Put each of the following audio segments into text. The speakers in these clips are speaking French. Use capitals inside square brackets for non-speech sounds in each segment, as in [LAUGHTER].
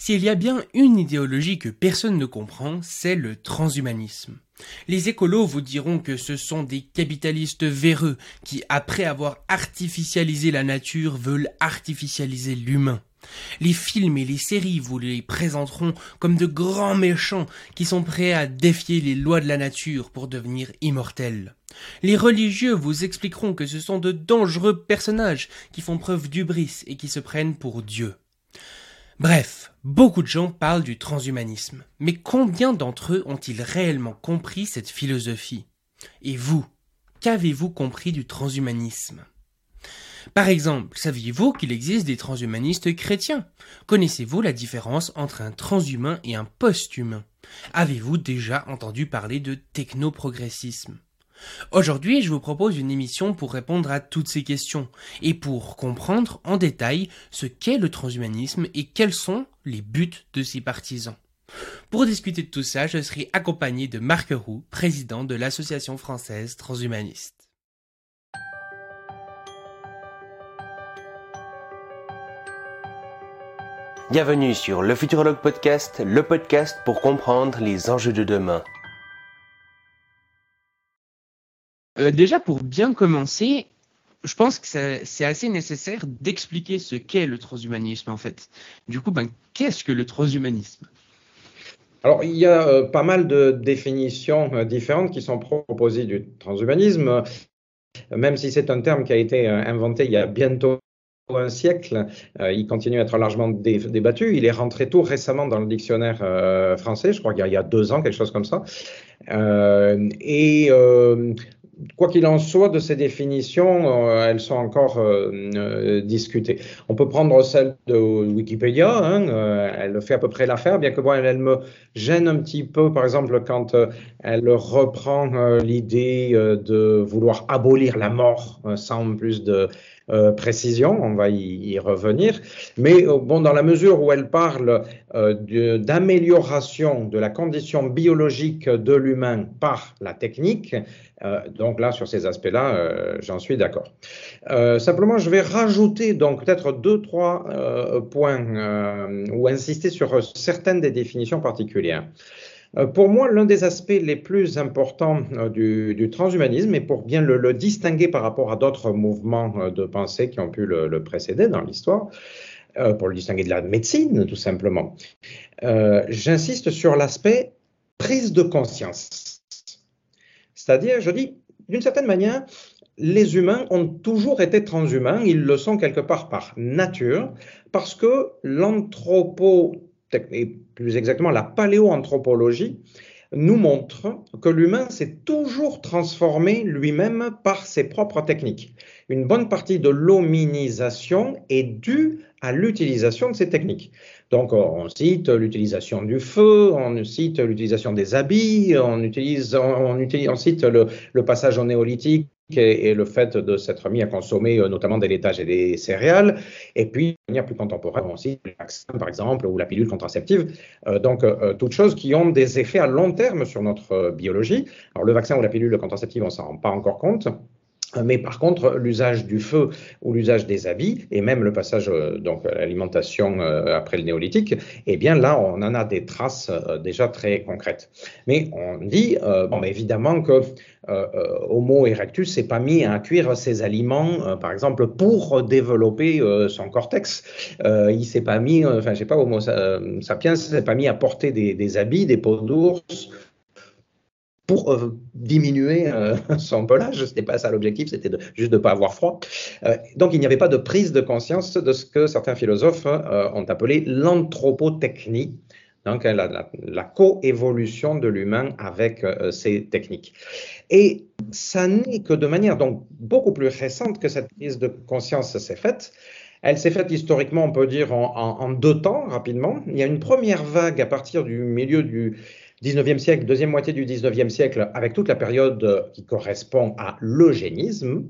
S'il y a bien une idéologie que personne ne comprend, c'est le transhumanisme. Les écolos vous diront que ce sont des capitalistes véreux qui, après avoir artificialisé la nature, veulent artificialiser l'humain. Les films et les séries vous les présenteront comme de grands méchants qui sont prêts à défier les lois de la nature pour devenir immortels. Les religieux vous expliqueront que ce sont de dangereux personnages qui font preuve d'ubris et qui se prennent pour Dieu. Bref, beaucoup de gens parlent du transhumanisme, mais combien d'entre eux ont-ils réellement compris cette philosophie? Et vous, qu'avez-vous compris du transhumanisme? Par exemple, saviez-vous qu'il existe des transhumanistes chrétiens? Connaissez-vous la différence entre un transhumain et un post-humain? Avez-vous déjà entendu parler de technoprogressisme? Aujourd'hui, je vous propose une émission pour répondre à toutes ces questions et pour comprendre en détail ce qu'est le transhumanisme et quels sont les buts de ses partisans. Pour discuter de tout ça, je serai accompagné de Marc Roux, président de l'Association française transhumaniste. Bienvenue sur le Futurologue Podcast, le podcast pour comprendre les enjeux de demain. Euh, déjà, pour bien commencer, je pense que c'est assez nécessaire d'expliquer ce qu'est le transhumanisme en fait. Du coup, ben, qu'est-ce que le transhumanisme? Alors, il y a euh, pas mal de définitions euh, différentes qui sont proposées du transhumanisme, même si c'est un terme qui a été inventé il y a bientôt un siècle, il continue à être largement débattu. Il est rentré tout récemment dans le dictionnaire français, je crois qu'il y, y, a deux ans, quelque chose comme ça. et quoi qu'il en soit, de ces définitions, euh, elles sont encore euh, euh, discutées. On peut prendre celle de Wikipédia, hein, elle fait à peu près l'affaire, bien que bon, elle, me gêne un petit peu, par exemple, quand elle reprend l'idée de vouloir abolir la mort sans plus de précision, on va y, revenir. Mais bon, dans la mesure où elle parle d'amélioration de, la condition biologique de l'humain par la technique, donc là, sur ces aspects-là, j'en suis d'accord. simplement, je vais rajouter donc peut-être deux, trois points ou insister sur certaines des définitions particulières. Euh, pour moi, l'un des aspects les plus importants euh, du, transhumanisme, et pour bien le, distinguer par rapport à d'autres mouvements euh, de pensée qui ont pu le, précéder dans l'histoire, pour le distinguer de la médecine, tout simplement, j'insiste sur l'aspect prise de conscience. C'est-à-dire, je dis, d'une certaine manière, les humains ont toujours été transhumains, ils le sont quelque part par nature, parce que l'anthropo et plus exactement la paléoanthropologie, nous montre que l'humain s'est toujours transformé lui-même par ses propres techniques. Une bonne partie de l'hominisation est due à l'utilisation de ces techniques. Donc, on cite l'utilisation du feu, on cite l'utilisation des habits, on, on, on cite le, passage au néolithique et, le fait de s'être mis à consommer euh, notamment des laitages et des céréales, et puis de manière plus contemporaine aussi le vaccin par exemple ou la pilule contraceptive, euh, donc euh, toutes choses qui ont des effets à long terme sur notre biologie. Alors le vaccin ou la pilule contraceptive, on s'en rend pas encore compte. Mais par contre, l'usage du feu ou l'usage des habits, et même le passage euh, donc à l'alimentation euh, après le néolithique, eh bien là, on en a des traces euh, déjà très concrètes. Mais on dit, bon, évidemment que Homo erectus s'est pas mis à cuire ses aliments, par exemple, pour développer son cortex. il s'est pas mis, enfin, je sais pas, Homo sapiens s'est pas mis à porter des, des habits, des peaux d'ours pour euh, diminuer euh, [LAUGHS] son pelage. Ce n'était pas ça l'objectif, c'était juste de ne pas avoir froid. Euh, donc il n'y avait pas de prise de conscience de ce que certains philosophes ont appelé l'anthropotechnie, donc la, coévolution de l'humain avec ces techniques. Et ça n'est que de manière donc beaucoup plus récente que cette prise de conscience s'est faite. Elle s'est faite historiquement, on peut dire, en, deux temps, rapidement. Il y a une première vague à partir du milieu du 19e siècle, deuxième moitié du 19e siècle, avec toute la période qui correspond à l'eugénisme,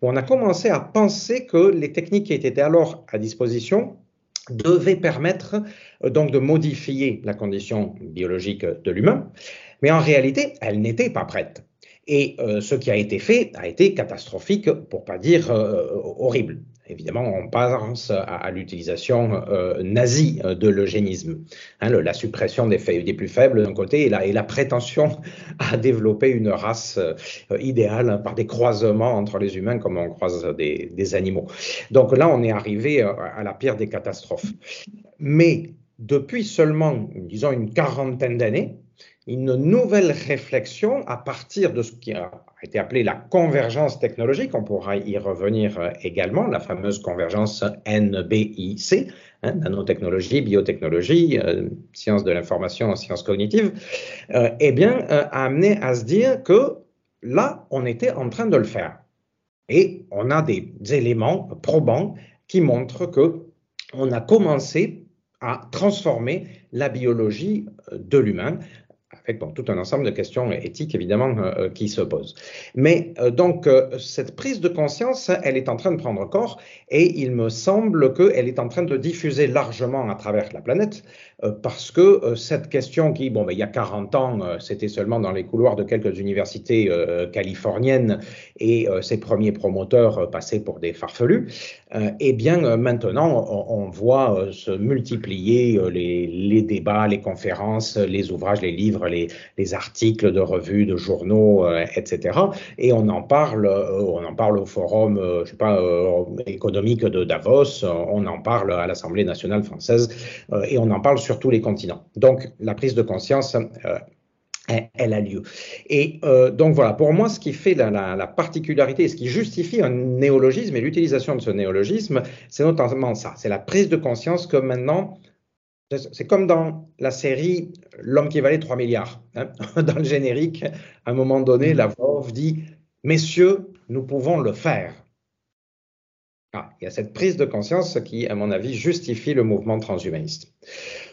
où on a commencé à penser que les techniques qui étaient alors à disposition devaient permettre euh, donc de modifier la condition biologique de l'humain, mais en réalité, elles n'étaient pas prêtes. Et euh, ce qui a été fait a été catastrophique, pour pas dire euh, horrible. Évidemment, on pense à, l'utilisation nazie de l'eugénisme, hein, la suppression des, plus faibles d'un côté et la, prétention à développer une race idéale par des croisements entre les humains comme on croise des, des animaux. Donc là, on est arrivé à la pire des catastrophes. Mais depuis seulement, disons, une quarantaine d'années, une nouvelle réflexion à partir de ce qui a été appelé la convergence technologique, on pourra y revenir euh, également, la fameuse convergence NBIC, hein, nanotechnologie, biotechnologie, euh, sciences de l'information, sciences cognitives, euh, eh bien, a amené à se dire que là, on était en train de le faire. Et on a des éléments probants qui montrent que on a commencé à transformer la biologie de l'humain avec tout un ensemble de questions éthiques évidemment euh, euh, qui se posent. Mais euh, donc cette prise de conscience, elle est en train de prendre corps et il me semble qu'elle est en train de diffuser largement à travers la planète parce que cette question qui, bon, ben, il y a 40 ans, c'était seulement dans les couloirs de quelques universités californiennes et ses premiers promoteurs passaient pour des farfelus, eh bien maintenant on, voit se multiplier les, les débats, les conférences, les ouvrages, les livres, les, articles de revues, de journaux, euh, etc. Et on en parle, euh, on en parle au forum, euh, économique de Davos, on en parle à l'Assemblée nationale française, et on en parle sur tous les continents. Donc la prise de conscience elle a lieu. Et donc voilà, pour moi, ce qui fait la, la, particularité, ce qui justifie un néologisme et l'utilisation de ce néologisme, c'est notamment ça, c'est la prise de conscience que maintenant, c'est comme dans la série L'homme qui valait 3 milliards. Hein. [LAUGHS] Dans le générique, à un moment donné, la voix dit Messieurs, nous pouvons le faire. Ah, il y a cette prise de conscience qui, à mon avis, justifie le mouvement transhumaniste.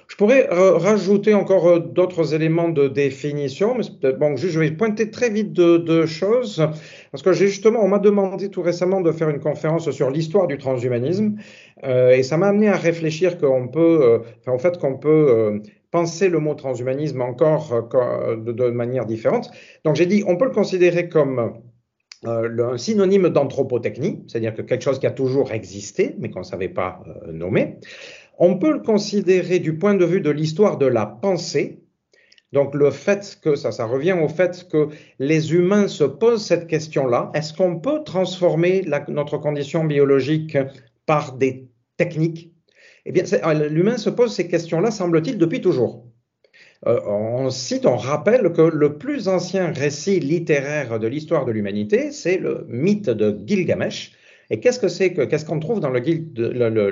Je pourrais euh, rajouter encore euh, d'autres éléments de définition, mais bon, je vais pointer très vite deux, choses, parce que justement, on m'a demandé tout récemment de faire une conférence sur l'histoire du transhumanisme, euh, et ça m'a amené à réfléchir qu'on peut, enfin, en fait, qu'on peut penser le mot transhumanisme encore de, manière différente. Donc j'ai dit, on peut le considérer comme euh, un synonyme d'anthropotechnie, c'est-à-dire que quelque chose qui a toujours existé, mais qu'on ne savait pas euh, nommer. On peut le considérer du point de vue de l'histoire de la pensée. Donc le fait que ça, revient au fait que les humains se posent cette question-là. Est-ce qu'on peut transformer notre condition biologique par des techniques? Eh bien, l'humain se pose ces questions-là, semble-t-il, depuis toujours. Euh, on cite, on rappelle que le plus ancien récit littéraire de l'histoire de l'humanité, c'est le mythe de Gilgamesh. Et qu'est-ce que c'est que qu'est-ce qu'on trouve dans le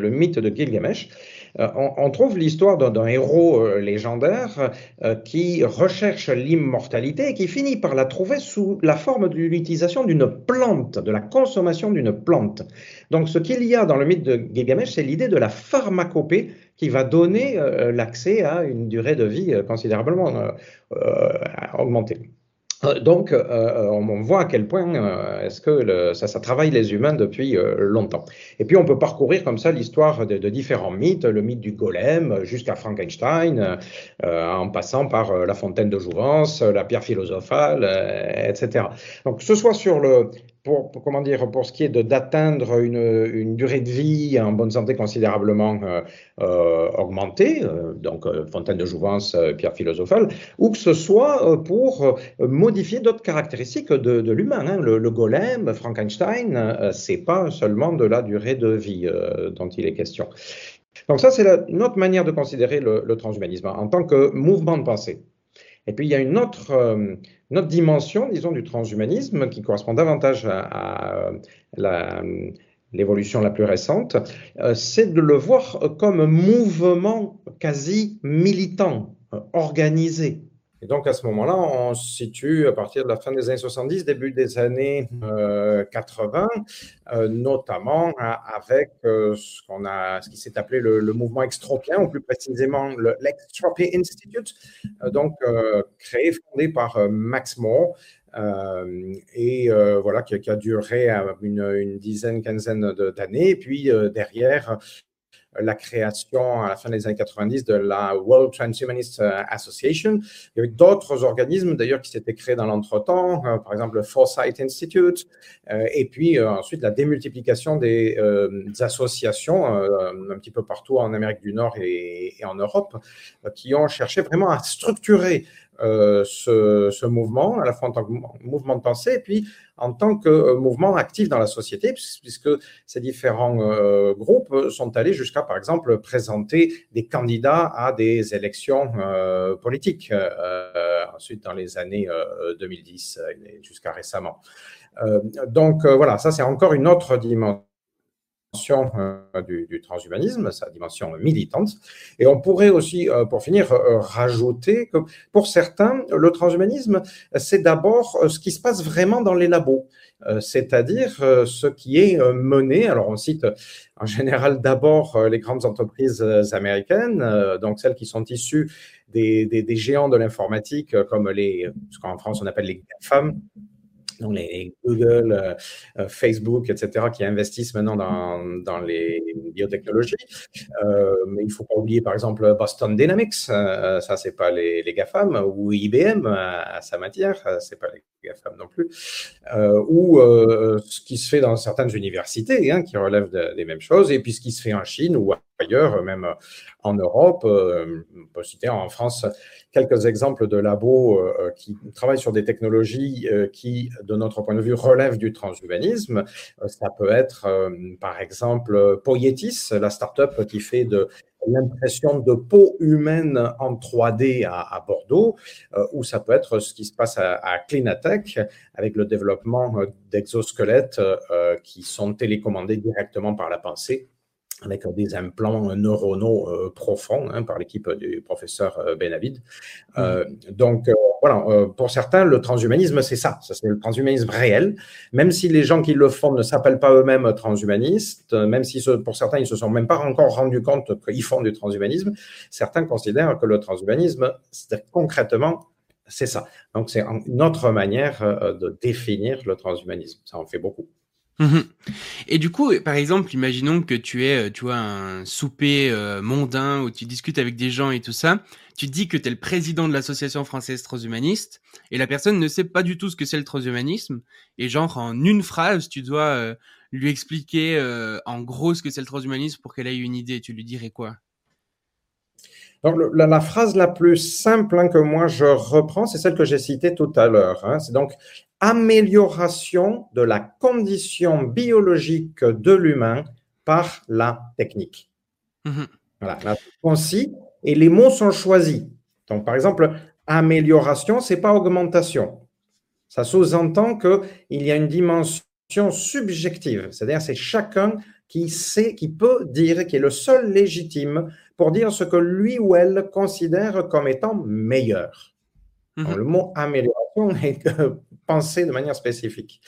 mythe de Gilgamesh? Euh, on, trouve l'histoire d'un héros euh, légendaire euh, qui recherche l'immortalité et qui finit par la trouver sous la forme de l'utilisation d'une plante, de la consommation d'une plante. Donc ce qu'il y a dans le mythe de Gilgamesh, c'est l'idée de la pharmacopée qui va donner l'accès à une durée de vie considérablement augmentée. Euh, donc, euh, euh, on voit à quel point est-ce que ça, travaille les humains depuis longtemps. Et puis, on peut parcourir comme ça l'histoire de, différents mythes, le mythe du golem jusqu'à Frankenstein, en passant par la fontaine de Jouvence, la pierre philosophale, etc. Donc, ce soit sur le, pour, comment dire, pour ce qui est d'atteindre une, une, durée de vie en bonne santé considérablement euh, euh augmentée, euh, donc fontaine de jouvence, pierre philosophale, ou que ce soit pour modifier d'autres caractéristiques de, de l'humain. Hein. Le, le, golem, Frankenstein, c'est pas seulement de la durée de vie dont il est question. Donc ça, c'est notre manière de considérer le transhumanisme en tant que mouvement de pensée. Et puis il y a une autre, euh, dimension, disons, du transhumanisme qui correspond davantage à, l'évolution la plus récente, euh, c'est de le voir comme un mouvement quasi militant, euh, organisé. Et donc à ce moment-là, on se situe à partir de la fin des années 70, début des années 80, euh, euh, notamment avec euh, ce, qu'on a, ce qui s'est appelé le, mouvement extropien, ou plus précisément l'Extropy Institute, donc créé, fondé par Max Moore. et voilà, qui, a duré une, une dizaine, quinzaine d'années. Et puis derrière, la création à la fin des années 90 de la World Transhumanist Association. Il y avait d'autres organismes d'ailleurs qui s'étaient créés dans l'entretemps, par exemple le Foresight Institute, et puis ensuite la démultiplication des, associations un petit peu partout en Amérique du Nord et en Europe, qui ont cherché vraiment à structurer euh, ce, mouvement, à la fois en tant que mouvement de pensée et puis en tant que euh, mouvement actif dans la société, puisque ces différents euh, groupes sont allés jusqu'à, par exemple, présenter des candidats à des élections politiques, ensuite dans les années 2010 jusqu'à récemment. donc voilà, ça c'est encore une autre dimension euh, du, transhumanisme, sa dimension militante. Et on pourrait aussi, euh, pour finir, euh, rajouter que pour certains, le transhumanisme, c'est d'abord ce qui se passe vraiment dans les labos, c'est-à-dire ce qui est mené. Alors on cite en général d'abord les grandes entreprises américaines, donc celles qui sont issues des, des géants de l'informatique, comme les, ce qu'en France on appelle les GAFAM, les Google, euh, euh, Facebook, etc., qui investissent maintenant dans, dans les biotechnologies. Euh, mais il ne faut pas oublier, par exemple, Boston Dynamics, ça, c'est pas les, les GAFAM, ou IBM à, sa matière, c'est pas les GAFAM non plus, ou ce qui se fait dans certaines universités, hein, qui relèvent des mêmes choses, et puis ce qui se fait en Chine ou ailleurs, même en Europe. on peut citer en France quelques exemples de labos euh, euh, qui travaillent sur des technologies euh, qui, de notre point de vue, relèvent du transhumanisme. ça peut être, par exemple, Poietis, la start-up qui fait de l'impression de peau humaine en 3D à, Bordeaux, ou ça peut être ce qui se passe à, à Cleanatech avec le développement d'exosquelettes qui sont télécommandés directement par la pensée avec des implants neuronaux euh, profonds hein, par l'équipe du professeur euh, Benavid. Euh, mmh. donc voilà, pour certains, le transhumanisme, c'est ça, ça c'est le transhumanisme réel. Même si les gens qui le font ne s'appellent pas eux-mêmes transhumanistes, même si pour certains, ils se sont même pas encore rendus compte qu'ils font du transhumanisme, certains considèrent que le transhumanisme, concrètement, c'est ça. Donc c'est une autre manière de définir le transhumanisme. Ça en fait beaucoup. Mhm. Et du coup, par exemple, imaginons que tu es, euh, tu vois, un souper euh, mondain où tu discutes avec des gens et tout ça. Tu dis que tu es le président de l'association française transhumaniste et la personne ne sait pas du tout ce que c'est le transhumanisme. Et genre, en une phrase, tu dois euh, lui expliquer en gros ce que c'est le transhumanisme pour qu'elle ait une idée. Tu lui dirais quoi? Donc, la, phrase la plus simple hein, que moi je reprends, c'est celle que j'ai citée tout à l'heure. Hein. C'est donc amélioration de la condition biologique de l'humain par la technique. Mmh voilà, là, concis et les mots sont choisis. Donc, par exemple, amélioration, c'est pas augmentation. Ça sous-entend qu'il y a une dimension subjective, c'est-à-dire c'est chacun qui sait, qui peut dire, qui est le seul légitime pour dire ce que lui ou elle considère comme étant meilleur. Mmh le mot amélioration [LAUGHS] est pensé de manière spécifique.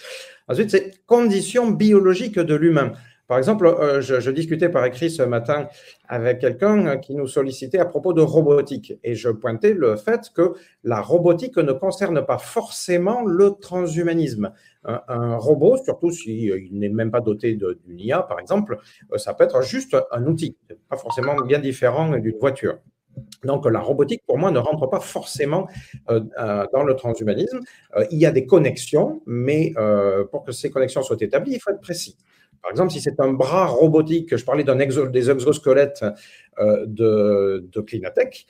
Ensuite, c'est conditions biologiques de l'humain. Par exemple, euh, je, discutais par écrit ce matin avec quelqu'un qui nous sollicitait à propos de robotique et je pointais le fait que la robotique ne concerne pas forcément le transhumanisme. Un, robot, surtout s'il n'est même pas doté d'une IA, par exemple, euh, ça peut être juste un outil, pas forcément bien différent d'une voiture. Donc la robotique, pour moi, ne rentre pas forcément euh, euh, dans le transhumanisme. Euh, il y a des connexions, mais pour que ces connexions soient établies, il faut être précis. Par exemple, si c'est un bras robotique, je parlais d'un exo, des exosquelettes de, de Clinatech,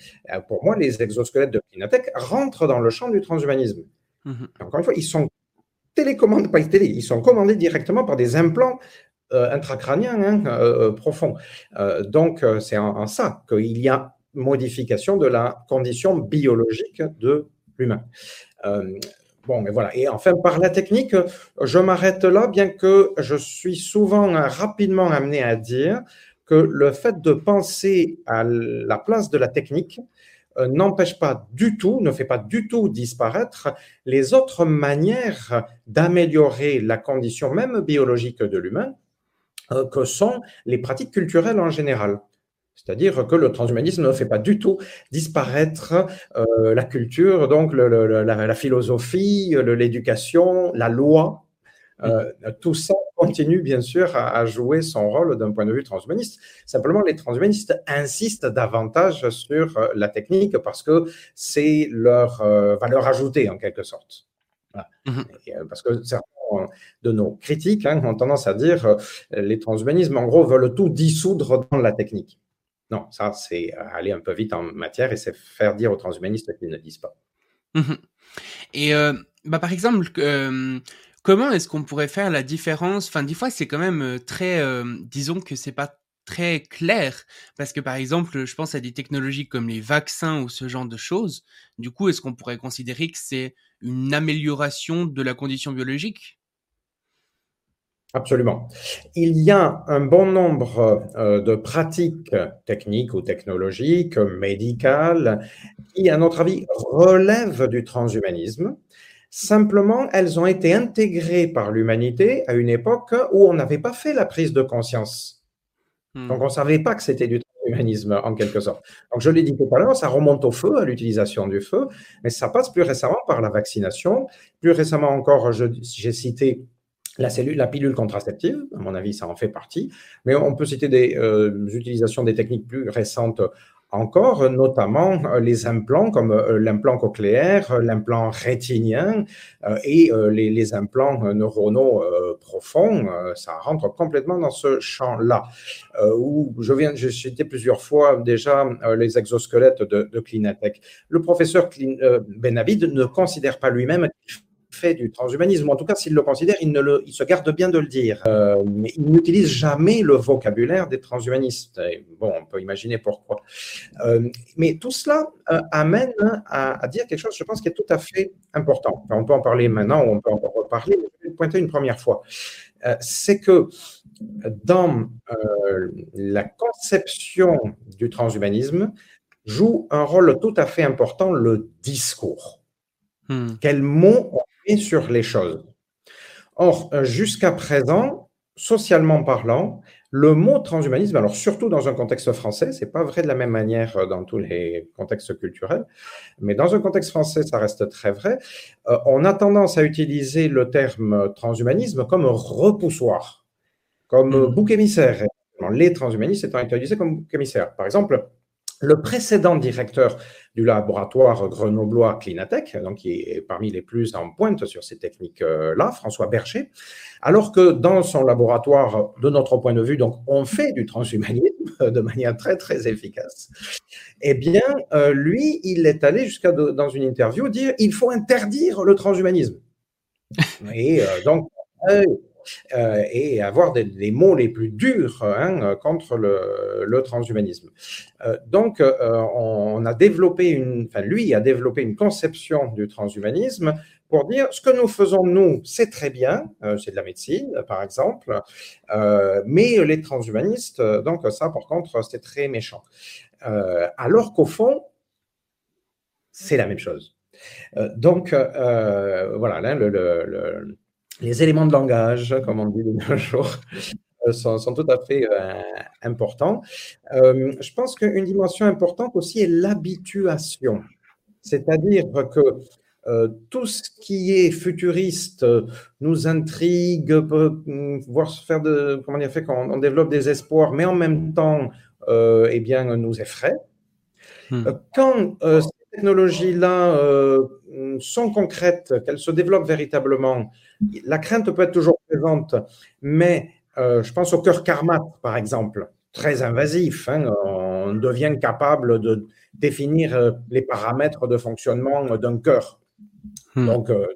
pour moi, les exosquelettes de Clinatech rentrent dans le champ du transhumanisme. Mhm. Encore une fois, ils sont télécommandés, pas télé, ils sont commandés directement par des implants intracrâniens hein, profonds. donc, c'est en, ça qu'il y a modification de la condition biologique de l'humain. Euh, bon, mais voilà. Et enfin, par la technique, je m'arrête là, bien que je suis souvent rapidement amené à dire que le fait de penser à la place de la technique euh, n'empêche pas du tout, ne fait pas du tout disparaître les autres manières d'améliorer la condition même biologique de l'humain, euh, que sont les pratiques culturelles en général. C'est-à-dire que le transhumanisme ne fait pas du tout disparaître euh, la culture, donc la, philosophie, l'éducation, la loi. tout ça continue bien sûr à, jouer son rôle d'un point de vue transhumaniste. Simplement, les transhumanistes insistent davantage sur la technique parce que c'est leur valeur ajoutée en quelque sorte. Mmh parce que certains de nos critiques hein, ont tendance à dire euh, les transhumanismes, en gros, veulent tout dissoudre dans la technique. Non, ça, c'est aller un peu vite en matière et c'est faire dire aux transhumanistes qu'ils ne disent pas. Mhm. Et euh, bah, par exemple, euh, comment est-ce qu'on pourrait faire la différence? Enfin, des fois, c'est quand même très, disons que c'est pas très clair parce que par exemple, je pense à des technologies comme les vaccins ou ce genre de choses. Du coup, est-ce qu'on pourrait considérer que c'est une amélioration de la condition biologique? Absolument. Il y a un bon nombre euh, de pratiques techniques ou technologiques, médicales, qui, à notre avis, relèvent du transhumanisme. Simplement, elles ont été intégrées par l'humanité à une époque où on n'avait pas fait la prise de conscience. Hmm. Donc, on ne savait pas que c'était du transhumanisme, en quelque sorte. Donc, je l'ai dit tout à l'heure, ça remonte au feu, à l'utilisation du feu, mais ça passe plus récemment par la vaccination. Plus récemment encore, j'ai cité la cellule, la pilule contraceptive, à mon avis, ça en fait partie. Mais on peut citer des euh, utilisations des techniques plus récentes encore, notamment euh, les implants comme euh, l'implant cochléaire, l'implant rétinien et les, implants neuronaux profonds. Ça rentre complètement dans ce champ-là. Où je viens, j'ai cité plusieurs fois déjà les exosquelettes de, de Clinatech. Le professeur Benabid ne considère pas lui-même fait du transhumanisme. En tout cas, s'il le considère, il, ne le, il se garde bien de le dire. Euh, mais il n'utilise jamais le vocabulaire des transhumanistes. bon, on peut imaginer pourquoi. Euh, mais tout cela euh, amène à, dire quelque chose, je pense, qui est tout à fait important. on peut en parler maintenant ou on peut en reparler, mais je vais pointer une première fois. C'est que dans la conception du transhumanisme, joue un rôle tout à fait important le discours. Hmm. Quels mots sur les choses. Or, euh, jusqu'à présent, socialement parlant, le mot transhumanisme, alors surtout dans un contexte français, c'est pas vrai de la même manière euh, dans tous les contextes culturels, mais dans un contexte français, ça reste très vrai. Euh, on a tendance à utiliser le terme transhumanisme comme repoussoir, comme mmh. bouc émissaire. Les transhumanistes étant utilisés comme bouc émissaire. Par exemple, le précédent directeur du laboratoire grenoblois Clinatech, donc qui est parmi les plus en pointe sur ces techniques-là, François Berger, alors que dans son laboratoire, de notre point de vue, donc on fait du transhumanisme [LAUGHS] de manière très très efficace. Eh bien, euh, lui, il est allé jusqu'à dans une interview dire il faut interdire le transhumanisme. [LAUGHS] Et euh, donc, euh, euh, et avoir des, mots les plus durs hein, contre le, transhumanisme. Euh, donc, euh, on a développé une, enfin, lui a développé une conception du transhumanisme pour dire ce que nous faisons, nous, c'est très bien, c'est de la médecine, par exemple, mais les transhumanistes, donc ça, par contre, c'est très méchant. alors qu'au fond, c'est la même chose. donc, voilà, le, les éléments de langage, comme on dit de nos jours, euh, sont, tout à fait euh, importants. Euh, je pense qu'une dimension importante aussi est l'habituation. C'est-à-dire que tout ce qui est futuriste nous intrigue, peut mm, voir se faire de, comment dire, fait qu'on développe des espoirs, mais en même temps, eh bien, nous effraie. Hmm. Quand ces technologies-là sont concrètes, qu'elles se développent véritablement, la crainte peut être toujours présente, mais euh, je pense au cœur karma, par exemple, très invasif. Hein, on devient capable de définir euh, les paramètres de fonctionnement d'un cœur. Hmm. Donc, euh,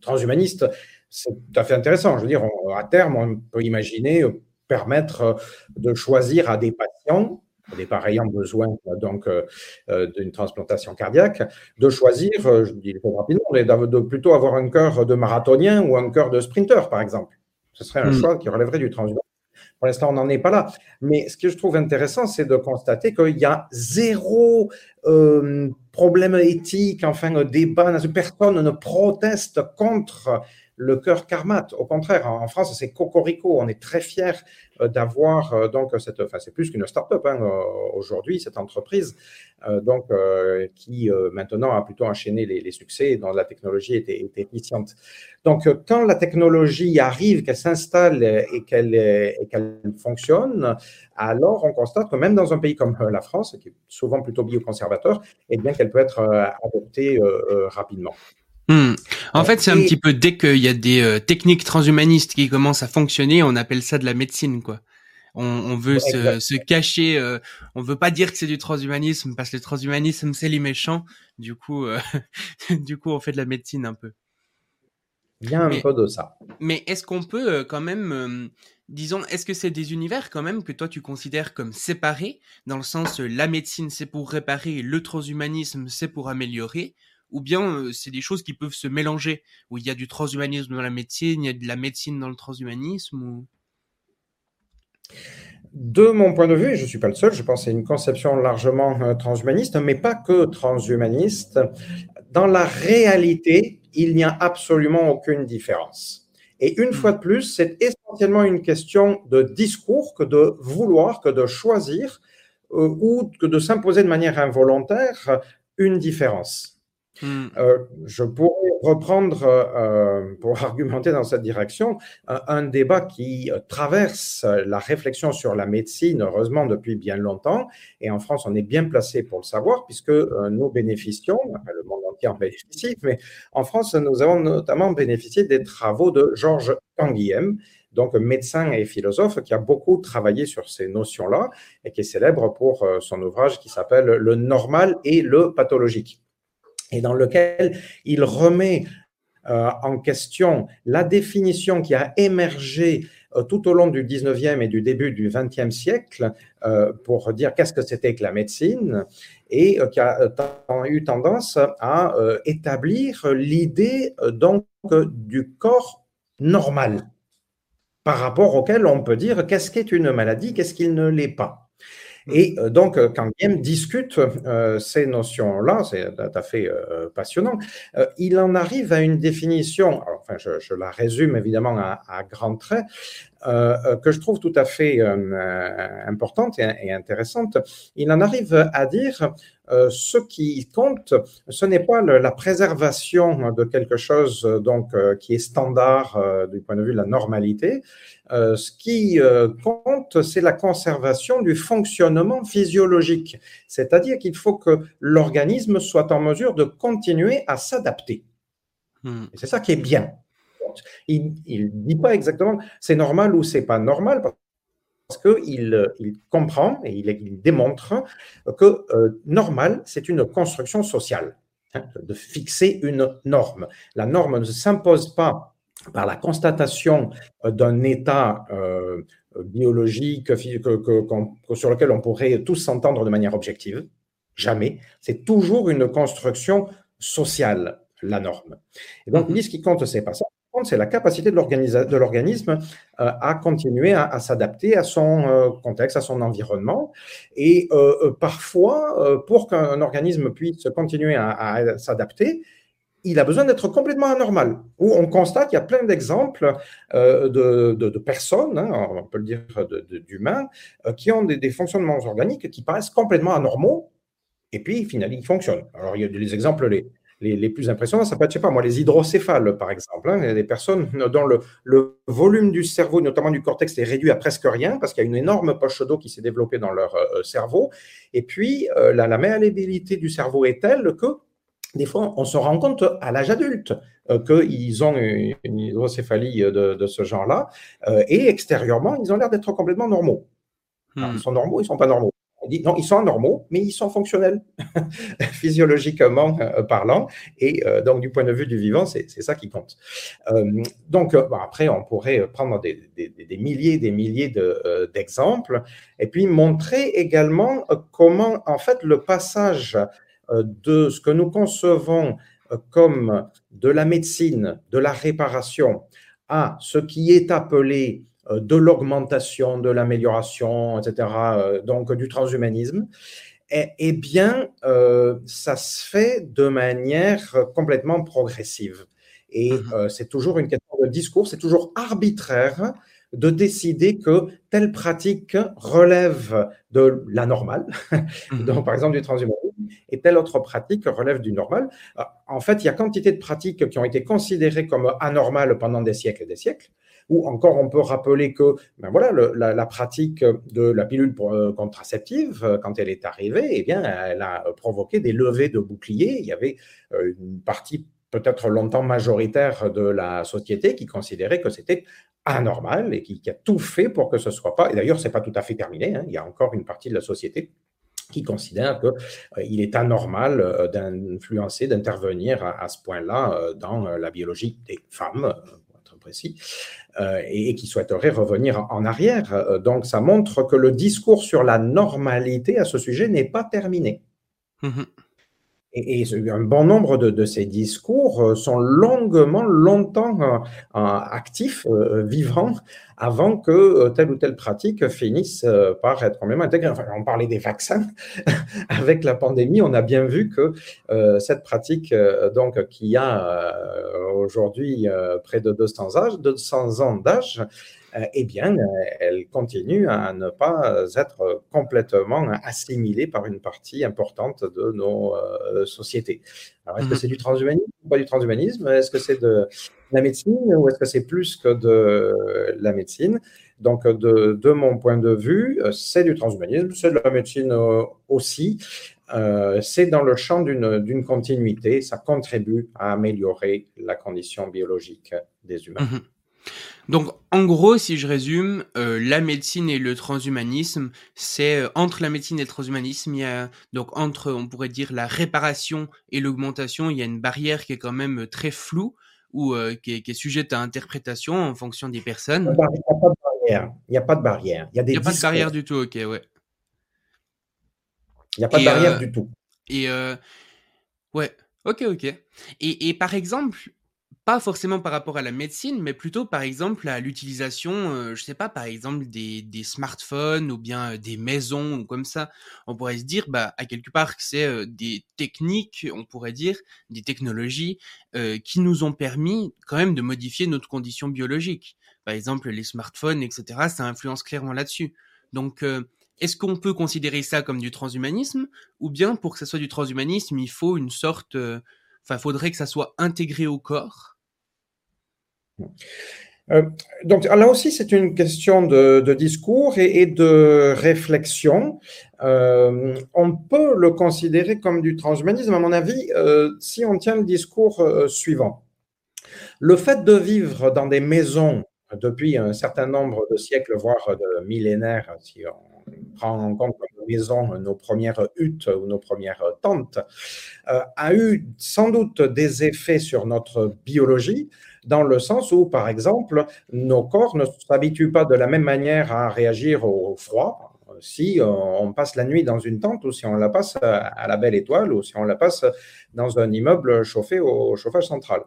transhumaniste, c'est tout à fait intéressant. Je veux dire, à terme, on peut imaginer permettre de choisir à des patients pareils ayant besoin donc euh, euh, d'une transplantation cardiaque, de choisir, euh, je dis rapidement, de, plutôt avoir un cœur de marathonien ou un cœur de sprinter, par exemple. Ce serait un hmm. choix qui relèverait du transhumanisme. Pour l'instant, on n'en est pas là. Mais ce que je trouve intéressant, c'est de constater qu'il y a zéro problème éthique, enfin, débat. Personne ne proteste contre le cœur karmat. Au contraire, en France, c'est cocorico. On est très fiers euh, d'avoir euh, donc cette, enfin c'est plus qu'une start-up hein, aujourd'hui cette entreprise donc qui maintenant a plutôt enchaîné les, succès dont la technologie était, efficiente. Donc quand la technologie arrive, qu'elle s'installe et qu'elle et qu'elle fonctionne, alors on constate que même dans un pays comme la France, qui est souvent plutôt bioconservateur, eh bien qu'elle peut être adoptée rapidement. Hmm. En fait, c'est un petit peu dès qu'il y a des euh, techniques transhumanistes qui commencent à fonctionner, on appelle ça de la médecine, quoi. On, veut se, cacher, euh, on veut pas dire que c'est du transhumanisme parce que le transhumanisme c'est les méchants. Du coup, euh, [LAUGHS] du coup, on fait de la médecine un peu. Bien un peu de ça. Mais est-ce qu'on peut quand même, disons, est-ce que c'est des univers quand même que toi tu considères comme séparés dans le sens la médecine c'est pour réparer, le transhumanisme c'est pour améliorer ou bien c'est des choses qui peuvent se mélanger, où il y a du transhumanisme dans la médecine, il y a de la médecine dans le transhumanisme De mon point de vue, et je ne suis pas le seul, je pense c'est une conception largement transhumaniste, mais pas que transhumaniste. Dans la réalité, il n'y a absolument aucune différence. Et une mmh. fois de plus, c'est essentiellement une question de discours que de vouloir, que de choisir ou que de s'imposer de manière involontaire une différence. Hmm. Euh, je pourrais reprendre, euh, pour [LAUGHS] argumenter dans cette direction, un, débat qui euh, traverse la réflexion sur la médecine, heureusement, depuis bien longtemps. Et en France, on est bien placé pour le savoir, puisque nous bénéficions, le monde entier en bénéficie, mais en France, nous avons notamment bénéficié des travaux de Georges Canguilhem, donc médecin et philosophe qui a beaucoup travaillé sur ces notions-là et qui est célèbre pour son ouvrage qui s'appelle Le normal et le pathologique et dans lequel il remet euh, en question la définition qui a émergé euh, tout au long du 19e et du début du 20e siècle euh, pour dire qu'est-ce que c'était que la médecine et qui a eu tendance à établir l'idée donc du corps normal par rapport auquel on peut dire qu'est-ce qu'est une maladie, qu'est-ce qu'il ne l'est pas. Et euh, donc, euh, quand Guillaume discute euh, ces notions-là, c'est tout à fait passionnant, il en arrive à une définition, enfin, je, la résume évidemment à, à grands traits, que je trouve tout à fait importante et, intéressante. Il en arrive à dire ce qui compte, ce n'est pas la préservation de quelque chose donc qui est standard du point de vue de la normalité, euh, ce qui euh, compte, c'est la conservation du fonctionnement physiologique, c'est-à-dire qu'il faut que l'organisme soit en mesure de continuer à s'adapter. Hmm. C'est ça qui est bien. Il ne dit pas exactement c'est normal ou c'est pas normal, qu'il il comprend et il, démontre que euh, normal, c'est une construction sociale, hein, de fixer une norme. La norme ne s'impose pas par la constatation euh, d'un état euh, biologique sur lequel on pourrait tous s'entendre de manière objective. Jamais. C'est toujours une construction sociale, la norme. Et donc, il dit ce qui compte, c'est pas ça. C'est la capacité de l'organisme euh, à continuer à, s'adapter à son contexte, à son environnement. Et parfois, pour qu'un organisme puisse continuer à s'adapter, il a besoin d'être complètement anormal. Où on constate qu'il y a plein d'exemples euh, de, personnes, hein, on peut le dire d'humains, euh, qui ont des, fonctionnements organiques qui paraissent complètement anormaux, et puis finalement ils fonctionnent. Alors il y a des exemples les, les, plus impressionnants, ça peut être, je sais pas moi, les hydrocéphales par exemple. Hein. il y a des personnes dont le, volume du cerveau, notamment du cortex, est réduit à presque rien parce qu'il y a une énorme poche d'eau qui s'est développée dans leur euh, cerveau. Et puis la, la malléabilité du cerveau est telle que des fois, on se rend compte à l'âge adulte euh, qu'ils ont une, hydrocéphalie de, ce genre-là, euh, et extérieurement, ils ont l'air d'être complètement normaux. ils hmm. sont normaux, ils ne sont pas normaux. Dit non, ils sont normaux, mais ils sont fonctionnels, [LAUGHS] physiologiquement euh, parlant, et donc du point de vue du vivant, c'est ça qui compte. donc après, on pourrait prendre des, des milliers, des milliers d'exemples, et puis montrer également comment, en fait, le passage euh, de ce que nous concevons euh, comme de la médecine, de la réparation, à ce qui est appelé euh, de l'augmentation, de l'amélioration, etc., donc du transhumanisme, eh, bien, ça se fait de manière complètement progressive. Et mmh c'est toujours une question de discours, c'est toujours arbitraire de décider que telle pratique relève de la normale, mmh [LAUGHS] donc par exemple du transhumanisme, et telle autre pratique relève du normal. En fait, il y a quantité de pratiques qui ont été considérées comme anormales pendant des siècles et des siècles, ou encore on peut rappeler que ben voilà, la, pratique de la pilule euh, contraceptive, euh, quand elle est arrivée, eh bien, elle a provoqué des levées de boucliers. Il y avait euh, une partie peut-être longtemps majoritaire de la société qui considérait que c'était anormal et qui, a tout fait pour que ce soit pas. Et d'ailleurs, c'est pas tout à fait terminé. Hein. il y a encore une partie de la société qui considère qu'il est anormal d'influencer, d'intervenir à, ce point-là dans la biologie des femmes, précis, euh, et, qui souhaiterait revenir en arrière. Euh, donc ça montre que le discours sur la normalité à ce sujet n'est pas terminé. Mmh et, un bon nombre de, ces discours euh, sont longuement, longtemps actifs, vivants, avant que telle ou telle pratique finisse par être même intégrée. Enfin, on parlait des vaccins. [LAUGHS] Avec la pandémie, on a bien vu que cette pratique, donc, qui a aujourd'hui près de 200, âge, 200 ans d'âge, euh, eh bien, euh, elle continue à ne pas être complètement assimilée par une partie importante de nos euh, sociétés. Alors, est-ce que mmh c'est du transhumanisme ou pas du transhumanisme? Est-ce que c'est de la médecine ou est-ce que c'est plus que de la médecine? Donc, de, mon point de vue, c'est du transhumanisme, c'est de la médecine aussi. c'est dans le champ d'une continuité, ça contribue à améliorer la condition biologique des humains. Mmh donc, en gros, si je résume, euh, la médecine et le transhumanisme, c'est euh, entre la médecine et le transhumanisme, il y a donc entre, on pourrait dire, la réparation et l'augmentation, il y a une barrière qui est quand même très floue ou euh, qui, est, sujette à interprétation en fonction des personnes. Il n'y a pas de barrière. Il n'y a pas de barrière. Il n'y a, pas de barrière du tout. Ok, ouais. Il n'y a pas de barrière du tout. Et ouais, ok, ok. Et, et par exemple, pas forcément par rapport à la médecine, mais plutôt par exemple à l'utilisation, euh, je sais pas, par exemple des, des smartphones ou bien euh, des maisons ou comme ça. On pourrait se dire, bah, à quelque part que c'est euh, des techniques, on pourrait dire, des technologies qui nous ont permis quand même de modifier notre condition biologique. Par exemple, les smartphones, etc., ça influence clairement là-dessus. Donc, est-ce qu'on peut considérer ça comme du transhumanisme ou bien pour que ça soit du transhumanisme, il faut une sorte, enfin, faudrait que ça soit intégré au corps euh, donc là aussi, c'est une question de, discours et, de réflexion. Euh, on peut le considérer comme du transhumanisme, à mon avis, euh, si on tient le discours suivant. Le fait de vivre dans des maisons depuis un certain nombre de siècles, voire de millénaires, si on prend en compte nos premières huttes ou nos premières tentes, a eu sans doute des effets sur notre biologie, dans le sens où, par exemple, nos corps ne s'habituent pas de la même manière à réagir au froid si on passe la nuit dans une tente ou si on la passe à la belle étoile ou si on la passe dans un immeuble chauffé au chauffage central.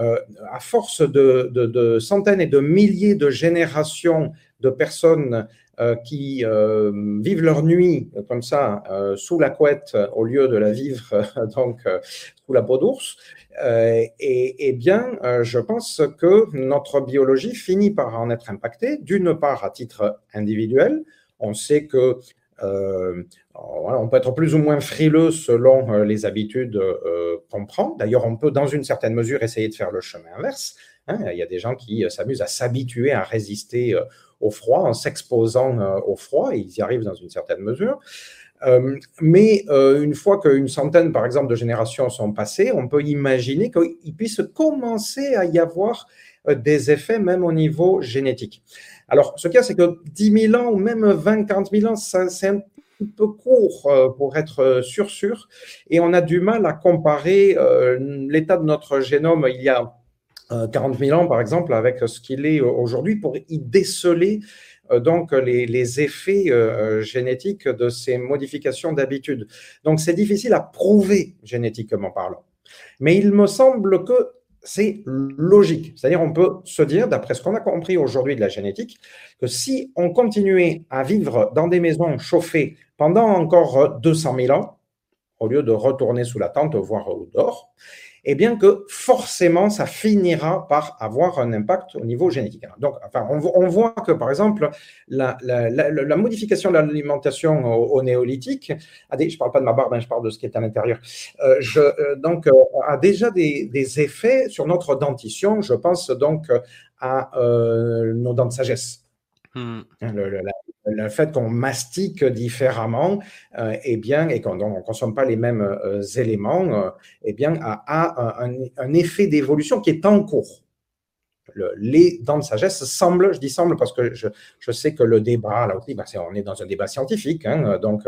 Euh, à force de, centaines et de milliers de générations de personnes euh, qui euh, vivent leur nuit comme ça sous la couette au lieu de la vivre [LAUGHS] donc sous la peau d'ours, et, bien, je pense que notre biologie finit par en être impactée, d'une part à titre individuel. On sait que euh, on peut être plus ou moins frileux selon euh, les habitudes euh, qu'on prend. D'ailleurs, on peut, dans une certaine mesure, essayer de faire le chemin inverse. Hein. Il y a des gens qui s'amusent à s'habituer à résister au froid en s'exposant au froid, ils y arrivent dans une certaine mesure. mais une fois qu'une centaine, par exemple, de générations sont passées, on peut imaginer qu'il puisse commencer à y avoir des effets même au niveau génétique. Alors, ce qu'il y a, c'est que 10 000 ans ou même 20, 40 000 ans, c'est un peu court euh, pour être euh, sûr sûr, et on a du mal à comparer euh, l'état de notre génome il y a 40 000 ans, par exemple, avec ce qu'il est aujourd'hui pour y déceler donc les, effets génétiques de ces modifications d'habitude. Donc c'est difficile à prouver génétiquement parlant. Mais il me semble que c'est logique. C'est-à-dire, on peut se dire, d'après ce qu'on a compris aujourd'hui de la génétique, que si on continuait à vivre dans des maisons chauffées pendant encore 200 000 ans, au lieu de retourner sous la tente, voire au dehors, et bien que forcément, ça finira par avoir un impact au niveau génétique. Donc, enfin, on, voit que, par exemple, la, modification de l'alimentation au, néolithique, je ne parle pas de ma barbe, hein, je parle de ce qui est à l'intérieur, euh, euh, donc, euh, a déjà des, effets sur notre dentition. Je pense donc à nos dents de sagesse. Hmm. Hein, le, fait qu'on mastique différemment, euh, eh bien, et qu'on ne consomme pas les mêmes euh, éléments, euh, eh bien, a, un, effet d'évolution qui est en cours. les dents de sagesse semblent, je dis semble parce que je, sais que le débat, là aussi, bah, on est dans un débat scientifique, hein, donc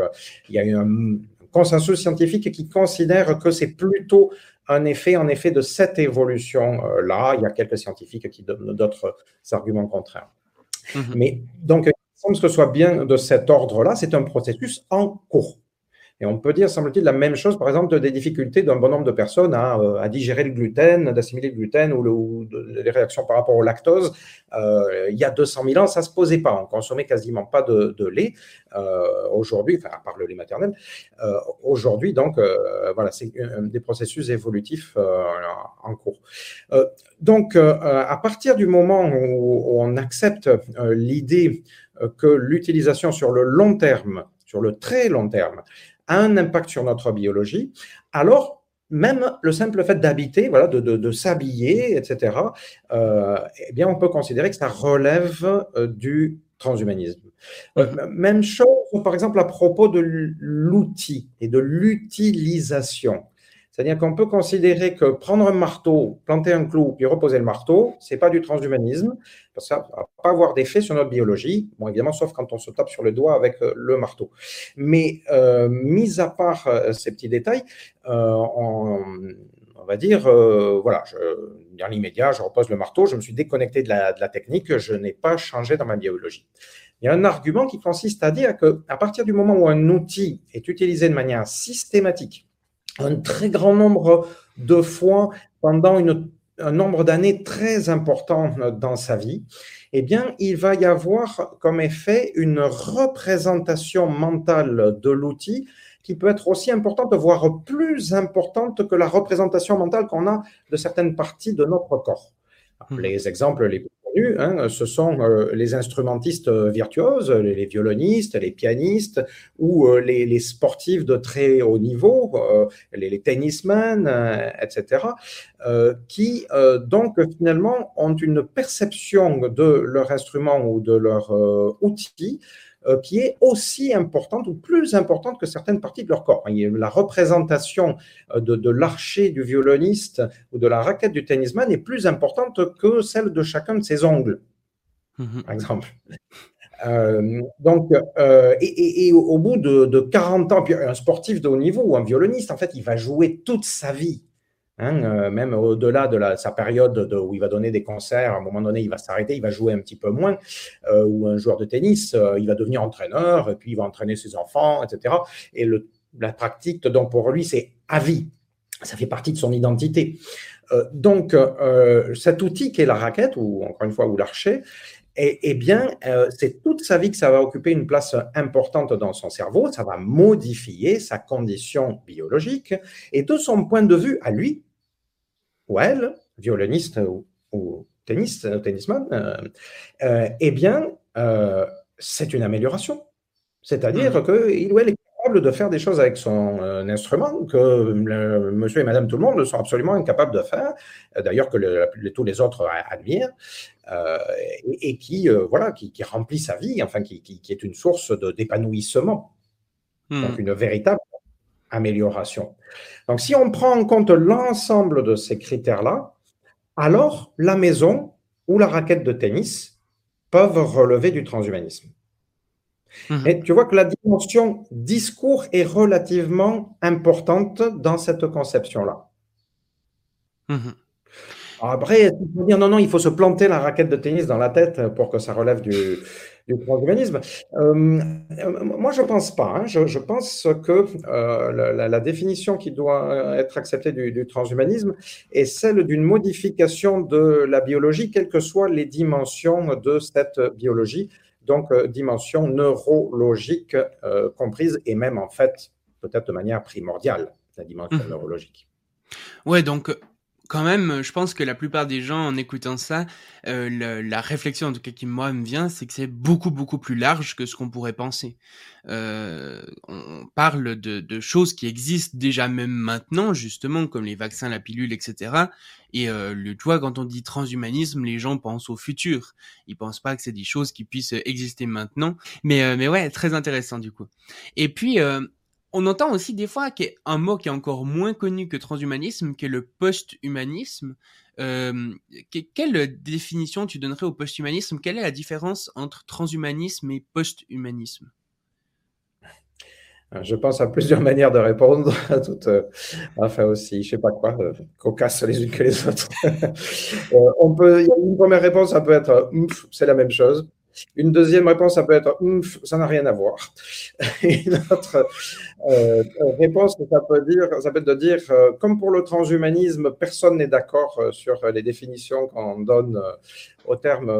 il y a eu un consensus scientifique qui considère que c'est plutôt un effet, en effet, de cette évolution-là. Il y a quelques scientifiques qui donnent d'autres arguments contraires. Mhm. Mais donc, semble que ce soit bien de cet ordre-là, c'est un processus en cours. Et on peut dire, semble-t-il, la même chose, par exemple, des difficultés d'un bon nombre de personnes à, euh, digérer le gluten, d'assimiler le gluten ou, les réactions par rapport au lactose. Euh, il y a 200 000 ans, ça ne se posait pas. On consommait quasiment pas de, lait euh, aujourd'hui, enfin, à part le lait maternel. aujourd'hui, donc, voilà, c'est des processus évolutifs en cours. donc, à partir du moment où on accepte l'idée que l'utilisation sur le long terme, sur le très long terme, un impact sur notre biologie, alors même le simple fait d'habiter, voilà, de, s'habiller, etc., euh, eh bien, on peut considérer que ça relève euh, du transhumanisme. Euh, même chose, par exemple, à propos de l'outil et de l'utilisation. C'est-à-dire qu'on peut considérer que prendre un marteau, planter un clou, puis reposer le marteau, ce n'est pas du transhumanisme, parce que ça va pas avoir d'effet sur notre biologie, bon, évidemment, sauf quand on se tape sur le doigt avec euh, le marteau. Mais, euh, mis à part euh, ces petits détails, on, va dire, voilà, je, dans l'immédiat, je repose le marteau, je me suis déconnecté de la, de la technique, je n'ai pas changé dans ma biologie. Il y a un argument qui consiste à dire qu'à partir du moment où un outil est utilisé de manière systématique, un très grand nombre de fois pendant un nombre d'années très important dans sa vie, eh bien, il va y avoir comme effet une représentation mentale de l'outil qui peut être aussi importante, voire plus importante que la représentation mentale qu'on a de certaines parties de notre corps. Hmm. Les exemples les plus Hein, ce sont euh, les instrumentistes virtuoses, les, violonistes, les pianistes ou euh, les, sportifs de très haut niveau, euh, les, les, tennismen, etc., qui donc finalement ont une perception de leur instrument ou de leur outil euh, qui est aussi importante ou plus importante que certaines parties de leur corps. La représentation euh, de, l'archer du violoniste ou de la raquette du tennisman est plus importante que celle de chacun de ses ongles, mhm. par exemple. Euh, donc, et, au bout de, de 40 ans, un sportif de haut niveau ou un violoniste, en fait, il va jouer toute sa vie Hein, euh, même au-delà de sa période où il va donner des concerts, à un moment donné, il va s'arrêter, il va jouer un petit peu moins. Euh, ou un joueur de tennis, euh, il va devenir entraîneur, et puis il va entraîner ses enfants, etc. Et la pratique, donc pour lui, c'est à vie. Ça fait partie de son identité. donc, cet outil qui est la raquette, ou encore une fois, ou l'archer, eh bien, c'est toute sa vie que ça va occuper une place importante dans son cerveau, ça va modifier sa condition biologique, et de son point de vue à lui, ou elle, violoniste ou, tennis, tennisman, euh, euh, eh bien, euh, c'est une amélioration. C'est-à-dire mmh. qu'il ou elle est capable de faire des choses avec son instrument que monsieur et madame tout le monde sont absolument incapables de faire, d'ailleurs que tous les autres admirent, et, qui, voilà, qui, remplit sa vie, enfin, qui, est une source d'épanouissement. Mmh. Donc, une véritable amélioration. Donc, si on prend en compte l'ensemble de ces critères-là, alors la maison ou la raquette de tennis peuvent relever du transhumanisme. Mhm. Et tu vois que la dimension discours est relativement importante dans cette conception-là. Mhm. Après, dire non, non, il faut se planter la raquette de tennis dans la tête pour que ça relève du, du transhumanisme. Euh, moi, je ne pense pas. Hein. Je, pense que euh, la, définition qui doit être acceptée du, transhumanisme est celle d'une modification de la biologie, quelles que soient les dimensions de cette biologie, donc euh, dimension neurologique comprise, et même en fait, peut-être de manière primordiale, la dimension mmh. neurologique. Ouais, donc quand même, je pense que la plupart des gens, en écoutant ça, euh, la réflexion en tout cas qui moi me vient, c'est que c'est beaucoup beaucoup plus large que ce qu'on pourrait penser. Euh, on parle de, de, choses qui existent déjà même maintenant, justement, comme les vaccins, la pilule, etc. Et euh, le, tu vois, quand on dit transhumanisme, les gens pensent au futur. Ils pensent pas que c'est des choses qui puissent exister maintenant. Mais euh, mais ouais, très intéressant du coup. Et puis euh, on entend aussi des fois un mot qui est encore moins connu que transhumanisme, qui est le post-humanisme. Euh, quelle définition tu donnerais au post-humanisme? Quelle est la différence entre transhumanisme et post-humanisme? Je pense à plusieurs [LAUGHS] manières de répondre, [LAUGHS] à toutes, euh, enfin aussi, je sais pas quoi, euh, cocasses les unes que les autres. [LAUGHS] euh, on peut, une première réponse, ça peut être, c'est la même chose. Une deuxième réponse, ça peut être ça n'a rien à voir. [LAUGHS] Une autre euh, réponse, ça peut, dire, ça peut être de dire, euh, comme pour le transhumanisme, personne n'est d'accord euh, sur les définitions qu'on donne au terme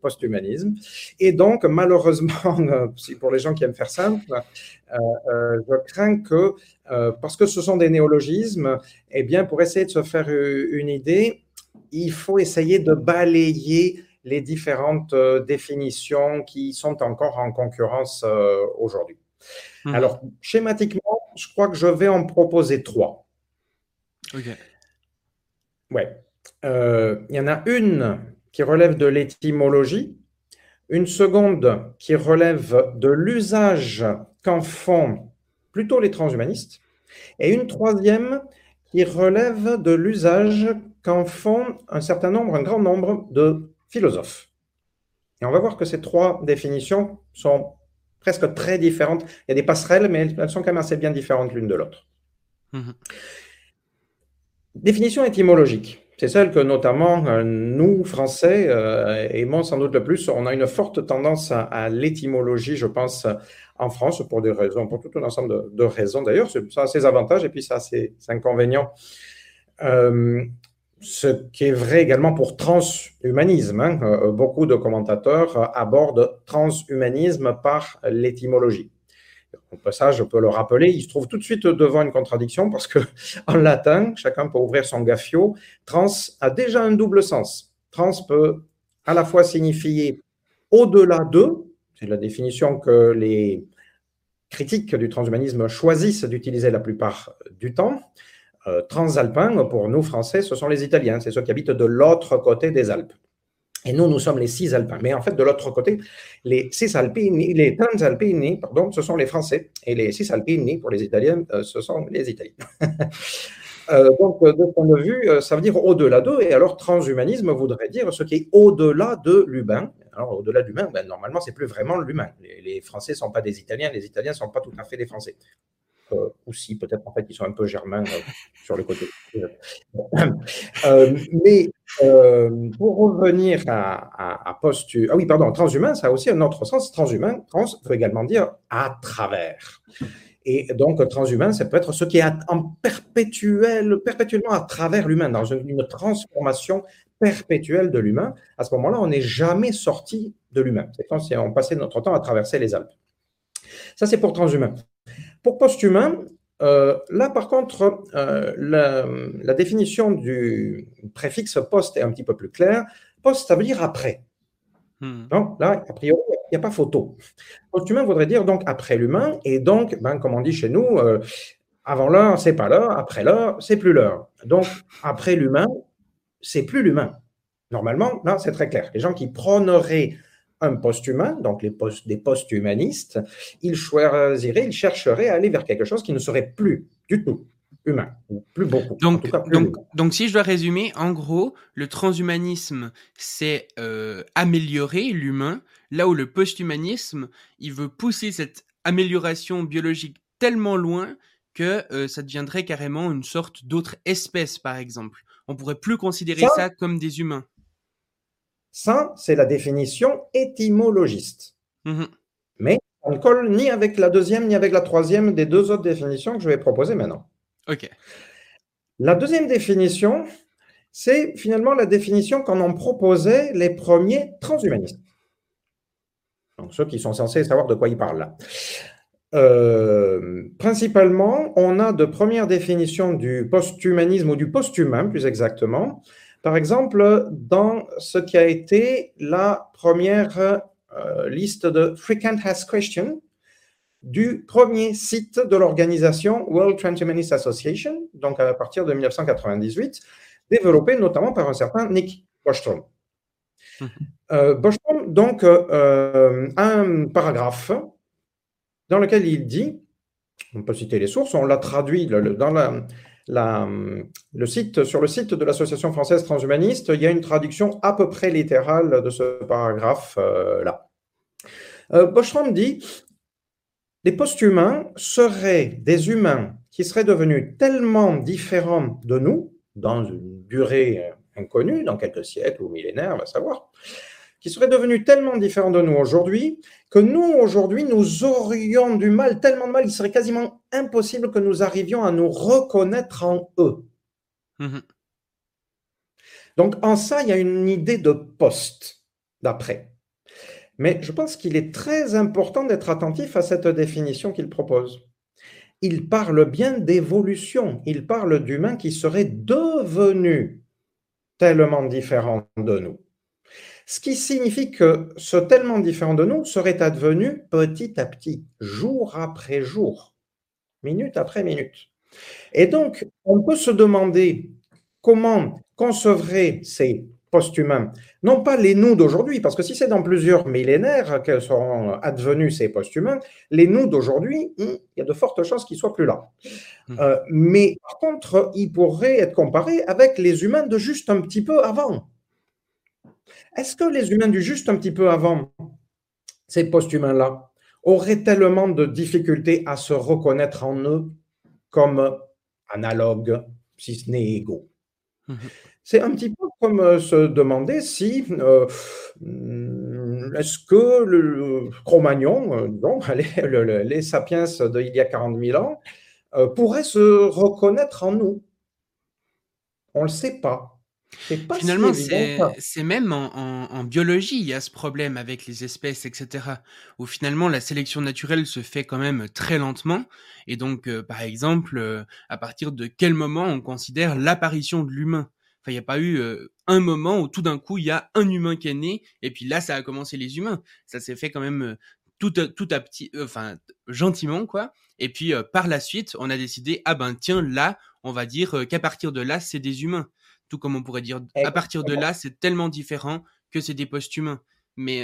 post-humanisme. Et donc, malheureusement, [LAUGHS] pour les gens qui aiment faire simple, je crains que, parce que ce sont des néologismes, eh bien, pour essayer de se faire une idée, il faut essayer de balayer les différentes euh, définitions qui sont encore en concurrence euh, aujourd'hui. Mhm. Alors, schématiquement, je crois que je vais en proposer trois. OK. Ouais. Euh, il y en a une qui relève de l'étymologie, une seconde qui relève de l'usage qu'en font plutôt les transhumanistes, et une troisième qui relève de l'usage qu'en font un certain nombre, un grand nombre de philosophe. Et on va voir que ces trois définitions sont presque très différentes. Il y a des passerelles, mais elles sont quand même assez bien différentes l'une de l'autre. Mhm. Définition étymologique. C'est celle que notamment euh, nous, Français, euh, aimons sans doute le plus. On a une forte tendance à, l'étymologie, je pense, en France, pour des raisons, pour tout un ensemble de, raisons. D'ailleurs, ça a ses avantages et puis ça a ses, inconvénients. Euh, ce qui est vrai également pour transhumanisme. Hein. Euh, beaucoup de commentateurs abordent transhumanisme par l'étymologie. Ça, je peux le rappeler, il se trouve tout de suite devant une contradiction parce que [LAUGHS] en latin, chacun peut ouvrir son gaffio, trans a déjà un double sens. Trans peut à la fois signifier au-delà de, c'est la définition que les critiques du transhumanisme choisissent d'utiliser la plupart du temps, euh, transalpins, pour nous Français, ce sont les Italiens, c'est ceux qui habitent de l'autre côté des Alpes. Et nous, nous sommes les Cisalpins. Mais en fait, de l'autre côté, les Cisalpini, les Transalpini, pardon, ce sont les Français. Et les Cisalpini, pour les Italiens, euh, ce sont les Italiens. [LAUGHS] Euh, donc, de ce point de vue, ça veut dire au-delà d'eux. Et alors, transhumanisme voudrait dire ce qui est au-delà de l'humain. Alors, au-delà de l'humain, ben, normalement, c'est plus vraiment l'humain. Les, les, Français ne sont pas des Italiens, les Italiens ne sont pas tout à fait des Français. Euh, aussi, peut-être en fait ils sont un peu germains euh, [LAUGHS] sur le côté. Euh, mais pour revenir à, à, postu... Ah oui, pardon, transhumain, ça a aussi un autre sens. Transhumain, trans veut également dire à travers. Et donc, transhumain, ça peut être ce qui est en perpétuel, perpétuellement à travers l'humain, dans une, transformation perpétuelle de l'humain. À ce moment-là, on n'est jamais sorti de l'humain. C'est si on passait notre temps à traverser les Alpes. Ça, c'est pour transhumain. Pour post-humain, euh, là, par contre, euh, la, définition du préfixe post est un petit peu plus claire. Post, ça veut dire après. Hmm. Donc, là, a priori, il n'y a pas photo. Post-humain voudrait dire donc après l'humain, et donc, ben, comme on dit chez nous, euh, avant l'heure, c'est pas l'heure, après l'heure, c'est plus l'heure. Donc, après l'humain, c'est plus l'humain. Normalement, là, c'est très clair. Les gens qui prôneraient un post-humain, donc les post, des post-humanistes, ils choisiraient, ils chercheraient à aller vers quelque chose qui ne serait plus du tout humain, ou plus beaucoup. Donc, donc, donc, si je dois résumer, en gros, le transhumanisme, c'est euh, améliorer l'humain, là où le post-humanisme, il veut pousser cette amélioration biologique tellement loin que euh, ça deviendrait carrément une sorte d'autre espèce, par exemple. On pourrait plus considérer ça comme des humains. Ça, c'est la définition étymologiste. Mhm. Mais on ne colle ni avec la deuxième ni avec la troisième des deux autres définitions que je vais proposer maintenant. OK. La deuxième définition, c'est finalement la définition qu'en ont proposé les premiers transhumanistes. Donc ceux qui sont censés savoir de quoi ils parlent là. euh, principalement, on a de premières définitions du post-humanisme ou du post-humain, plus exactement. Par exemple, dans ce qui a été la première euh, liste de Frequent Asked Questions du premier site de l'organisation World Transhumanist Association, donc à partir de 1998, développé notamment par un certain Nick Bostrom. Mhm. Euh, Bostrom, donc, euh, un paragraphe dans lequel il dit, on peut citer les sources, on l'a traduit dans la, le site, sur le site de l'Association française transhumaniste, il y a une traduction à peu près littérale de ce paragraphe-là. Euh, dit les post-humains seraient des humains qui seraient devenus tellement différents de nous, dans une durée inconnue, dans quelques siècles ou millénaires, on va savoir, qui seraient devenus tellement différents de nous aujourd'hui, que nous, aujourd'hui, nous aurions du mal, tellement de mal, il serait quasiment impossible que nous arrivions à nous reconnaître en eux. Mmh Donc, en ça, il y a une idée de poste, d'après. Mais je pense qu'il est très important d'être attentif à cette définition qu'il propose. Il parle bien d'évolution, il parle d'humains qui seraient devenus tellement différents de nous. Ce qui signifie que ce tellement différent de nous serait advenu petit à petit, jour après jour, minute après minute. Et donc, on peut se demander comment concevraient ces post-humains. Non pas les nous d'aujourd'hui, parce que si c'est dans plusieurs millénaires qu'elles seront advenus ces post-humains, les nous d'aujourd'hui, il y a de fortes chances qu'ils soient plus là. Hmm. Euh, mais par contre, ils pourraient être comparés avec les humains de juste un petit peu avant. Est-ce que les humains du juste un petit peu avant, ces post-humains-là, auraient tellement de difficultés à se reconnaître en eux comme analogues, si ce n'est égaux? Hmm. C'est un petit peu comme euh, se demander si euh, est-ce que le Cro-Magnon, euh, [LAUGHS] les, sapiens d'il y a 40 000 ans, pourraient se reconnaître en nous? On ne le sait pas. Finalement, c'est même en, biologie, il y a ce problème avec les espèces, etc. Où finalement la sélection naturelle se fait quand même très lentement. Et donc, par exemple, à partir de quel moment on considère l'apparition de l'humain? Enfin, il n'y a pas eu un moment où tout d'un coup, il y a un humain qui est né, et puis là, ça a commencé les humains. Ça s'est fait quand même tout, à, tout à petit, enfin, gentiment, quoi. Et puis, par la suite, on a décidé, ah ben, tiens, là, on va dire qu'à partir de là, c'est des humains. Tout comme on pourrait dire, à partir de là, c'est tellement différent que c'est des post-humains. Mais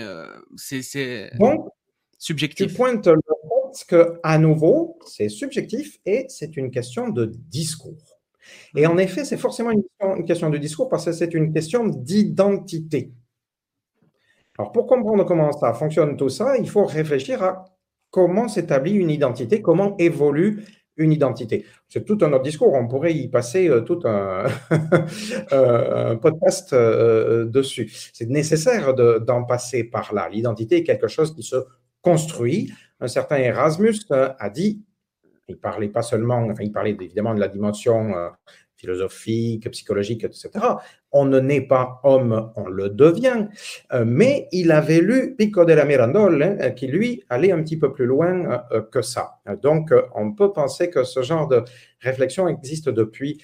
c'est subjectif. Tu pointes le fait que, à nouveau, c'est subjectif et c'est une question de discours. Et en effet, c'est forcément une question, de discours parce que c'est une question d'identité. Alors, pour comprendre comment ça fonctionne tout ça, il faut réfléchir à comment s'établit une identité, comment évolue une identité. C'est tout un autre discours, on pourrait y passer euh, tout un, [LAUGHS] euh, podcast euh, dessus. C'est nécessaire d'en passer par là. L'identité est quelque chose qui se construit. Un certain Erasmus a dit il parlait pas seulement, enfin, il parlait évidemment de la dimension philosophique, psychologique, etc. On ne naît pas homme, on le devient. Euh, mais il avait lu Pico de la Mirandole, hein, qui lui allait un petit peu plus loin euh, que ça. Donc, on peut penser que ce genre de réflexion existe depuis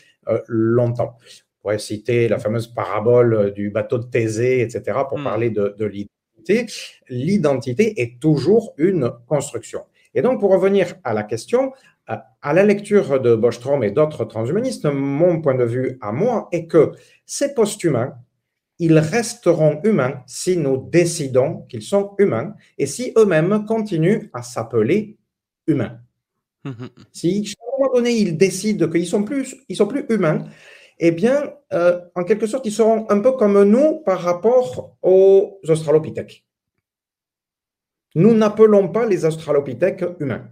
longtemps. On pourrait citer la fameuse parabole du bateau de Thésée, etc., pour hmm. parler de, de l'identité. L'identité est toujours une construction. Et donc, pour revenir à la question, à la lecture de Bostrom et d'autres transhumanistes, mon point de vue à moi est que ces post-humains, ils resteront humains si nous décidons qu'ils sont humains et si eux-mêmes continuent à s'appeler humains. Mhm. Si à un moment donné ils décident qu'ils sont plus, ils sont plus humains, eh bien, euh, en quelque sorte, ils seront un peu comme nous par rapport aux australopithèques. Nous n'appelons pas les australopithèques humains.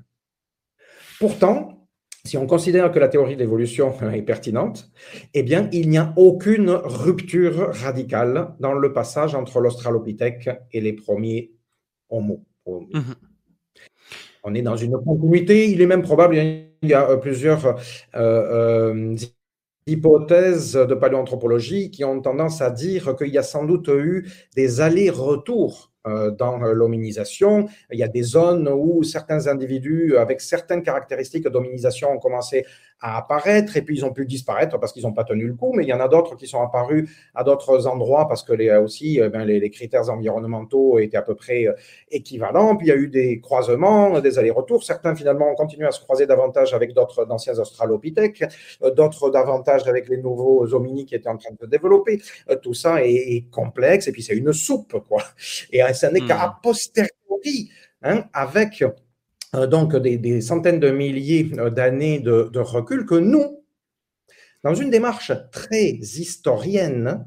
Pourtant, si on considère que la théorie de l'évolution [LAUGHS] est pertinente, eh bien, il n'y a aucune rupture radicale dans le passage entre l'Australopithèque et les premiers Homo. Mhm. On est dans une continuité. Il est même probable, il y a euh, plusieurs euh, euh, hypothèses de paléoanthropologie qui ont tendance à dire qu'il y a sans doute eu des allers-retours dans l'hominisation. Il y a des zones où certains individus avec certaines caractéristiques d'hominisation ont commencé à apparaître et puis ils ont pu disparaître parce qu'ils n'ont pas tenu le coup, mais il y en a d'autres qui sont apparus à d'autres endroits parce que les, aussi eh ben, les, critères environnementaux étaient à peu près euh, équivalents. Puis il y a eu des croisements, des allers-retours. Certains finalement ont continué à se croiser davantage avec d'autres d'anciens australopithèques, euh, d'autres davantage avec les nouveaux hominides qui étaient en train de se développer. Euh, tout ça est, complexe et puis c'est une soupe, quoi. Et ça n'est qu'à hmm. posteriori, hein, avec euh, donc des, centaines de milliers euh, d'années de, recul, que nous, dans une démarche très historienne,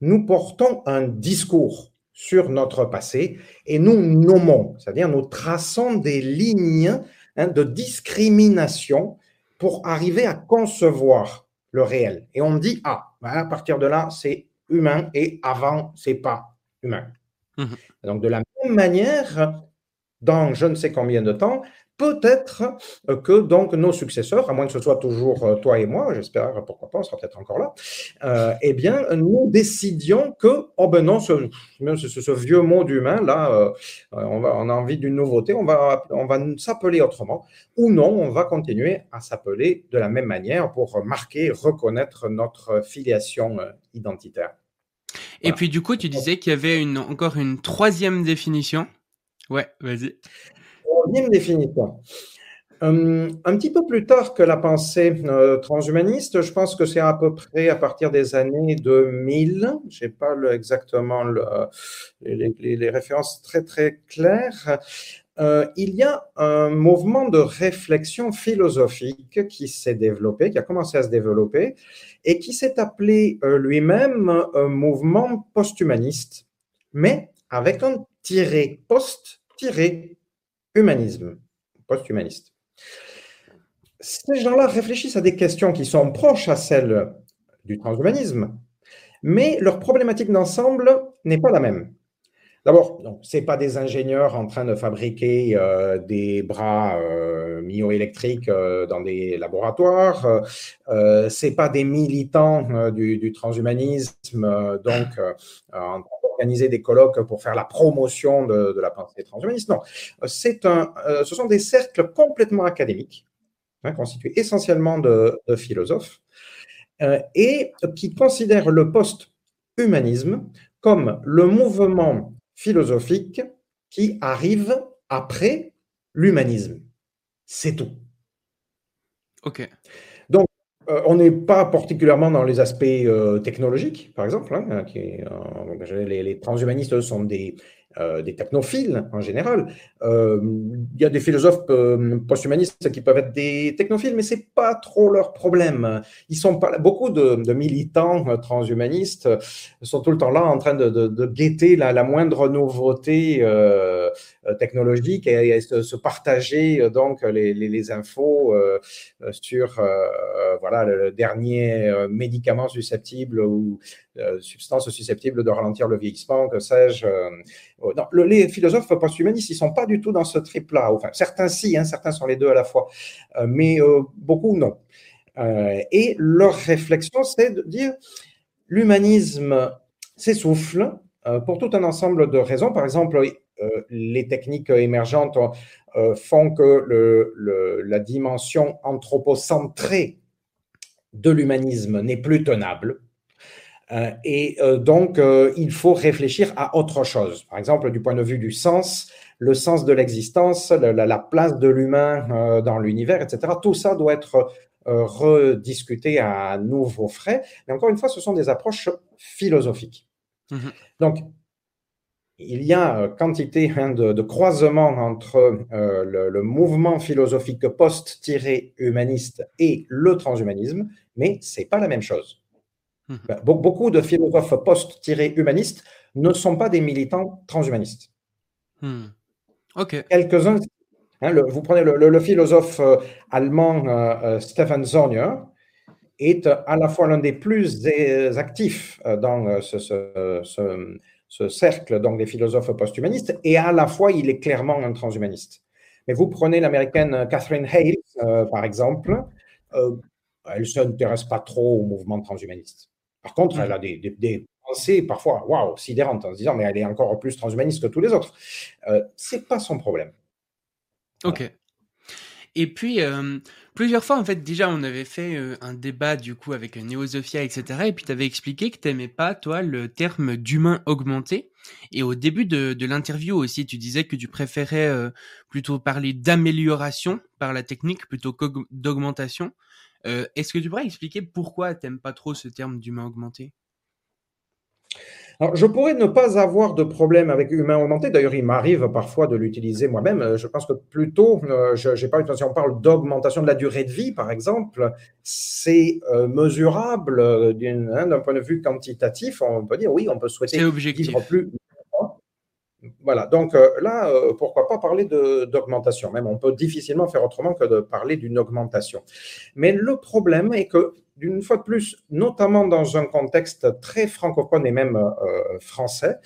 nous portons un discours sur notre passé et nous nommons, c'est-à-dire nous traçons des lignes hein, de discrimination pour arriver à concevoir le réel. Et on dit, ah, ben, à partir de là, c'est humain et avant, c'est pas humain. Mmh donc de la même manière, dans je ne sais combien de temps, peut-être euh, que donc nos successeurs, à moins que ce soit toujours euh, toi et moi, j'espère, pourquoi pas, on sera peut-être encore là, euh, eh bien, nous décidions que, oh ben non, ce, ce, vieux mot d'humain, là, on, va, on a envie d'une nouveauté, on va, on va s'appeler autrement, ou non, on va continuer à s'appeler de la même manière pour marquer, reconnaître notre filiation identitaire. Et puis, du coup, tu disais qu'il y avait une, encore une troisième définition. Ouais, vas-y. Troisième définition. Euh, un petit peu plus tard que la pensée euh, transhumaniste, je pense que c'est à peu près à partir des années 2000, je n'ai pas exactement les, références très très claires, euh, il y a un mouvement de réflexion philosophique qui s'est développé, qui a commencé à se développer, et qui s'est appelé lui-même un mouvement post-humaniste, mais avec un tiré post humanisme, post-humaniste. Ces gens-là réfléchissent à des questions qui sont proches à celles du transhumanisme, mais leur problématique d'ensemble n'est pas la même. D'abord, ce n'est pas des ingénieurs en train de fabriquer euh, des bras euh, myoélectriques euh, dans des laboratoires, ce n'est pas des militants du, du, transhumanisme, donc en organiser des colloques pour faire la promotion de, la pensée transhumaniste. Non, c'est un, euh, ce sont des cercles complètement académiques, hein, constitués essentiellement de, philosophes, euh, et qui considèrent le post-humanisme comme le mouvement philosophique qui arrive après l'humanisme. C'est tout. OK. Euh, on n'est pas particulièrement dans les aspects euh, technologiques, par exemple. Hein, euh, les, transhumanistes sont des, euh, des technophiles en général. Euh, il y a des philosophes euh, post-humanistes qui peuvent être des technophiles, mais c'est pas trop leur problème. Ils sont pas beaucoup de, militants transhumanistes sont tout le temps là en train de, guetter la, moindre nouveauté technologique et, se, partager donc les, infos sur voilà le dernier médicament susceptible ou substance susceptible de ralentir le vieillissement, que sais-je. Euh, non, les philosophes post-humanistes, ils ne sont pas du tout dans ce trip-là. Certains si, hein, certains sont les deux à la fois, euh, mais euh, beaucoup non. et leur réflexion, c'est de dire l'humanisme s'essouffle pour tout un ensemble de raisons. Par exemple, les techniques émergentes font que la dimension anthropocentrée de l'humanisme n'est plus tenable. Euh, et euh, donc, euh, il faut réfléchir à autre chose. Par exemple, du point de vue du sens, le sens de l'existence, la, place de l'humain dans l'univers, etc. Tout ça doit être rediscuté à nouveau frais. Mais encore une fois, ce sont des approches philosophiques. Mmh donc, il y a quantité hein, de, croisements entre le, mouvement philosophique post-humaniste et le transhumanisme, mais ce n'est pas la même chose. Mhm. Beaucoup de philosophes post-humanistes ne sont pas des militants transhumanistes. Hmm. Ok. Quelques-uns. Hein, vous prenez le, philosophe euh, allemand euh, euh, Stefan Zornier, est à la fois l'un des plus actifs dans ce, ce, cercle donc, des philosophes post-humanistes, et à la fois il est clairement un transhumaniste. Mais vous prenez l'américaine Catherine Hale, par exemple, elle ne s'intéresse pas trop au mouvement transhumaniste. Par contre, elle a des, pensée parfois, waouh, sidérante, en se disant, mais elle est encore plus transhumaniste que tous les autres. Euh, c'est pas son problème. Ok. Et puis, euh, plusieurs fois, en fait, déjà, on avait fait euh, un débat, du coup, avec Néosophia, etc. Et puis, tu avais expliqué que tu n'aimais pas, toi, le terme d'humain augmenté. Et au début de, de l'interview aussi, tu disais que tu préférais euh, plutôt parler d'amélioration par la technique plutôt que d'augmentation. Est-ce que tu pourrais expliquer pourquoi tu n'aimes pas trop ce terme d'humain augmenté? Alors, je pourrais ne pas avoir de problème avec humain augmenté. D'ailleurs, il m'arrive parfois de l'utiliser moi-même. Je pense que plutôt, euh, pas si on parle d'augmentation de la durée de vie, par exemple, c'est euh, mesurable hein, d'un point de vue quantitatif. On peut dire oui, on peut souhaiter vivre plus. Voilà, donc euh, là, pourquoi pas parler d'augmentation Même on peut difficilement faire autrement que de parler d'une augmentation. Mais le problème est que d'une fois de plus, notamment dans un contexte très francophone et même euh, français,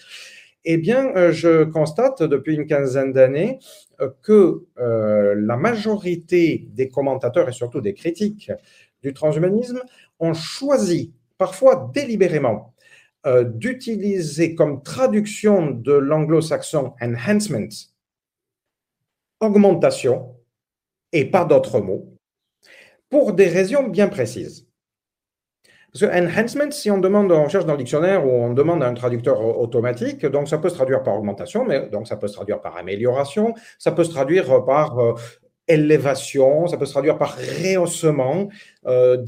eh bien, euh, je constate depuis une quinzaine d'années euh, que la majorité des commentateurs et surtout des critiques du transhumanisme ont choisi, parfois délibérément, d'utiliser comme traduction de l'anglo-saxon enhancement, augmentation, et pas d'autres mots, pour des raisons bien précises. Parce que enhancement, si on demande, on cherche dans le dictionnaire ou on demande à un traducteur automatique, donc ça peut se traduire par augmentation, mais donc ça peut se traduire par amélioration, ça peut se traduire par euh, élévation, ça peut se traduire par rehaussement. Euh,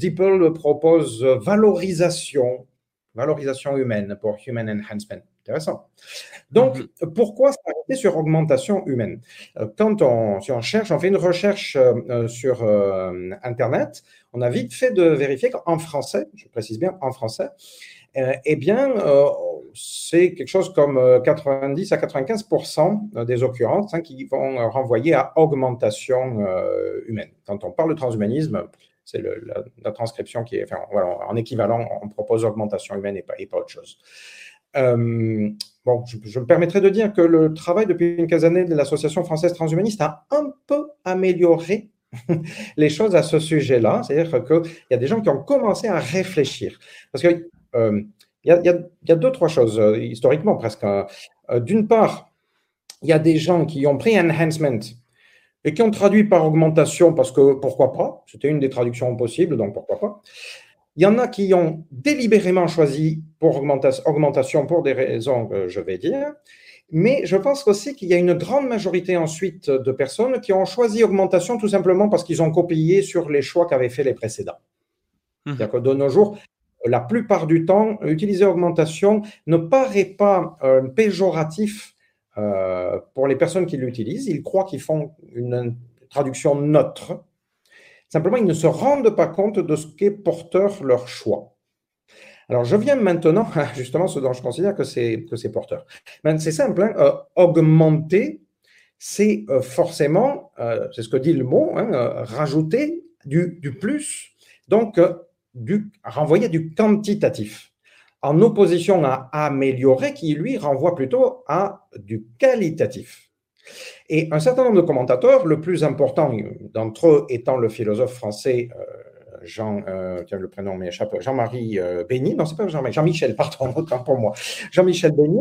propose valorisation, valorisation humaine pour human enhancement. Intéressant. Donc, mhm. pourquoi s'arrêter sur augmentation humaine? Euh, Quand on, si on cherche, on fait une recherche euh, sur euh, Internet, on a vite fait de vérifier qu'en français, je précise bien en français, eh bien, c'est quelque chose comme 90 à 95% des occurrences hein, qui vont renvoyer à augmentation humaine. Quand on parle de transhumanisme, c'est la, transcription qui est, enfin, en équivalent, on propose augmentation humaine et pas, autre chose. Euh, je, me permettrai de dire que le travail depuis une quinzaine d'années de l'Association française transhumaniste a un peu amélioré [LAUGHS] les choses à ce sujet-là. C'est-à-dire qu'il y a des gens qui ont commencé à réfléchir. Parce qu'il euh, y, a, y, a, deux, trois choses, euh, historiquement presque. Hein. D'une part, il y a des gens qui ont pris enhancement et qui ont traduit par augmentation parce que pourquoi pas, c'était une des traductions possibles, donc pourquoi pas. Il y en a qui ont délibérément choisi pour augmentation pour des raisons que je vais dire. Mais je pense aussi qu'il y a une grande majorité ensuite de personnes qui ont choisi augmentation tout simplement parce qu'ils ont copié sur les choix qu'avaient fait les précédents. Mmh. C'est-à-dire que de nos jours, la plupart du temps, utiliser augmentation ne paraît pas euh, péjoratif euh, pour les personnes qui l'utilisent. Ils croient qu'ils font une traduction neutre Simplement, ils ne se rendent pas compte de ce qu'est porteur leur choix. Alors, je viens maintenant à justement ce dont je considère que c'est, que c'est porteur. Ben, c'est simple, hein, euh, augmenter, c'est euh, forcément, euh, c'est ce que dit le mot, hein, rajouter du, du, plus, donc du, renvoyer du quantitatif, en opposition à améliorer, qui lui renvoie plutôt à du qualitatif. Et un certain nombre de commentateurs, le plus important d'entre eux étant le philosophe français euh, Jean, euh, le prénom m'échappe, Jean-Marie euh, non, c'est pas Jean-Marie, Jean-Michel, pardon, [LAUGHS] pour moi, Jean-Michel Beigny,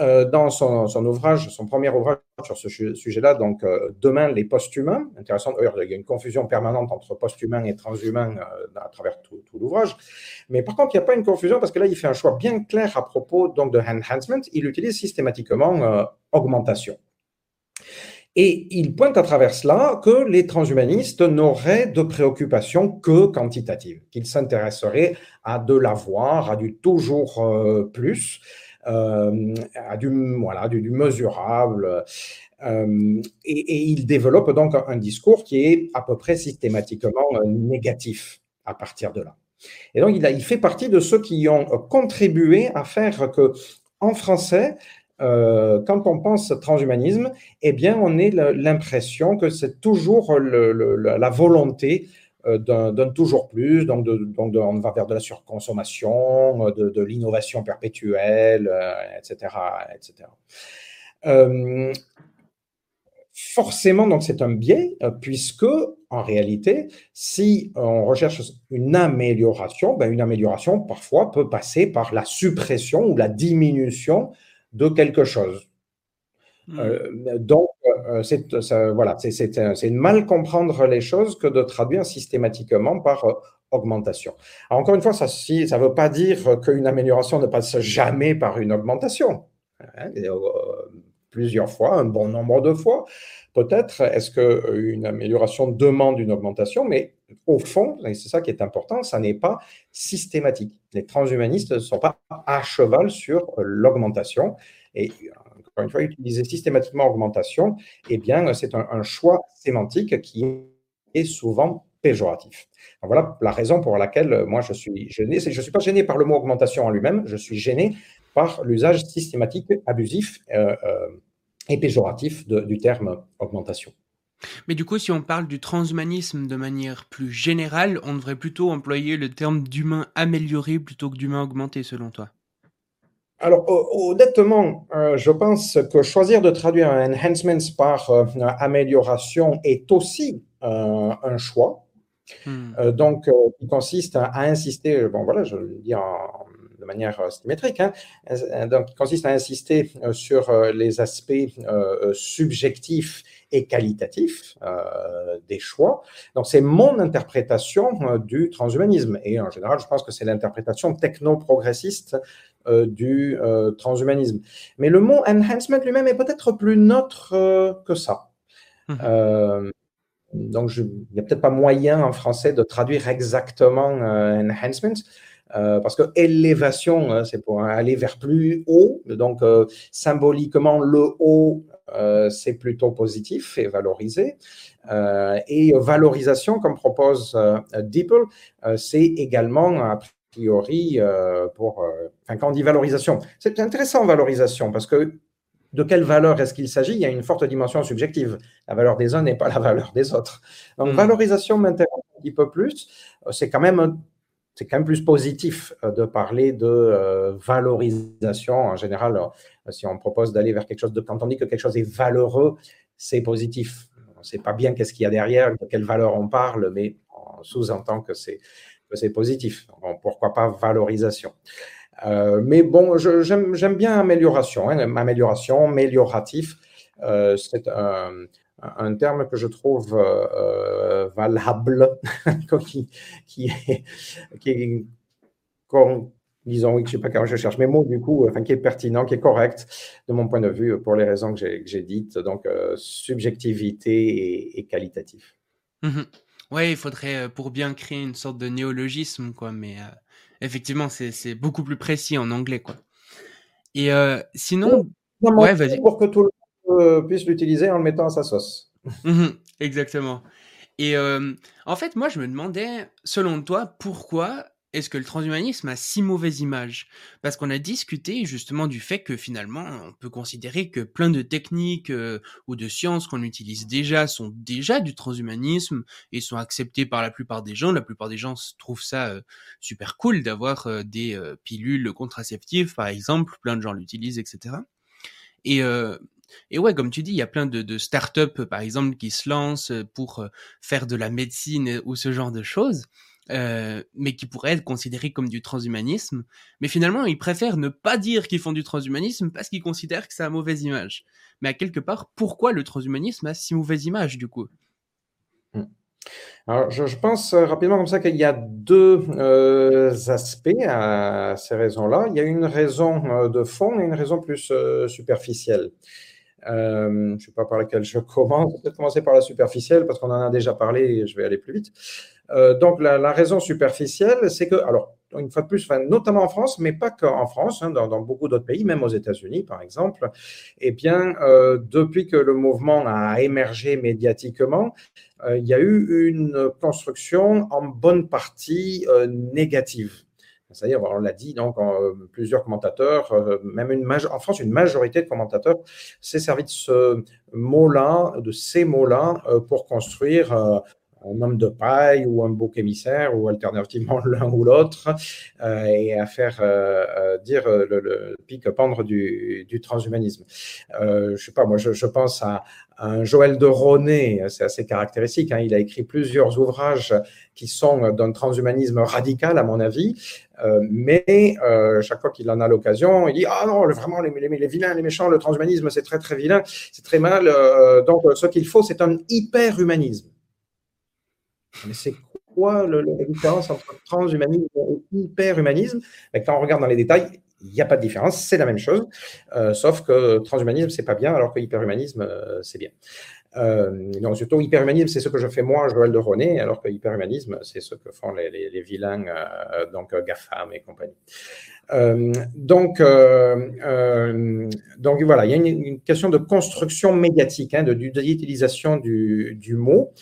euh, dans son, son, ouvrage, son premier ouvrage sur ce sujet-là, donc Demain, les post-humains, intéressant, il y a une confusion permanente entre post-humain et transhumain à travers tout, tout l'ouvrage, mais par contre, il n'y a pas une confusion parce que là, il fait un choix bien clair à propos donc, de enhancement, il utilise systématiquement augmentation. Et il pointe à travers cela que les transhumanistes n'auraient de préoccupation que quantitative, qu'ils s'intéresseraient à de l'avoir, à du toujours euh, plus, euh, à du, voilà, du, mesurable. Euh, et, il développe donc un, discours qui est à peu près systématiquement négatif à partir de là. Et donc, il, il fait partie de ceux qui ont contribué à faire que, en français, euh, quand on pense transhumanisme, eh bien, on a l'impression que c'est toujours la volonté euh, d'un toujours plus, donc, donc on va vers de la surconsommation, de, l'innovation perpétuelle, etc. Euh, etc. forcément, donc c'est un biais, euh, puisque en réalité, si on recherche une amélioration, ben une amélioration parfois peut passer par la suppression ou la diminution de quelque chose. Hmm. Euh, donc, euh, c'est voilà, c'est mal comprendre les choses que de traduire systématiquement par augmentation. encore une fois, ça ne veut pas dire qu'une amélioration ne passe jamais par une augmentation. Hein, plusieurs fois, un bon nombre de fois. Peut-être est-ce qu'une amélioration demande une augmentation, mais au fond, et c'est ça qui est important, ça n'est pas systématique. Les transhumanistes ne sont pas à cheval sur l'augmentation. Et encore une fois, utiliser systématiquement augmentation, eh bien, c'est un, choix sémantique qui est souvent péjoratif. voilà la raison pour laquelle moi je suis gêné. Je ne suis pas gêné par le mot augmentation en lui-même, je suis gêné par l'usage systématique, abusif euh, euh, et péjoratif du terme augmentation. Mais du coup, si on parle du transhumanisme de manière plus générale, on devrait plutôt employer le terme d'humain amélioré plutôt que d'humain augmenté, selon toi? Alors, honnêtement, euh, je pense que choisir de traduire un enhancement par amélioration est aussi un choix. Hmm. donc, il consiste à, à, insister, bon voilà, je le dis en, manière euh, symétrique, hein, euh, donc, qui consiste à insister euh, sur les aspects subjectifs et qualitatifs des choix. Donc, c'est mon interprétation du transhumanisme. Et en général, je pense que c'est l'interprétation techno-progressiste du transhumanisme. Mais le mot enhancement lui-même est peut-être plus neutre que ça. Mmh. donc, il n'y a peut-être pas moyen en français de traduire exactement enhancement. Euh, parce que élévation, hein, c'est pour aller vers plus haut. Donc, euh, symboliquement, le haut, euh, c'est plutôt positif et valorisé. et valorisation, comme propose DeepL, c'est également, a priori, pour. enfin, quand on dit valorisation, c'est intéressant, valorisation, parce que de quelle valeur est-ce qu'il s'agit? Il y a une forte dimension subjective. La valeur des uns n'est pas la valeur des autres. Donc, hmm. valorisation m'intéresse un petit peu plus. C'est quand même c'est quand même plus positif euh, de parler de euh, valorisation. En général, euh, si on propose d'aller vers quelque chose de, quand on dit que quelque chose est valeureux, c'est positif. On ne sait pas bien qu'est-ce qu'il y a derrière, de quelle valeur on parle, mais on sous-entend que c'est, positif. pourquoi pas valorisation mais bon, j'aime, bien amélioration, hein, amélioration, amélioratif. c'est un, un terme que je trouve euh, euh, valable, [LAUGHS] qui, qui, est, qui disons, oui, je ne sais pas comment je cherche mes mots, du coup, enfin, qui est pertinent, qui est correct, de mon point de vue, pour les raisons que j'ai dites, donc euh, subjectivité et, qualitatif. Mmh oui, il faudrait, pour bien créer une sorte de néologisme, quoi, mais effectivement, c'est beaucoup plus précis en anglais, quoi. Et sinon, ouais, vas-y. Pour que tout le euh, puisse l'utiliser en le mettant à sa sauce. Mhm, exactement. Et euh, en fait, moi, je me demandais, selon toi, pourquoi est-ce que le transhumanisme a si mauvaise image? Parce qu'on a discuté justement du fait que finalement, on peut considérer que plein de techniques euh, ou de sciences qu'on utilise déjà sont déjà du transhumanisme et sont acceptées par la plupart des gens. La plupart des gens trouvent ça super cool d'avoir des pilules contraceptives, par exemple. Plein de gens l'utilisent, etc. Et et ouais, comme tu dis, il y a plein de, de startups, par exemple, qui se lancent pour euh, faire de la médecine ou ce genre de choses, euh, mais qui pourraient être considérés comme du transhumanisme. Mais finalement, ils préfèrent ne pas dire qu'ils font du transhumanisme parce qu'ils considèrent que ça a mauvaise image. Mais à quelque part, pourquoi le transhumanisme a si mauvaise image, du coup? Mmh. Alors, je, pense euh, rapidement comme ça qu'il y a deux aspects à ces raisons-là. Il y a une raison de fond et une raison plus superficielle. Euh, je ne sais pas par laquelle je commence. Peut-être commencer par la superficielle parce qu'on en a déjà parlé et je vais aller plus vite. Euh, donc la, raison superficielle, c'est que, alors une fois de plus, notamment en France, mais pas qu'en France, hein, dans, beaucoup d'autres pays, même aux États-Unis par exemple, eh bien, euh, depuis que le mouvement a émergé médiatiquement, il y a eu une construction en bonne partie négative. C'est-à-dire, on l'a dit, donc euh, plusieurs commentateurs, euh, même en France, une majorité de commentateurs s'est servi de ce mot-là, de ces mots-là, euh, pour construire un homme de paille ou un bouc émissaire ou alternativement [LAUGHS] l'un ou l'autre et à faire dire le, pic pendre du, transhumanisme. je sais pas, moi je, pense à, un Joël de Ronet, c'est assez caractéristique. Hein, il a écrit plusieurs ouvrages qui sont d'un transhumanisme radical, à mon avis, euh, mais euh, chaque fois qu'il en a l'occasion, il dit Ah non, vraiment, les, vilains, les méchants, le transhumanisme, c'est très très vilain, c'est très mal. Euh, donc, ce qu'il faut, c'est un hyper-humanisme. Mais c'est quoi la différence entre transhumanisme et hyper-humanisme? Quand on regarde dans les détails, il n'y a pas de différence, c'est la même chose, euh, sauf que transhumanisme, c'est pas bien, alors que hyperhumanisme, euh, c'est bien. Euh, donc, surtout, hyperhumanisme, c'est ce que je fais moi, Joël de René, alors que hyperhumanisme, c'est ce que font les, les, vilains, donc GAFAM et compagnie. donc, donc, voilà, il y a une, question de construction médiatique, hein, de, d'utilisation du, du mot,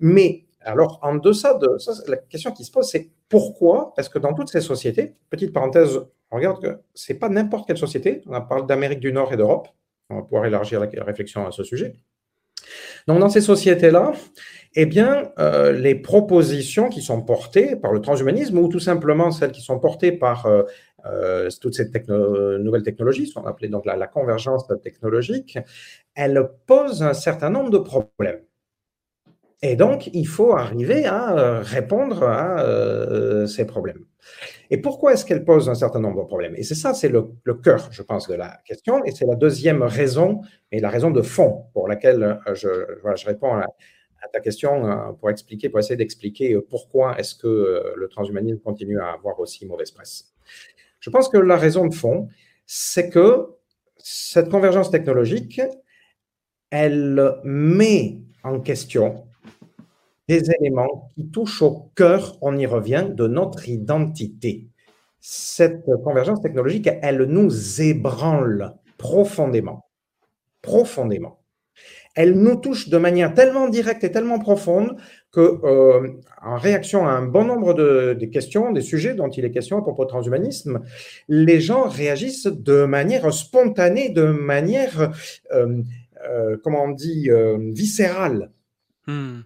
mais alors, en deçà de ça, la question qui se pose, c'est pourquoi Parce que dans toutes ces sociétés, petite parenthèse, on regarde que ce n'est pas n'importe quelle société, on parle d'Amérique du Nord et d'Europe, on va pouvoir élargir la réflexion à ce sujet. Donc, dans ces sociétés-là, eh bien, euh, les propositions qui sont portées par le transhumanisme ou tout simplement celles qui sont portées par euh, euh, toutes ces nouvelles technologies, ce qu'on appelait donc la convergence technologique, elles posent un certain nombre de problèmes. Et donc, il faut arriver à euh, répondre à euh, ces problèmes. Et pourquoi est-ce qu'elle pose un certain nombre de problèmes? Et c'est ça, c'est le, cœur, je pense, de la question. Et c'est la deuxième raison, et la raison de fond pour laquelle euh, je, je réponds à, ta question pour expliquer, pour essayer d'expliquer pourquoi est-ce que le transhumanisme continue à avoir aussi mauvaise presse. Je pense que la raison de fond, c'est que cette convergence technologique, elle met en question des éléments qui touchent au cœur, on y revient, de notre identité. Cette convergence technologique, elle nous ébranle profondément. Profondément. Elle nous touche de manière tellement directe et tellement profonde que, euh, en réaction à un bon nombre de, questions, des sujets dont il est question à propos de transhumanisme, les gens réagissent de manière spontanée, de manière, euh, euh, comment on dit, viscérale. Hmm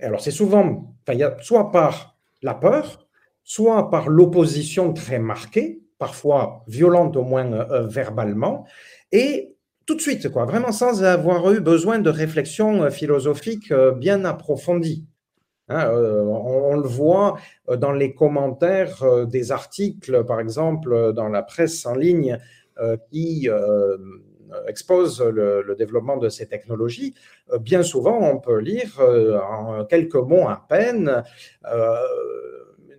alors c'est souvent, soit par la peur, soit par l'opposition très marquée, parfois violente au moins euh, verbalement, et tout de suite, quoi, vraiment sans avoir eu besoin de réflexion euh, philosophique euh, bien approfondie. Hein, on, le voit dans les commentaires des articles, par exemple, dans la presse en ligne, qui euh, expose le, développement de ces technologies, euh, bien souvent, on peut lire euh, en quelques mots à peine.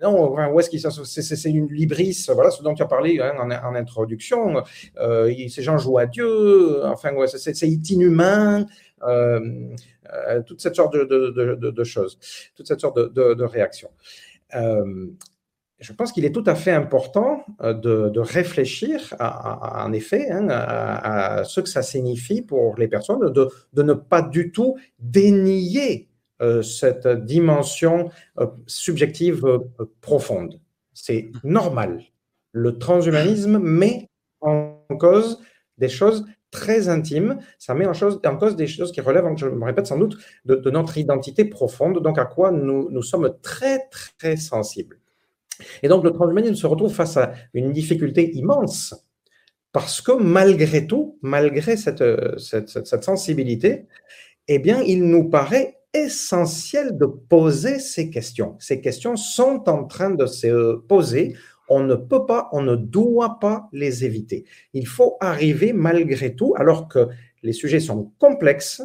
non, où est-ce qu'il c'est une libris, voilà ce dont tu as parlé hein, en, introduction. ces gens jouent à Dieu, enfin, c'est inhumain. toute cette sorte de, choses, toute cette sorte de, réactions je pense qu'il est tout à fait important euh, de, réfléchir, en effet, hein, à, ce que ça signifie pour les personnes, de, ne pas du tout dénier euh, cette dimension euh, subjective profonde. C'est normal. Le transhumanisme met en cause des choses très intimes, ça met en, cause des choses qui relèvent, je me répète sans doute, de, notre identité profonde, donc à quoi nous sommes très, très sensibles. Et donc le transhumanisme se retrouve face à une difficulté immense parce que malgré tout, malgré cette, cette, sensibilité, eh bien, il nous paraît essentiel de poser ces questions. Ces questions sont en train de se poser. On ne peut pas, on ne doit pas les éviter. Il faut arriver malgré tout, alors que les sujets sont complexes,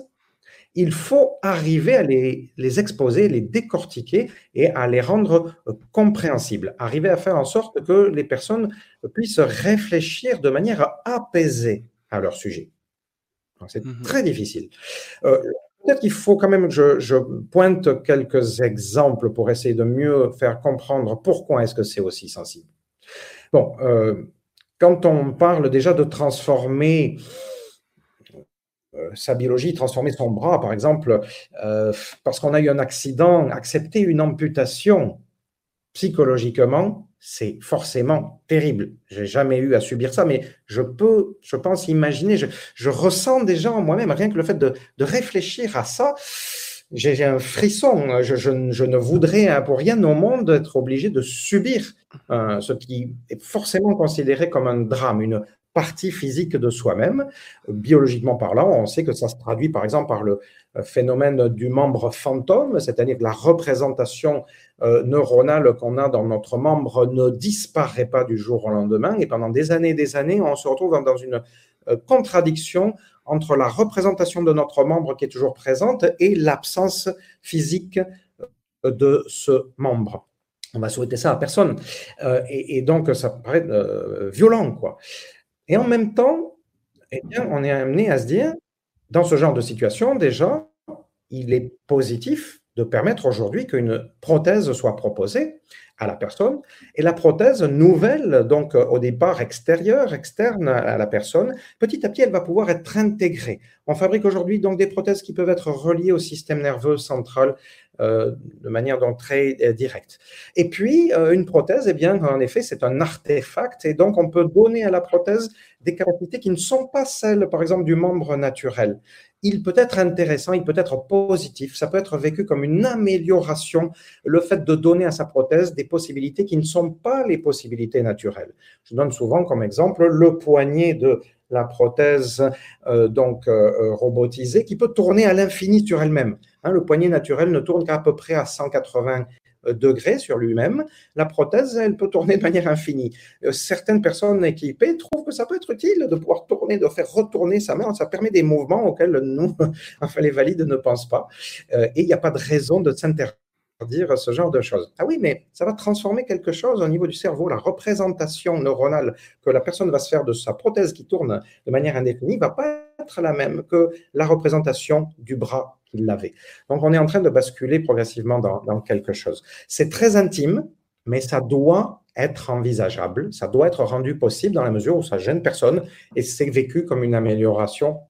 il faut arriver à les, exposer, les décortiquer et à les rendre euh, compréhensibles, arriver à faire en sorte que les personnes puissent réfléchir de manière apaisée à leur sujet. C'est mmh très difficile. Euh, peut-être qu'il faut quand même que je, pointe quelques exemples pour essayer de mieux faire comprendre pourquoi est-ce que c'est aussi sensible. Bon, euh, quand on parle déjà de transformer sa biologie, transformer son bras, par exemple, euh, parce qu'on a eu un accident, accepter une amputation psychologiquement, c'est forcément terrible. J'ai jamais eu à subir ça, mais je peux, je pense, imaginer, je, ressens déjà en moi-même, rien que le fait de, réfléchir à ça, j'ai un frisson. Je, ne voudrais hein, pour rien au monde être obligé de subir euh, ce qui est forcément considéré comme un drame, une partie physique de soi-même. Biologiquement parlant, on sait que ça se traduit par exemple par le euh, phénomène du membre fantôme, c'est-à-dire que la représentation euh, neuronale qu'on a dans notre membre ne disparaît pas du jour au lendemain. Et pendant des années et des années, on se retrouve dans une contradiction entre la représentation de notre membre qui est toujours présente et l'absence physique euh, de ce membre. On va souhaiter ça à personne. Euh, et, donc, ça paraît euh, violent. Et en même temps, eh on est amené à se dire, dans ce genre de situation, déjà, il est positif de permettre aujourd'hui qu'une prothèse soit proposée à la personne. Et la prothèse nouvelle, donc euh, au départ extérieure, externe à la personne, petit à petit, elle va pouvoir être intégrée. On fabrique aujourd'hui donc des prothèses qui peuvent être reliées au système nerveux central de manière donc très euh, directe. Et puis, une prothèse, eh bien, en effet, c'est un artefact et donc on peut donner à la prothèse des capacités qui ne sont pas celles, par exemple, du membre naturel il peut être intéressant, il peut être positif, ça peut être vécu comme une amélioration, le fait de donner à sa prothèse des possibilités qui ne sont pas les possibilités naturelles. Je donne souvent comme exemple le poignet de la prothèse euh, donc euh, euh, robotisée qui peut tourner à l'infini sur elle-même. Hein, le poignet naturel ne tourne qu'à peu près à 180 degrés sur lui-même, la prothèse, elle peut tourner de manière infinie. Certaines personnes équipées trouvent que ça peut être utile de pouvoir tourner, de faire retourner sa main. Ça permet des mouvements auxquels nous, [LAUGHS] enfin les valides, ne pensent pas. Et il n'y a pas de raison de s'interdire ce genre de choses. Ah oui, mais ça va transformer quelque chose au niveau du cerveau. La représentation neuronale que la personne va se faire de sa prothèse qui tourne de manière indéfinie va pas être la même que la représentation du bras qu'il l'avait. Donc on est en train de basculer progressivement dans, dans quelque chose. C'est très intime, mais ça doit être envisageable, ça doit être rendu possible dans la mesure où ça gêne personne et c'est vécu comme une amélioration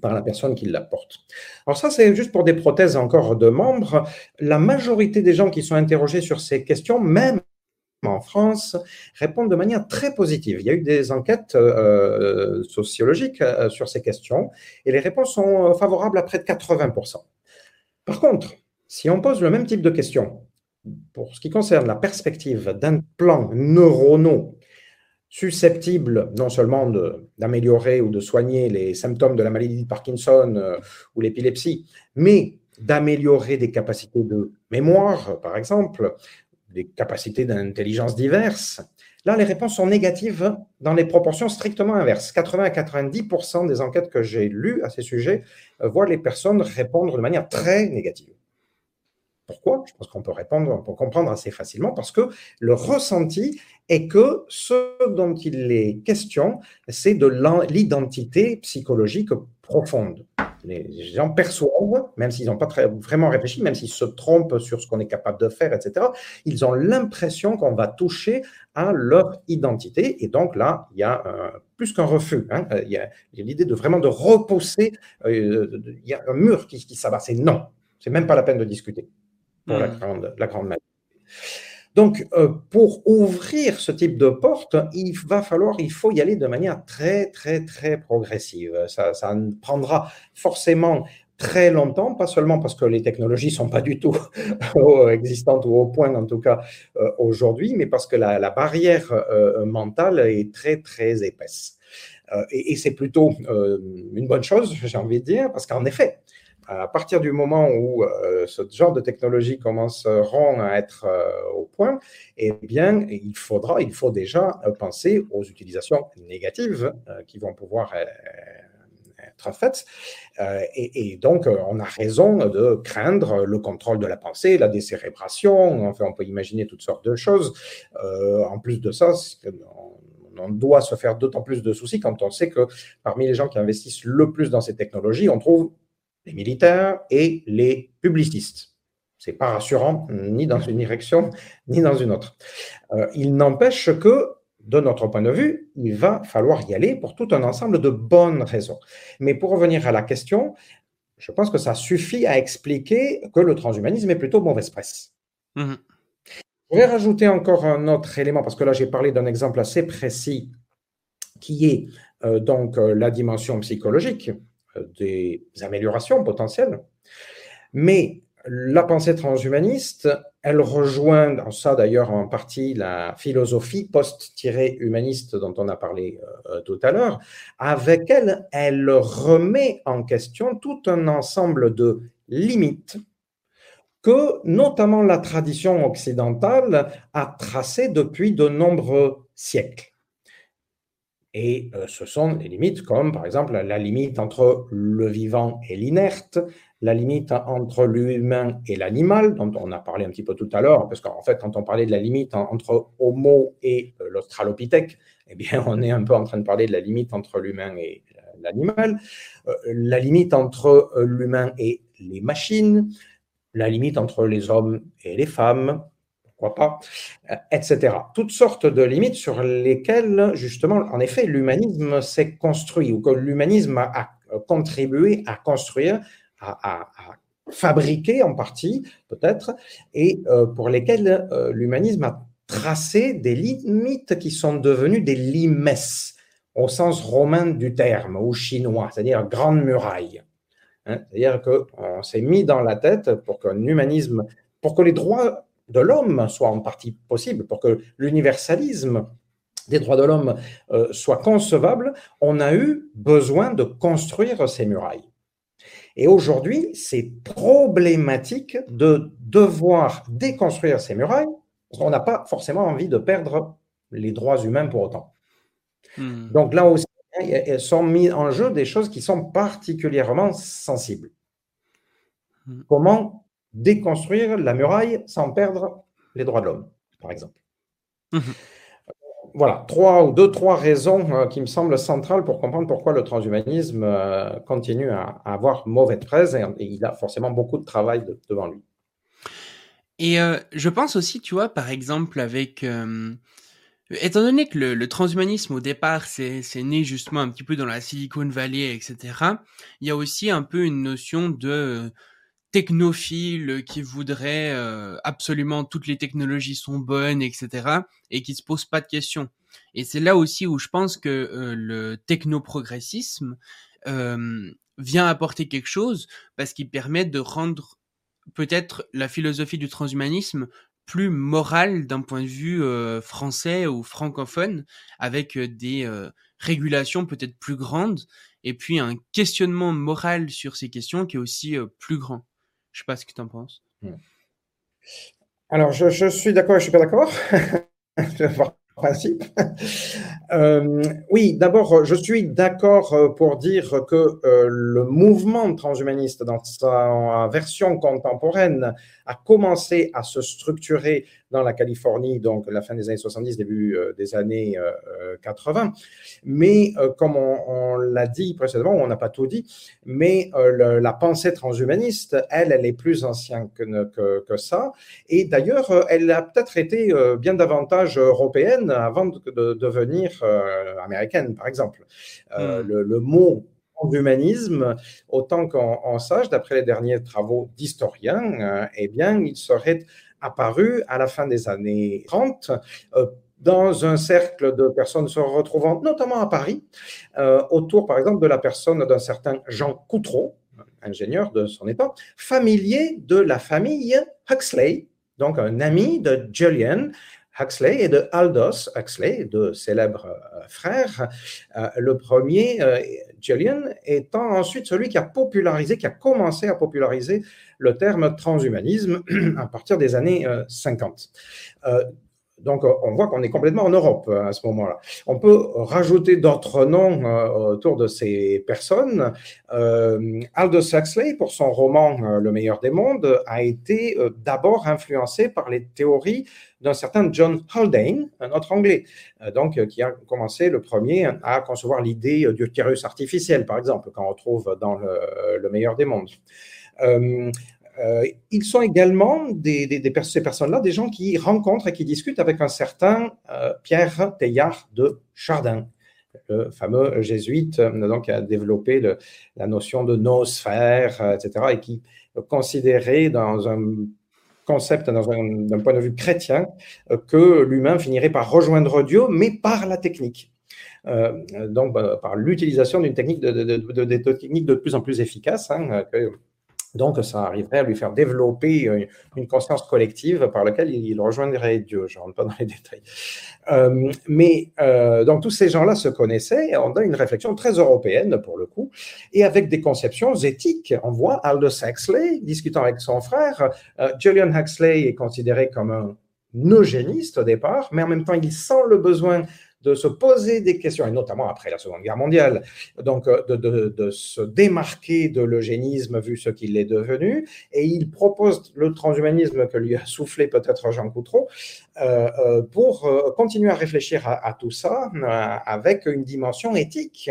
par la personne qui l'apporte. Alors ça, c'est juste pour des prothèses encore de membres. La majorité des gens qui sont interrogés sur ces questions, même en France, répondent de manière très positive. Il y a eu des enquêtes euh, sociologiques euh, sur ces questions et les réponses sont favorables à près de 80%. Par contre, si on pose le même type de questions pour ce qui concerne la perspective d'un plan neuronaux susceptible non seulement d'améliorer ou de soigner les symptômes de la maladie de Parkinson euh, ou l'épilepsie, mais d'améliorer des capacités de mémoire, par exemple, des capacités d'intelligence diverses. Là, les réponses sont négatives dans les proportions strictement inverses. 80 à 90% des enquêtes que j'ai lues à ces sujets euh, voient les personnes répondre de manière très négative. Pourquoi? Je pense qu'on peut répondre, on peut comprendre assez facilement parce que le ressenti est que ce dont il est question, c'est de l'identité psychologique profonde. Les gens perçoivent, même s'ils n'ont pas très, vraiment réfléchi, même s'ils se trompent sur ce qu'on est capable de faire, etc., ils ont l'impression qu'on va toucher à leur identité. Et donc là, il y a plus qu'un refus. Hein, il y a, l'idée de vraiment de repousser. Euh, il y a un mur qui, qui s'abat. C'est non. C'est même pas la peine de discuter pour la, hmm. grande, la grande majorité. Donc, euh, pour ouvrir ce type de porte, il va falloir, il faut y aller de manière très, très, très progressive. Ça, prendra forcément très longtemps, pas seulement parce que les technologies sont pas du tout [LAUGHS] existantes ou au point en tout cas euh, aujourd'hui, mais parce que la, barrière euh, mentale est très très épaisse. et c'est plutôt une bonne chose, j'ai envie de dire, parce qu'en effet, à partir du moment où euh, ce genre de technologie commenceront à être euh, au point, eh bien, il faudra, il faut déjà penser aux utilisations négatives euh, qui vont pouvoir être faites. Et, et, donc, on a raison de craindre le contrôle de la pensée, la décérébration. Enfin, on peut imaginer toutes sortes de choses. en plus de ça, on doit se faire d'autant plus de soucis quand on sait que parmi les gens qui investissent le plus dans ces technologies, on trouve les militaires et les publicistes. C'est pas rassurant ni dans une direction [LAUGHS] ni dans une autre. Euh, il n'empêche que, de notre point de vue, il va falloir y aller pour tout un ensemble de bonnes raisons. Mais pour revenir à la question, je pense que ça suffit à expliquer que le transhumanisme est plutôt mauvaise presse. Mmh. Je vais rajouter encore un autre élément, parce que là j'ai parlé d'un exemple assez précis qui est euh, donc euh, la dimension psychologique des améliorations potentielles. Mais la pensée transhumaniste, elle rejoint, dans ça d'ailleurs en partie, la philosophie post-humaniste dont on a parlé euh, tout à l'heure. Avec elle, elle remet en question tout un ensemble de limites que notamment la tradition occidentale a tracées depuis de nombreux siècles. Et euh, ce sont des limites comme, par exemple, la limite entre le vivant et l'inerte, la limite entre l'humain et l'animal, dont on a parlé un petit peu tout à l'heure, parce qu'en fait, quand on parlait de la limite entre Homo et euh, l'Australopithèque, eh bien, [LAUGHS] on est un peu en train de parler de la limite entre l'humain et l'animal, euh, la limite entre l'humain et les machines, la limite entre les hommes et les femmes, pourquoi pas, euh, etc. Toutes sortes de limites sur lesquelles, justement, en effet, l'humanisme s'est construit, ou que l'humanisme a, contribué à construire, à, fabriquer en partie, peut-être, et euh, pour lesquelles euh, l'humanisme a tracé des limites qui sont devenues des limes, au sens romain du terme, ou chinois, c'est-à-dire grande muraille. Hein. c'est-à-dire qu'on s'est mis dans la tête pour qu'un humanisme, pour que les droits de l'homme soit en partie possible, pour que l'universalisme des droits de l'homme euh, soit concevable, on a eu besoin de construire ces murailles. Et aujourd'hui, c'est problématique de devoir déconstruire ces murailles, parce qu'on n'a pas forcément envie de perdre les droits humains pour autant. Hmm. Donc là aussi, elles sont mis en jeu des choses qui sont particulièrement sensibles. Hmm. Comment déconstruire la muraille sans perdre les droits de l'homme, par exemple. Mhm. Voilà, trois ou deux, trois raisons euh, qui me semblent centrales pour comprendre pourquoi le transhumanisme euh, continue à, avoir mauvaise presse et, il a forcément beaucoup de travail devant lui. Et euh, je pense aussi, tu vois, par exemple, avec... étant donné que le, le, transhumanisme, au départ, c'est né justement un petit peu dans la Silicon Valley, etc., il y a aussi un peu une notion de technophile qui voudrait euh, absolument toutes les technologies sont bonnes, etc. et qui se pose pas de questions. Et c'est là aussi où je pense que euh, le technoprogressisme euh, vient apporter quelque chose parce qu'il permet de rendre peut-être la philosophie du transhumanisme plus morale d'un point de vue français ou francophone, avec des régulations peut-être plus grandes, et puis un questionnement moral sur ces questions qui est aussi plus grand. Je sais pas ce que tu en penses. Alors, je, suis d'accord et je suis pas d'accord. [LAUGHS] principe. Euh, oui, d'abord, je suis d'accord pour dire que euh, le mouvement transhumaniste dans sa version contemporaine a commencé à se structurer dans la Californie, donc la fin des années 70, début des années 80. Mais comme on, l'a dit précédemment, on n'a pas tout dit, mais la pensée transhumaniste, elle, elle est plus ancienne que, que ça. Et d'ailleurs, elle a peut-être été bien davantage européenne avant de, devenir euh, américaine, par exemple. Euh, hmm. le, mot humanisme, autant qu'on sache, d'après les derniers travaux d'historiens, euh, eh bien, il serait apparu à la fin des années 30 dans un cercle de personnes se retrouvant notamment à Paris, autour par exemple de la personne d'un certain Jean Coutreau, ingénieur de son époque, familier de la famille Huxley, donc un ami de Julian, Huxley et de Aldous Huxley, deux célèbres euh, frères. Euh, le premier, euh, étant ensuite celui qui a popularisé, qui a commencé à populariser le terme transhumanisme [CLEARS THROAT] à partir des années 50. Donc, on voit qu'on est complètement en Europe à ce moment-là. On peut rajouter d'autres noms autour de ces personnes. Aldous Huxley, pour son roman Le meilleur des mondes, a été d'abord influencé par les théories d'un certain John Haldane, un autre Anglais, euh, donc euh, qui a commencé le premier à concevoir l'idée du utérus artificiel, par exemple, qu'on retrouve dans le, meilleur des mondes. Euh, ils sont également, ces personnes-là, des gens qui rencontrent et qui discutent avec un certain Pierre Teilhard de Chardin, le fameux jésuite donc, qui a développé la notion de noosphère, etc., et qui considérait dans un concept d'un point de vue chrétien euh, que l'humain finirait par rejoindre Dieu, mais par la technique. Euh, donc, bah, par l'utilisation d'une technique de, plus en plus efficace, hein, Donc, ça arriverait à lui faire développer une conscience collective par laquelle il rejoindrait Dieu. Je ne rentre pas dans les détails. Euh, mais euh, donc, tous ces gens-là se connaissaient on a une réflexion très européenne pour le coup, et avec des conceptions éthiques. On voit Aldous Huxley discutant avec son frère. Euh, Julian Huxley est considéré comme un eugéniste au départ, mais en même temps, il sent le besoin de se poser des questions, et notamment après la Seconde Guerre mondiale, donc euh, de, se démarquer de l'eugénisme vu ce qu'il est devenu, et il propose le transhumanisme que lui a soufflé peut-être Jean Coutreau, euh, euh, pour continuer à réfléchir à, tout ça avec une dimension éthique.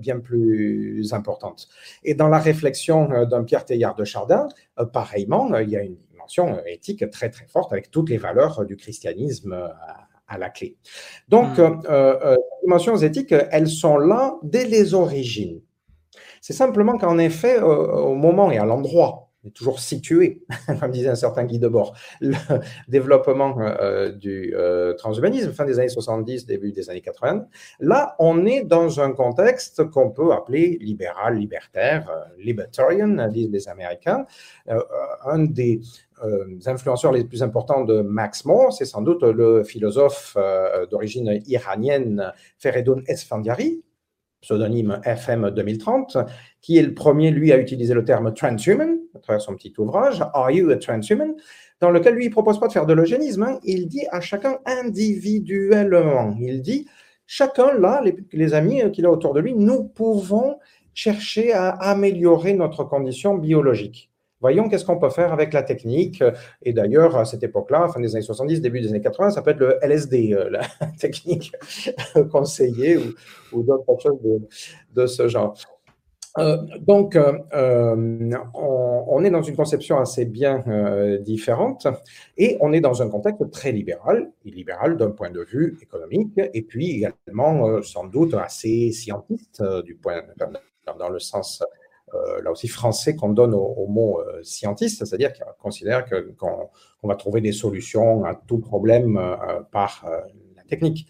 bien plus importante. Et dans la réflexion d'un Pierre Teilhard de Chardin, pareillement, il y a une dimension éthique très très forte avec toutes les valeurs du christianisme à la clé. Donc, hmm. euh, euh, les dimensions éthiques, elles sont là dès les origines. C'est simplement qu'en effet, euh, au moment et à l'endroit, est toujours situé, [LAUGHS] comme disait un certain Guy Debord, le développement du transhumanisme, fin des années 70, début des années 80. Là, on est dans un contexte qu'on peut appeler libéral, libertaire, libertarian, disent les Américains. un des influenceurs les plus importants de Max More, c'est sans doute le philosophe euh, d'origine iranienne Feridun Esfandiari, pseudonyme FM 2030, qui est le premier, lui, à utiliser le terme transhuman à travers son petit ouvrage, Are You a Transhuman dans lequel lui, propose pas de faire de l'eugénisme, hein. il dit à chacun individuellement, il dit, chacun là, les, les amis qu'il a autour de lui, nous pouvons chercher à améliorer notre condition biologique. Voyons qu'est-ce qu'on peut faire avec la technique. Et d'ailleurs, à cette époque-là, fin des années 70, début des années 80, ça peut être le LSD, euh, la [LAUGHS] technique conseillée ou, d'autres choses de, ce genre. Euh, donc, euh, on, est dans une conception assez bien différente et on est dans un contexte très libéral, libéral d'un point de vue économique et puis également sans doute assez scientiste du point, dans le sens euh, là aussi français qu'on donne au, mot euh, scientiste, c'est-à-dire qu'on considère qu'on va trouver des solutions à tout problème euh, par la technique.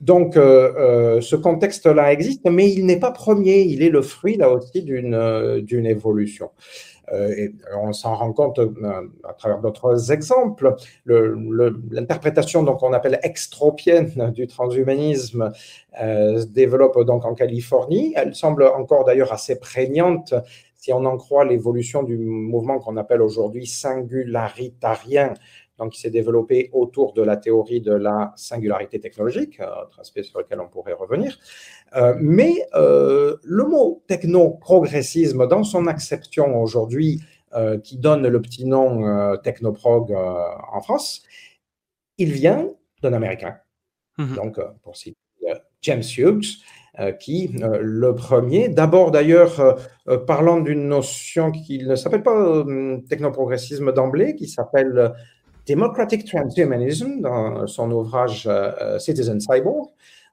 donc, ce contexte-là existe, mais il n'est pas premier, il est le fruit là aussi d'une évolution. Euh, et on s'en rend compte euh, à travers d'autres exemples. L'interprétation donc qu'on appelle extropienne du transhumanisme euh, se développe donc en Californie. Elle semble encore d'ailleurs assez prégnante si on en croit l'évolution du mouvement qu'on appelle aujourd'hui singularitarien, donc qui s'est développé autour de la théorie de la singularité technologique, un aspect sur lequel on pourrait revenir. Euh, mais euh, le mot techno-progressisme, dans son acception aujourd'hui, euh, qui donne le petit nom technoprog en France, il vient d'un Américain. Mhm. Donc, pour citer James Hughes, qui, le premier, d'abord d'ailleurs, parlant d'une notion qui ne s'appelle pas technoprogressisme d'emblée, qui s'appelle Democratic Transhumanism, dans son ouvrage Citizen Cyborg,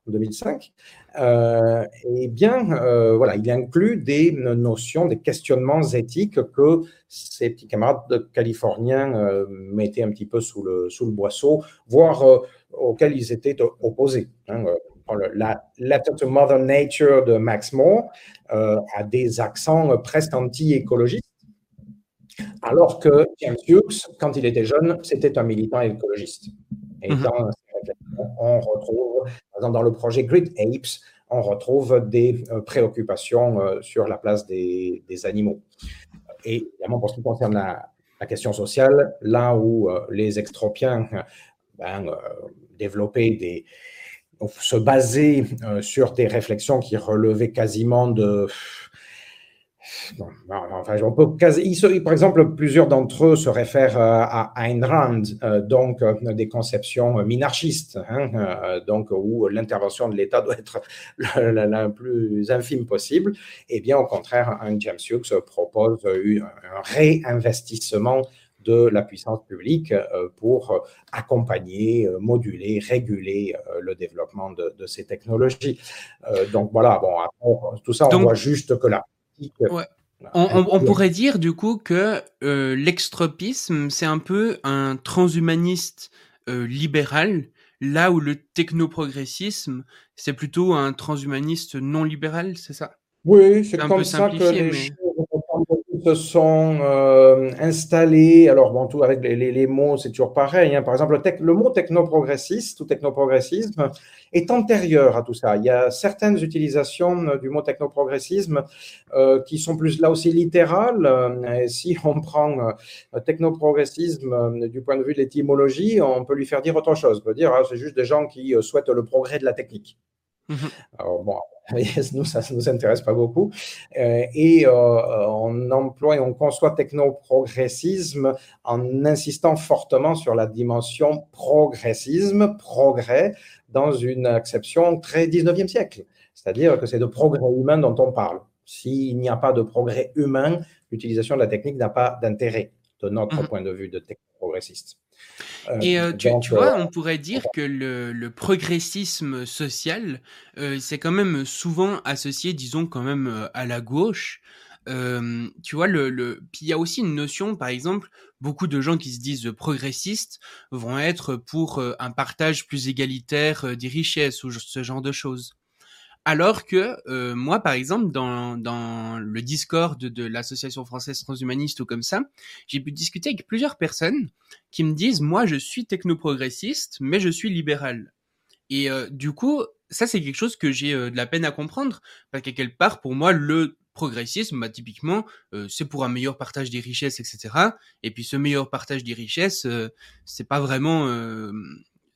en 2005, euh, eh bien, euh, voilà, il inclut des notions, des questionnements éthiques que ses petits camarades californiens euh, mettaient un petit peu sous le, sous le boisseau, voire auxquels ils étaient opposés. Hein, la Letter to Mother Nature de Max Moore a des accents presque anti-écologistes, alors que James Hughes, quand il était jeune, c'était un militant écologiste. Et mm-hmm. dans on retrouve, par exemple, dans le projet Great Apes, on retrouve des euh, préoccupations euh, sur la place des, animaux. Et évidemment, pour ce qui concerne la, question sociale, là où euh, les extropiens ben, développaient des, se baser sur des réflexions qui relevaient quasiment de enfin, on peut par exemple, plusieurs d'entre eux se réfèrent euh, à Ayn Rand, euh, donc euh, des conceptions minarchistes, hein, donc où l'intervention de l'État [LAUGHS] doit être la, plus infime possible. Et eh bien, au contraire, un James Hughes propose un réinvestissement de la puissance publique pour accompagner, moduler, réguler le développement de, ces technologies. Donc voilà, bon, tout ça, on voit juste que là, on, pourrait dire du coup que euh, l'extropisme, c'est un peu un transhumaniste euh, libéral, là où le technoprogressisme, c'est plutôt un transhumaniste non libéral, c'est ça? Oui, c'est comme ça que les choses se sont euh, installés, alors bon, tout avec les, mots, c'est toujours pareil. Hein. Par exemple, le, le mot technoprogressiste ou technoprogressisme est antérieur à tout ça. Il y a certaines utilisations du mot technoprogressisme euh, qui sont plus là aussi littérales. Et si on prend euh, technoprogressisme euh, du point de vue de l'étymologie, on peut lui faire dire autre chose. On peut dire ah, c'est juste des gens qui souhaitent le progrès de la technique. Mhm. Alors bon, [LAUGHS] nous, ça ne nous intéresse pas beaucoup. Euh, et euh, on emploie et on conçoit technoprogressisme en insistant fortement sur la dimension progressisme, progrès, dans une acception très 19e siècle. C'est-à-dire que c'est de progrès humain dont on parle. S'il n'y a pas de progrès humain, l'utilisation de la technique n'a pas d'intérêt de notre mhm. point de vue de technoprogressiste. Euh, et euh, tu, vois, euh, on pourrait dire que le, progressisme social, c'est quand même souvent associé, disons, quand même à la gauche. tu vois, le, le... puis il y a aussi une notion, par exemple, beaucoup de gens qui se disent progressistes vont être pour un partage plus égalitaire des richesses ou ce genre de choses. Alors que euh, moi, par exemple, dans, dans le Discord de, l'association française transhumaniste ou comme ça, j'ai pu discuter avec plusieurs personnes qui me disent, moi, je suis technoprogressiste, mais je suis libéral. Et euh, du coup, ça, c'est quelque chose que j'ai euh, de la peine à comprendre, parce qu'à quelque part, pour moi, le progressisme, bah, typiquement, c'est pour un meilleur partage des richesses, etc. Et puis ce meilleur partage des richesses, c'est pas vraiment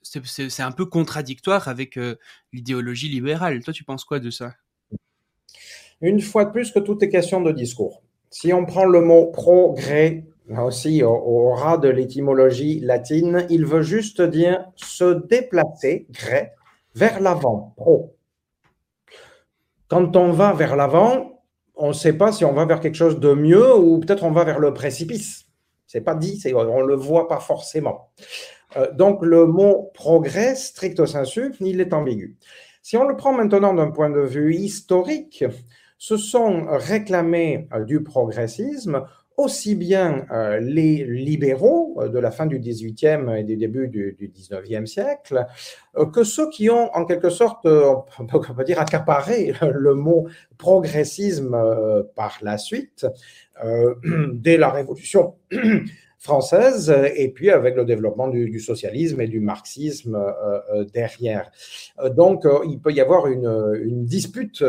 c'est un peu contradictoire avec euh, l'idéologie libérale. Toi, tu penses quoi de ça? Une fois de plus que tout est question de discours. Si on prend le mot progrès, là aussi au, ras de l'étymologie latine, il veut juste dire se déplacer, grès, vers l'avant, pro. Quand on va vers l'avant, on ne sait pas si on va vers quelque chose de mieux ou peut-être on va vers le précipice. C'est pas dit, on ne le voit pas forcément. Euh, donc le mot progrès, stricto sensu, il est ambigu. Si on le prend maintenant d'un point de vue historique, ce sont réclamés euh, du progressisme aussi bien euh, les libéraux de la fin du XVIIIe et du début du, XIXe siècle que ceux qui ont en quelque sorte, on peut dire, accaparé [LAUGHS] le mot progressisme par la suite, [CLEARS THROAT] dès la Révolution [CLEARS THROAT] française, et puis avec le développement du, socialisme et du marxisme euh, euh, derrière. Euh, donc, il peut y avoir une, dispute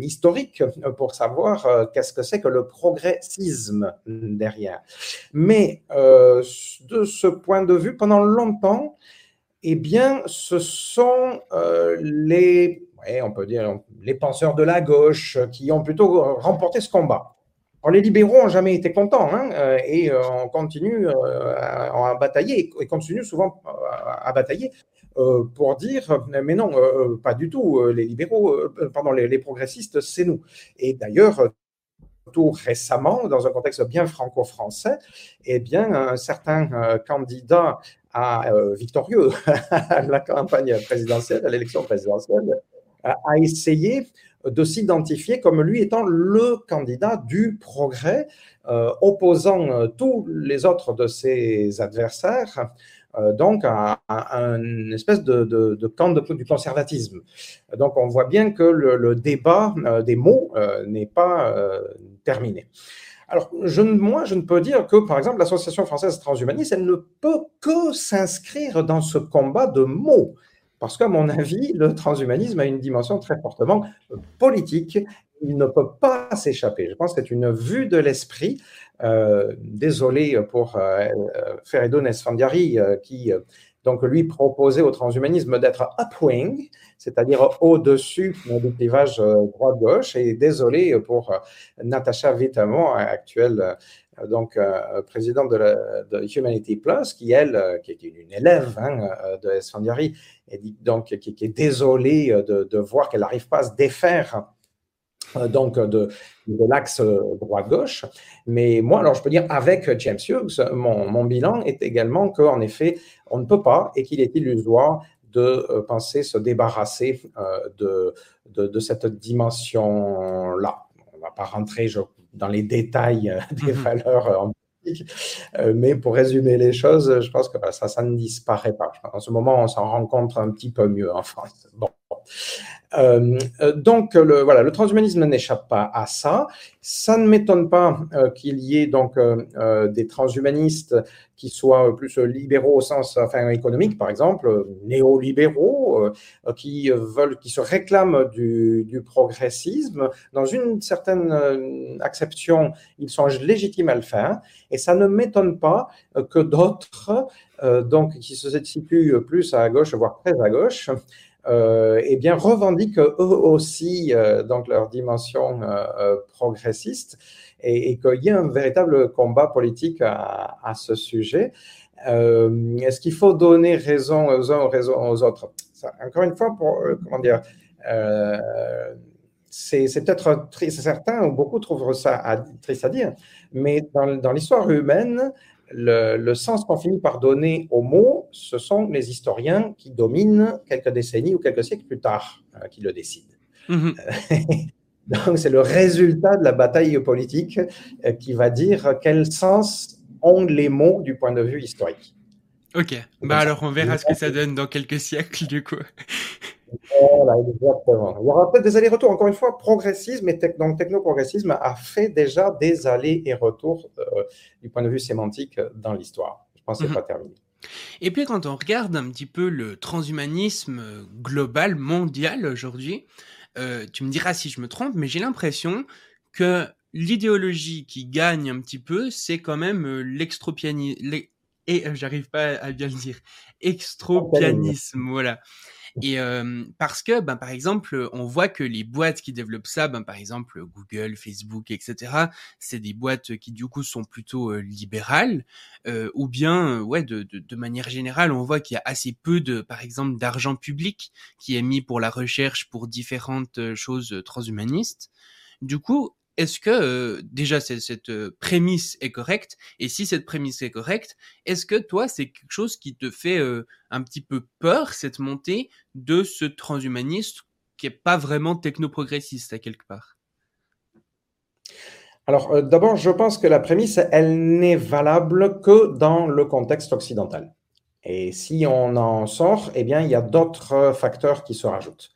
historique pour savoir qu'est-ce que c'est que le progressisme derrière. Mais de ce point de vue, pendant longtemps, eh bien, ce sont les, on peut dire, les penseurs de la gauche qui ont plutôt remporté ce combat les libéraux n'ont jamais été contents hein, euh, et euh, on continue euh, à, batailler et continuent souvent à, batailler pour dire mais non, pas du tout, les libéraux, pardon, les, progressistes, c'est nous. Et d'ailleurs, tout récemment, dans un contexte bien franco-français, eh bien, un certain candidat à, victorieux [LAUGHS] à la campagne présidentielle, à l'élection présidentielle, a essayé de s'identifier comme lui étant le candidat du progrès, euh, opposant euh, tous les autres de ses adversaires, euh, donc à, une espèce de, camp du conservatisme. Donc on voit bien que le, débat des mots n'est pas terminé. Alors, je, moi, je ne peux dire que, par exemple, l'Association française transhumaniste, elle ne peut que s'inscrire dans ce combat de mots. Parce qu'à mon avis, le transhumanisme a une dimension très fortement euh, politique. Il ne peut pas s'échapper. Je pense que c'est une vue de l'esprit. Euh, désolé pour euh, Ferredo Nesfandiari, qui donc lui proposait au transhumanisme d'être upwing, c'est-à-dire au-dessus du clivage droite-gauche. Et désolé pour Natacha Vitamon, actuelle donc présidente de, Humanity Plus, qui elle, qui est une élève hein, de Esfandiari, et donc qui, est désolée euh, de, voir qu'elle n'arrive pas à se défaire euh, donc de, l'axe droite-gauche. Mais moi, alors je peux dire avec James Hughes, mon, bilan est également qu'en effet, on ne peut pas et qu'il est illusoire de euh, penser se débarrasser de, cette dimension-là. On ne va pas rentrer dans les détails [LAUGHS] des mm-hmm. valeurs euh, mais pour résumer les choses, je pense que ça, ça ne disparaît pas. En ce moment, on s'en rencontre un petit peu mieux en France. Bon. Euh, euh, donc, le, voilà, le transhumanisme n'échappe pas à ça. Ça ne m'étonne pas euh, qu'il y ait donc des transhumanistes qui soient plus libéraux au sens enfin, économique, par exemple, néolibéraux, qui veulent, qui se réclament du, du, progressisme. Dans une certaine acception, ils sont légitimes à le faire. Et ça ne m'étonne pas que d'autres, donc, qui se situent plus à gauche, voire très à gauche, eh bien, revendiquent eux aussi euh, donc leur dimension euh, progressiste et, qu'il y a un véritable combat politique à, ce sujet. Est-ce qu'il faut donner raison aux uns aux autres? Encore une fois, comment dire, c'est peut-être triste, certains ou beaucoup trouvent ça triste à dire, mais dans l'histoire humaine, le, sens qu'on finit par donner aux mots, ce sont les historiens qui dominent quelques décennies ou quelques siècles plus tard euh, qui le décident. Mhm. [LAUGHS] donc, c'est le résultat de la bataille politique euh, qui va dire quel sens ont les mots du point de vue historique. Ok, bah alors on verra ce que ça donne dans quelques siècles du coup. Voilà, exactement. Il y aura peut-être des allers-retours. Encore une fois, progressisme et donc technoprogressisme a fait déjà des allers et retours euh, du point de vue sémantique euh, dans l'histoire. Je pense que ce n'est mhm. pas terminé. Et puis quand on regarde un petit peu le transhumanisme euh, global, mondial aujourd'hui, tu me diras si je me trompe, mais j'ai l'impression que l'idéologie qui gagne un petit peu, c'est quand même l'extropianisme. Et j'arrive pas à bien le dire. Extropianisme, voilà. Et parce que, ben, par exemple, on voit que les boîtes qui développent ça, ben, par exemple Google, Facebook, etc., c'est des boîtes qui du coup sont plutôt libérales, ou bien, ouais, de, de, de, manière générale, on voit qu'il y a assez peu de, par exemple, d'argent public qui est mis pour la recherche pour différentes choses transhumanistes. Du coup, est-ce que déjà cette prémisse est correcte? Et si cette prémisse est correcte, est-ce que toi, c'est quelque chose qui te fait un petit peu peur, cette montée de ce transhumaniste qui est pas vraiment technoprogressiste à quelque part? Alors, d'abord, je pense que la prémisse, elle n'est valable que dans le contexte occidental. Et si on en sort, eh bien, il y a d'autres facteurs qui se rajoutent.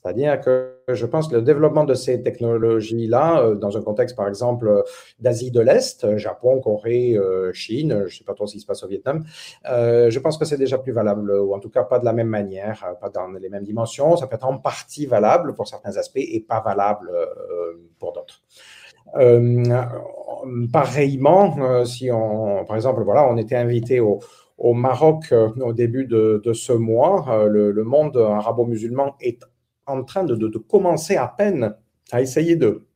C'est-à-dire que je pense que le développement de ces technologies-là, euh, dans un contexte par exemple d'Asie de l'Est, Japon, Corée, euh, Chine, je ne sais pas trop ce qui se passe au Vietnam, euh, je pense que c'est déjà plus valable, ou en tout cas pas de la même manière, pas dans les mêmes dimensions. Ça peut être en partie valable pour certains aspects et pas valable pour d'autres. pareillement, si on, par exemple, voilà, on était invité au, Maroc au début de, ce mois, le, le monde arabo-musulman est en train de, commencer à peine à essayer de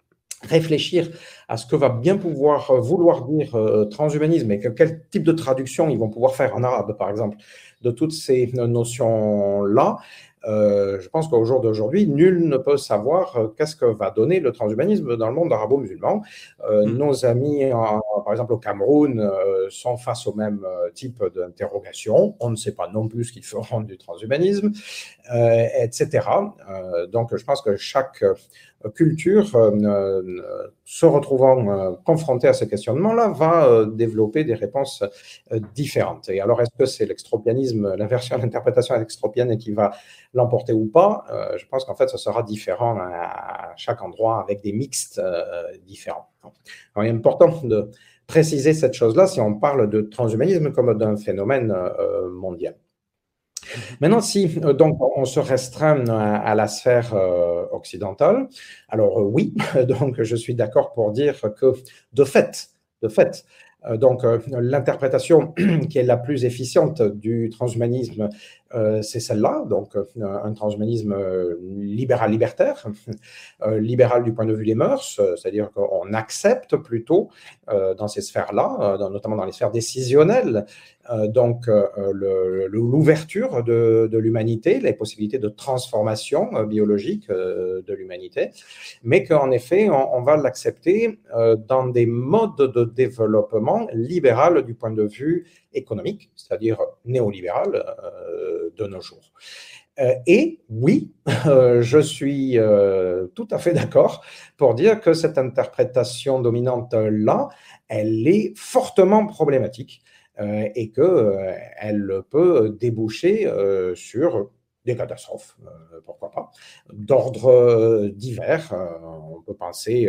réfléchir à ce que va bien pouvoir vouloir dire euh, transhumanisme et quel type de traduction ils vont pouvoir faire en arabe, par exemple, de toutes ces notions-là. Euh, je pense qu'au jour d'aujourd'hui, nul ne peut savoir euh, qu'est-ce que va donner le transhumanisme dans le monde arabo-musulman. Euh, mm. Nos amis, par exemple au Cameroun, sont face au même type d'interrogation. On ne sait pas non plus ce qu'ils feront du transhumanisme, etc. donc, je pense que chaque culture, se retrouvant confrontée à ce questionnement-là, va développer des réponses différentes. Et alors, est-ce que c'est l'extropianisme, [LAUGHS] l'inversion de l'interprétation extropienne qui va l'emporter ou pas, euh, je pense qu'en fait, ça sera différent à chaque endroit avec des mixtes euh, différents. Il est important de préciser cette chose-là si on parle de transhumanisme comme d'un phénomène euh, mondial. Maintenant, si donc on se restreint à, la sphère occidentale, alors oui, [LAUGHS] donc je suis d'accord pour dire que de fait, de fait, donc l'interprétation [CLEARS THROAT] qui est la plus efficiente du transhumanisme euh, c'est celle-là, donc euh, un transhumanisme euh, libéral-libertaire, [LAUGHS] libéral du point de vue des mœurs, c'est-à-dire qu'on accepte plutôt dans ces sphères-là, notamment dans les sphères décisionnelles, donc l'ouverture de, l'humanité, les possibilités de transformation biologique de l'humanité, mais qu'en effet, on va l'accepter dans des modes de développement libéral du point de vue économique, c'est-à-dire néolibéral euh, de nos jours. Euh, et oui, je suis euh, tout à fait d'accord pour dire que cette interprétation dominante-là, elle est fortement problématique et qu'elle peut déboucher sur des catastrophes, pourquoi pas, d'ordre divers. on peut penser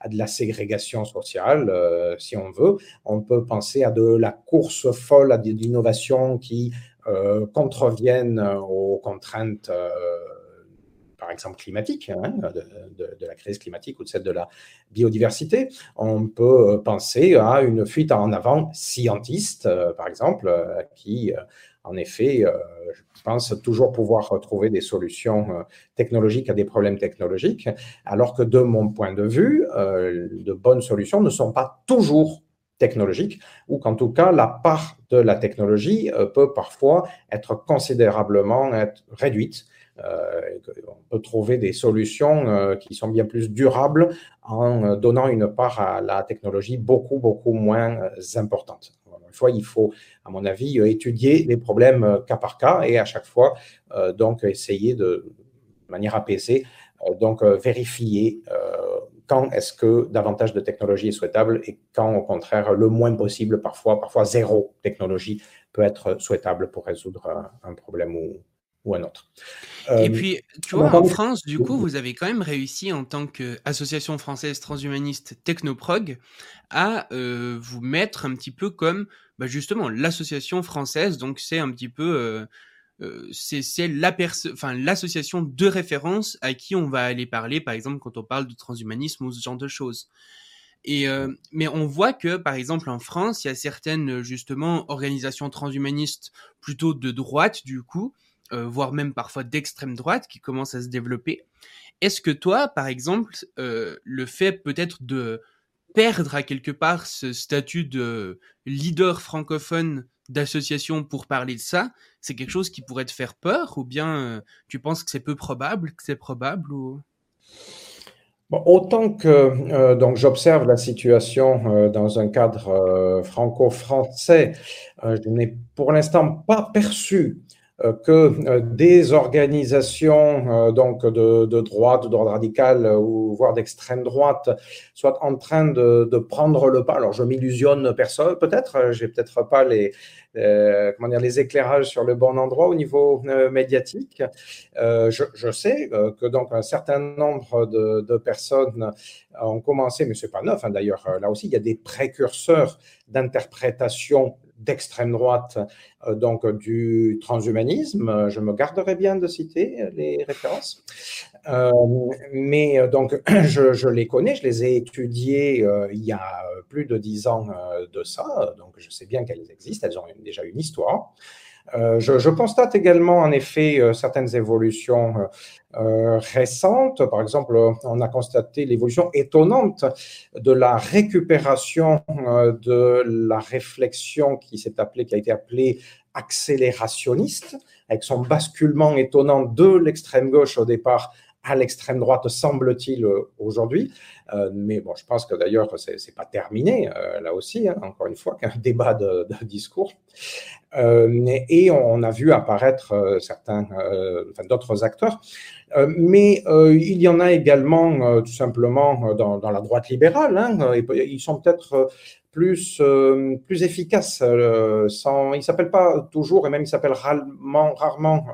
à de la ségrégation sociale, si on veut. On peut penser à de la course folle à de l'innovation qui contreviennent aux contraintes par exemple climatique, hein, de, la crise climatique ou de celle de la biodiversité. On peut penser à une fuite en avant scientiste, euh, par exemple, euh, qui, euh, en effet, je pense toujours pouvoir trouver des solutions technologiques à des problèmes technologiques, alors que de mon point de vue, de bonnes solutions ne sont pas toujours technologiques, ou qu'en tout cas, la part de la technologie peut parfois être considérablement réduite. euh, on peut trouver des solutions euh, qui sont bien plus durables en euh, donnant une part à la technologie beaucoup, beaucoup moins importante. Une fois, il faut, à mon avis, étudier les problèmes cas par cas et à chaque fois, donc, essayer de, manière apaisée, donc, vérifier quand est-ce que davantage de technologie est souhaitable et quand, au contraire, le moins possible, parfois, parfois zéro technologie peut être souhaitable pour résoudre un problème ou, ou un autre. Et euh, puis, tu vois, en France, du coup, vous avez quand même réussi en tant qu'association française transhumaniste Technoprog à euh, vous mettre un petit peu comme, bah, justement, l'association française. Donc, c'est un petit peu, euh, c'est la enfin l'association de référence à qui on va aller parler, par exemple, quand on parle de transhumanisme ou ce genre de choses. Et mais on voit que, par exemple, en France, il y a certaines justement organisations transhumanistes plutôt de droite, du coup, euh, voire même parfois d'extrême droite, qui commence à se développer. Est-ce que toi, par exemple, euh, le fait peut-être de perdre à quelque part ce statut de leader francophone d'association pour parler de ça, c'est quelque chose qui pourrait te faire peur ou bien euh, tu penses que c'est peu probable, que c'est probable ou... autant que donc j'observe la situation dans un cadre franco-français, je n'ai pour l'instant pas perçu que euh, des organisations euh, donc de, de droite, d'ordre radical ou voire d'extrême droite soient en train de, prendre le pas. Alors je m'illusionne personne, peut-être, j'ai peut-être pas les comment dire les éclairages sur le bon endroit au niveau médiatique. Je, sais que donc un certain nombre de, de personnes ont commencé, mais c'est pas neuf hein, d'ailleurs. Là aussi, il y a des précurseurs d'interprétation d'extrême droite, euh, donc du transhumanisme. Je me garderai bien de citer les références. Euh, mais donc, [CLEARS THROAT] je, les connais, je les ai étudiées euh, il y a plus de dix ans de ça, donc je sais bien qu'elles existent, elles ont déjà une histoire. Euh, je, constate également en effet euh, certaines évolutions euh, récentes. Par exemple, on a constaté l'évolution étonnante de la récupération de la réflexion qui s'est appelée, qui a été appelée accélérationniste, avec son basculement étonnant de l'extrême gauche au départ à l'extrême droite, semble-t-il, aujourd'hui. mais bon, je pense que d'ailleurs, ce n'est pas terminé, là aussi, hein, encore une fois, [LAUGHS] qu'un débat de, discours. Euh, et on a vu apparaître euh, certains, euh, enfin, d'autres acteurs. mais il y en a également tout simplement dans, dans, la droite libérale. Hein, ils sont peut-être plus, plus efficaces. sans, ils ne s'appellent pas toujours, et même ils s'appellent rarement, rarement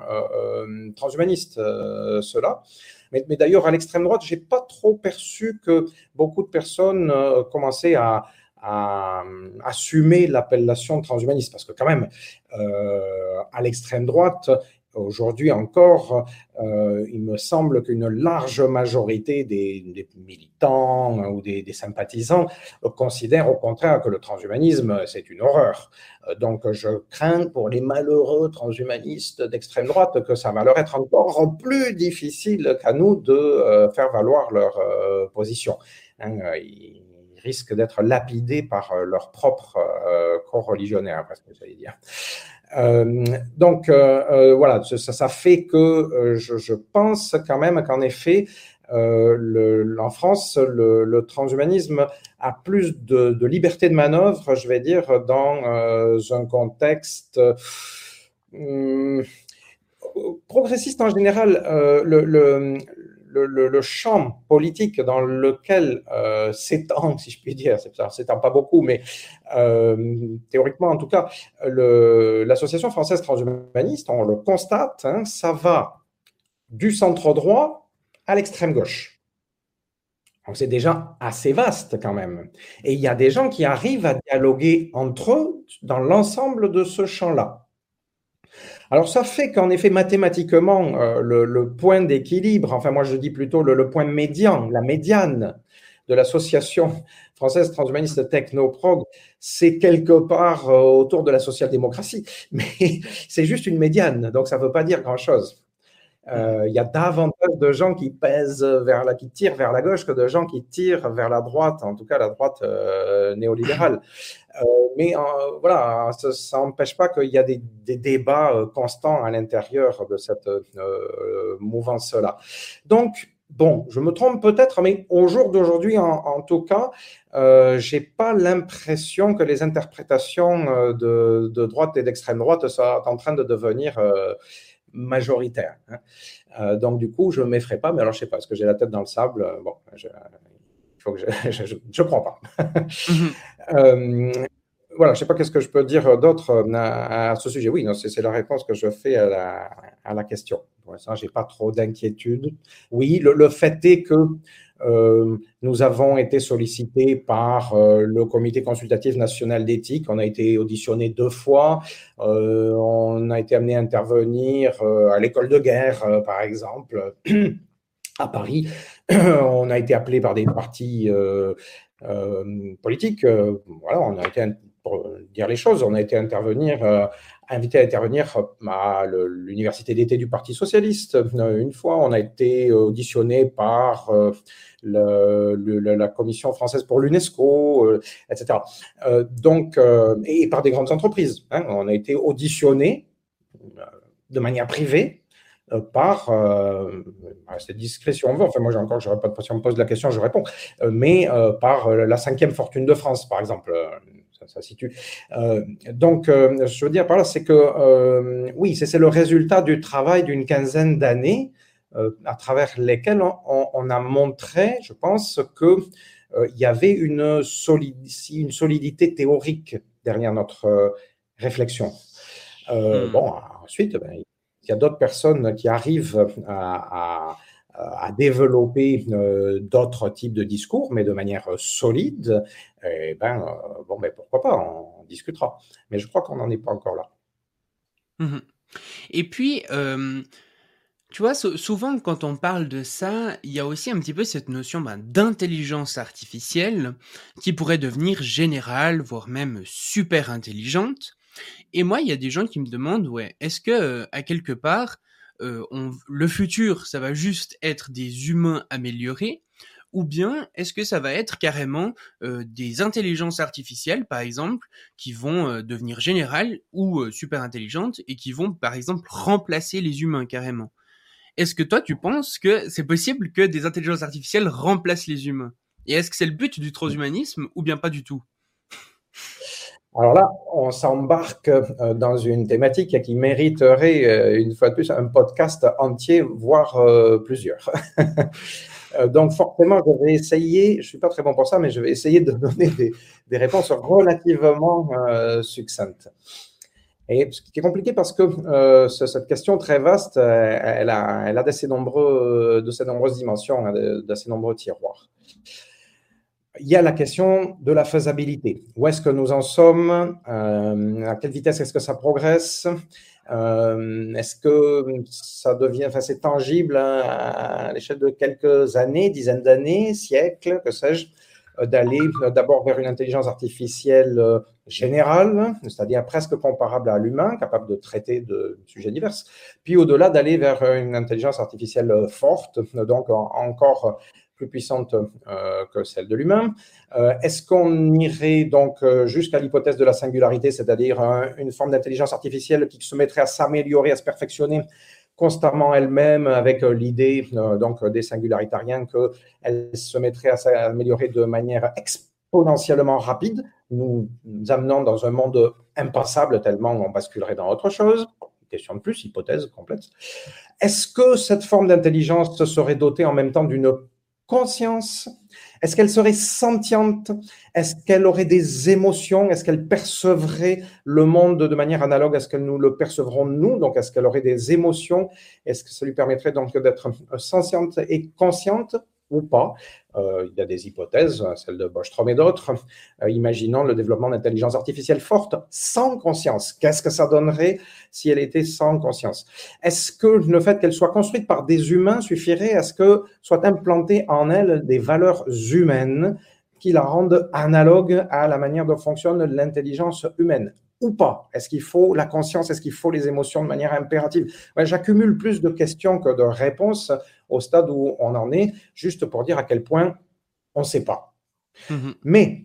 transhumanistes, ceux-là. Mais, mais d'ailleurs, à l'extrême droite, j'ai pas trop perçu que beaucoup de personnes commençaient à, à, assumer l'appellation transhumaniste, parce que quand même, euh, à l'extrême droite, aujourd'hui encore, euh, il me semble qu'une large majorité des, militants ou des, sympathisants considèrent au contraire que le transhumanisme, c'est une horreur. Donc je crains pour les malheureux transhumanistes d'extrême droite que ça va leur être encore plus difficile qu'à nous de euh, faire valoir leur position. Hein, risquent d'être lapidés par euh, leur propre euh, corps religionnaire, parce que j'allais dire. Euh, donc voilà, ça, fait que je, pense quand même qu'en effet, en France, le, transhumanisme a plus de, liberté de manœuvre, je vais dire, dans un contexte hum, progressiste en général. Champ politique dans lequel euh, s'étend, si je puis dire, ça s'étend pas beaucoup, mais euh, théoriquement en tout cas, l'association française transhumaniste, on le constate, hein, ça va du centre droit à l'extrême gauche. Donc c'est déjà assez vaste quand même. Et il y a des gens qui arrivent à dialoguer entre eux dans l'ensemble de ce champ-là. Alors ça fait qu'en effet, mathématiquement, euh, le, point d'équilibre, enfin moi je dis plutôt le, point médian, la médiane de l'association française transhumaniste Technoprog, c'est quelque part euh, autour de la social-démocratie, [LAUGHS] mais c'est juste une médiane, donc ça ne veut pas dire grand-chose. Euh, il y a davantage de gens qui pèsent vers la, qui tirent vers la gauche que de gens qui tirent vers la droite, en tout cas la droite euh, néolibérale. Euh, mais voilà, ça n'empêche pas qu'il y a des, débats constants à l'intérieur de cette mouvance-là. Donc, bon, je me trompe peut-être, mais au jour d'aujourd'hui, en, tout cas, euh, j'ai pas l'impression que les interprétations de droite et d'extrême droite soient en train de devenir majoritaire. Hein. Euh, donc, du coup, je ne m'effraie pas, mais alors je ne sais pas, est-ce que j'ai la tête dans le sable euh, Bon, je, il faut que je [LAUGHS] ne prends pas. Mhm. [LAUGHS] Euh, voilà, je ne sais pas qu'est-ce que je peux dire d'autre à, ce sujet. Oui, c'est la réponse que je fais à la, à la question. Pour l'instant, je n'ai pas trop d'inquiétude. Oui, le, le, fait est que nous avons été sollicités par euh, le Comité consultatif national d'éthique. On a été auditionné deux fois. Euh, on a été amené à intervenir à l'école de guerre, par exemple, [CLEARS THROAT] à Paris. [CLEARS THROAT] on a été appelé par des partis politiques. voilà, on a été pour dire les choses, on a été intervenir invité à intervenir à l'université d'été du Parti socialiste. Une fois, on a été auditionné par la Commission française pour l'UNESCO, euh, etc. Euh, donc, euh, et par des grandes entreprises. Hein. On a été auditionné de manière privée par cette discrétion. Enfin, moi, j'ai encore, je pas de si on me pose la question, je réponds. mais par la cinquième fortune de France, par exemple. Ça, situe. donc, je veux dire par là, c'est que oui, c'est le résultat du travail d'une quinzaine d'années euh, à travers lesquels on, a montré, je pense, qu'il euh, y avait une, une, solidité théorique derrière notre euh, réflexion. Hmm. Bon, ensuite, ben, il y a d'autres personnes qui arrivent à, développer d'autres types de discours, mais de manière solide, et ben, bon, ben, pourquoi pas, on, discutera. Mais je crois qu'on n'en est pas encore là. Mmh et puis, tu vois, souvent quand on parle de ça, il y a aussi un petit peu cette notion ben, d'intelligence artificielle qui pourrait devenir générale, voire même super intelligente. Et moi, il y a des gens qui me demandent, ouais, est-ce que euh, à quelque part, euh, le futur, ça va juste être des humains améliorés, ou bien est-ce que ça va être carrément euh, des intelligences artificielles, par exemple, qui vont devenir générales ou super intelligentes et qui vont, par exemple, remplacer les humains carrément? Est-ce que toi, tu penses que c'est possible que des intelligences artificielles remplacent les humains? Et est-ce que c'est le but du transhumanisme ou bien pas du tout? Alors là, on s'embarque euh, dans une thématique qui mériterait, euh, une fois de plus, un podcast entier, voire euh, plusieurs. [LAUGHS] Donc forcément, je vais essayer, je ne suis pas très bon pour ça, mais je vais essayer de [LAUGHS] donner des, des réponses relativement succinctes. Et ce qui est compliqué parce que euh, cette question très vaste, euh, elle a, elle nombreux, de ces nombreuses dimensions, hein, d'assez nombreux tiroirs. Il y a la question de la faisabilité. Où est-ce que nous en sommes? Euh, À quelle vitesse est-ce que ça progresse? Est-ce que ça devient, enfin, c'est tangible hein, à l'échelle de quelques années, dizaines d'années, siècles, que sais-je d'aller d'abord vers une intelligence artificielle générale, c'est-à-dire presque comparable à l'humain, capable de traiter de sujets divers, puis au-delà d'aller vers une intelligence artificielle forte, donc encore plus puissante euh, que celle de l'humain. Euh, est-ce qu'on irait donc jusqu'à l'hypothèse de la singularité, c'est-à-dire une forme d'intelligence artificielle qui se mettrait à s'améliorer, à se perfectionner constamment elle-même avec l'idée donc des singularitariens qu'elle se mettrait à s'améliorer de manière exponentiellement rapide, nous, amenant dans un monde impassable tellement on basculerait dans autre chose. question de plus, hypothèse complète. Est-ce que cette forme d'intelligence serait dotée en même temps d'une conscience? Est-ce qu'elle serait sentiente? Est-ce qu'elle aurait des émotions? Est-ce qu'elle percevrait le monde de manière analogue à ce que nous le percevrons nous? Donc, est-ce qu'elle aurait des émotions? Est-ce que ça lui permettrait donc d'être sentiente et consciente? Ou pas. Euh, il y a des hypothèses, celle de Bostrom et d'autres. Euh, imaginons le développement d'intelligence artificielle forte sans conscience. Qu'est-ce que ça donnerait si elle était sans conscience? Est-ce que le fait qu'elle soit construite par des humains suffirait à ce que soient implantées en elle des valeurs humaines qui la rendent analogue à la manière dont fonctionne l'intelligence humaine? Ou pas? Est-ce qu'il faut la conscience? Est-ce qu'il faut les émotions de manière impérative? J'accumule plus de questions que de réponses au stade où on en est, juste pour dire à quel point on ne sait pas. Mhm. Mais,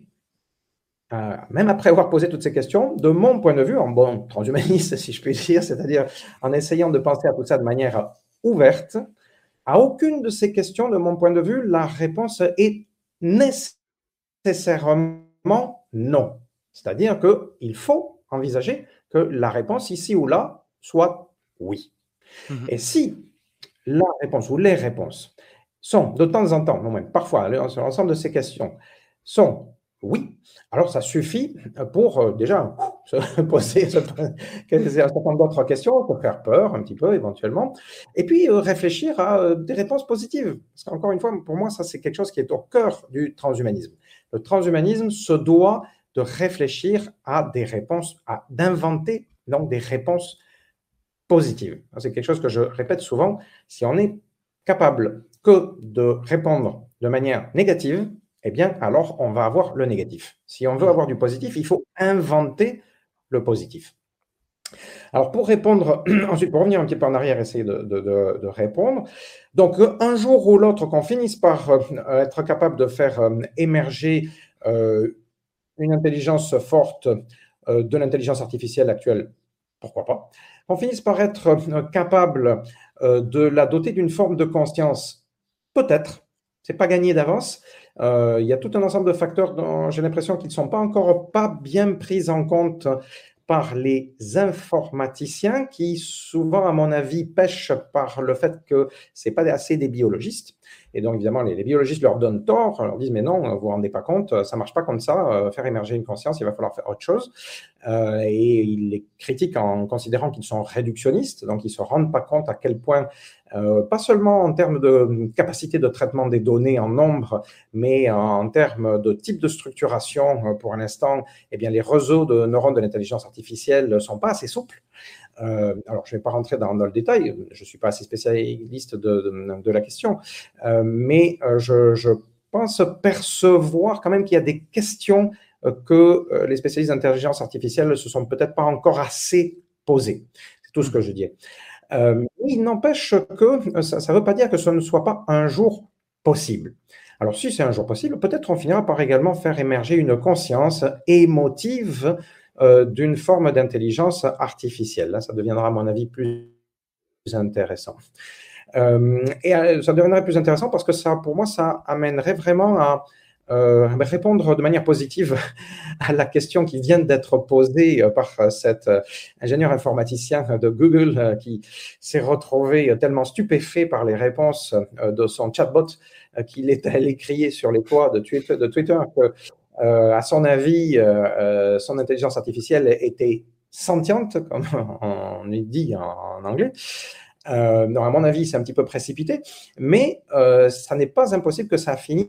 euh, même après avoir posé toutes ces questions, de mon point de vue, en bon transhumaniste, [LAUGHS] si je puis dire, c'est-à-dire en essayant de penser à tout ça de manière ouverte, à aucune de ces questions, de mon point de vue, la réponse est nécessairement non. C'est-à-dire qu'il faut envisager que la réponse ici ou là soit oui. Mhm. Et si la réponse ou les réponses sont de temps en temps, non même parfois, l'ensemble de ces questions sont oui, alors ça suffit pour euh, déjà se [LAUGHS] poser un certain nombre d'autres questions, pour faire peur un petit peu éventuellement, et puis euh, réfléchir à euh, des réponses positives. Parce qu'encore une fois, pour moi, ça c'est quelque chose qui est au cœur du transhumanisme. Le transhumanisme se doit de réfléchir à des réponses, à d'inventer donc des réponses positives. C'est quelque chose que je répète souvent. Si on est capable que de répondre de manière négative, eh bien, alors on va avoir le négatif. Si on veut avoir du positif, il faut inventer le positif. Alors, pour répondre, [CLEARS THROAT] ensuite, pour revenir un petit peu en arrière, essayer de, répondre. Donc, un jour ou l'autre, qu'on finisse par euh, être capable de faire euh, émerger euh, une intelligence forte de l'intelligence artificielle actuelle, pourquoi pas qu'on finisse par être euh, capable euh, de la doter d'une forme de conscience, peut-être, c'est pas gagné d'avance. Euh, il y a tout un ensemble de facteurs dont j'ai l'impression qu'ils ne sont pas encore bien pris en compte par les informaticiens qui souvent, à mon avis, pêchent par le fait que ce n'est pas assez des biologistes. Et donc, évidemment, les, biologistes leur donnent tort, leur disent, mais non, vous ne vous rendez pas compte, ça ne marche pas comme ça, euh, faire émerger une conscience, il va falloir faire autre chose. Euh, et ils les critiquent en considérant qu'ils sont réductionnistes, donc ils ne se rendent pas compte à quel point euh, pas seulement en termes de capacité de traitement des données en nombre, mais en termes de type de structuration, pour l'instant, eh les réseaux de neurones de l'intelligence artificielle ne sont pas assez souples. Euh, alors, je ne vais pas rentrer dans, le détail, je ne suis pas assez spécialiste de, la question, euh, mais euh, je, pense percevoir quand même qu'il y a des questions que les spécialistes d'intelligence artificielle ne se sont peut-être pas encore assez posées. C'est tout ce que je dis. il n'empêche que ça ne veut pas dire que ce ne soit pas un jour possible. Alors, si c'est un jour possible, peut-être on finira par également faire émerger une conscience émotive euh, d'une forme d'intelligence artificielle. Là, ça deviendra, à mon avis, plus intéressant. Euh, et euh, ça deviendrait plus intéressant parce que ça, pour moi, ça amènerait vraiment à répondre de manière positive [LAUGHS] à la question qui vient d'être posée par cet ingénieur informaticien de Google qui s'est retrouvé tellement stupéfait par les réponses de son chatbot qu'il est allé crier sur les toits de Twitter, à son avis, euh, euh, son intelligence artificielle était sentiente, comme [LAUGHS] on dit en, anglais. à mon avis, c'est un petit peu précipité, mais ça n'est pas impossible que ça finisse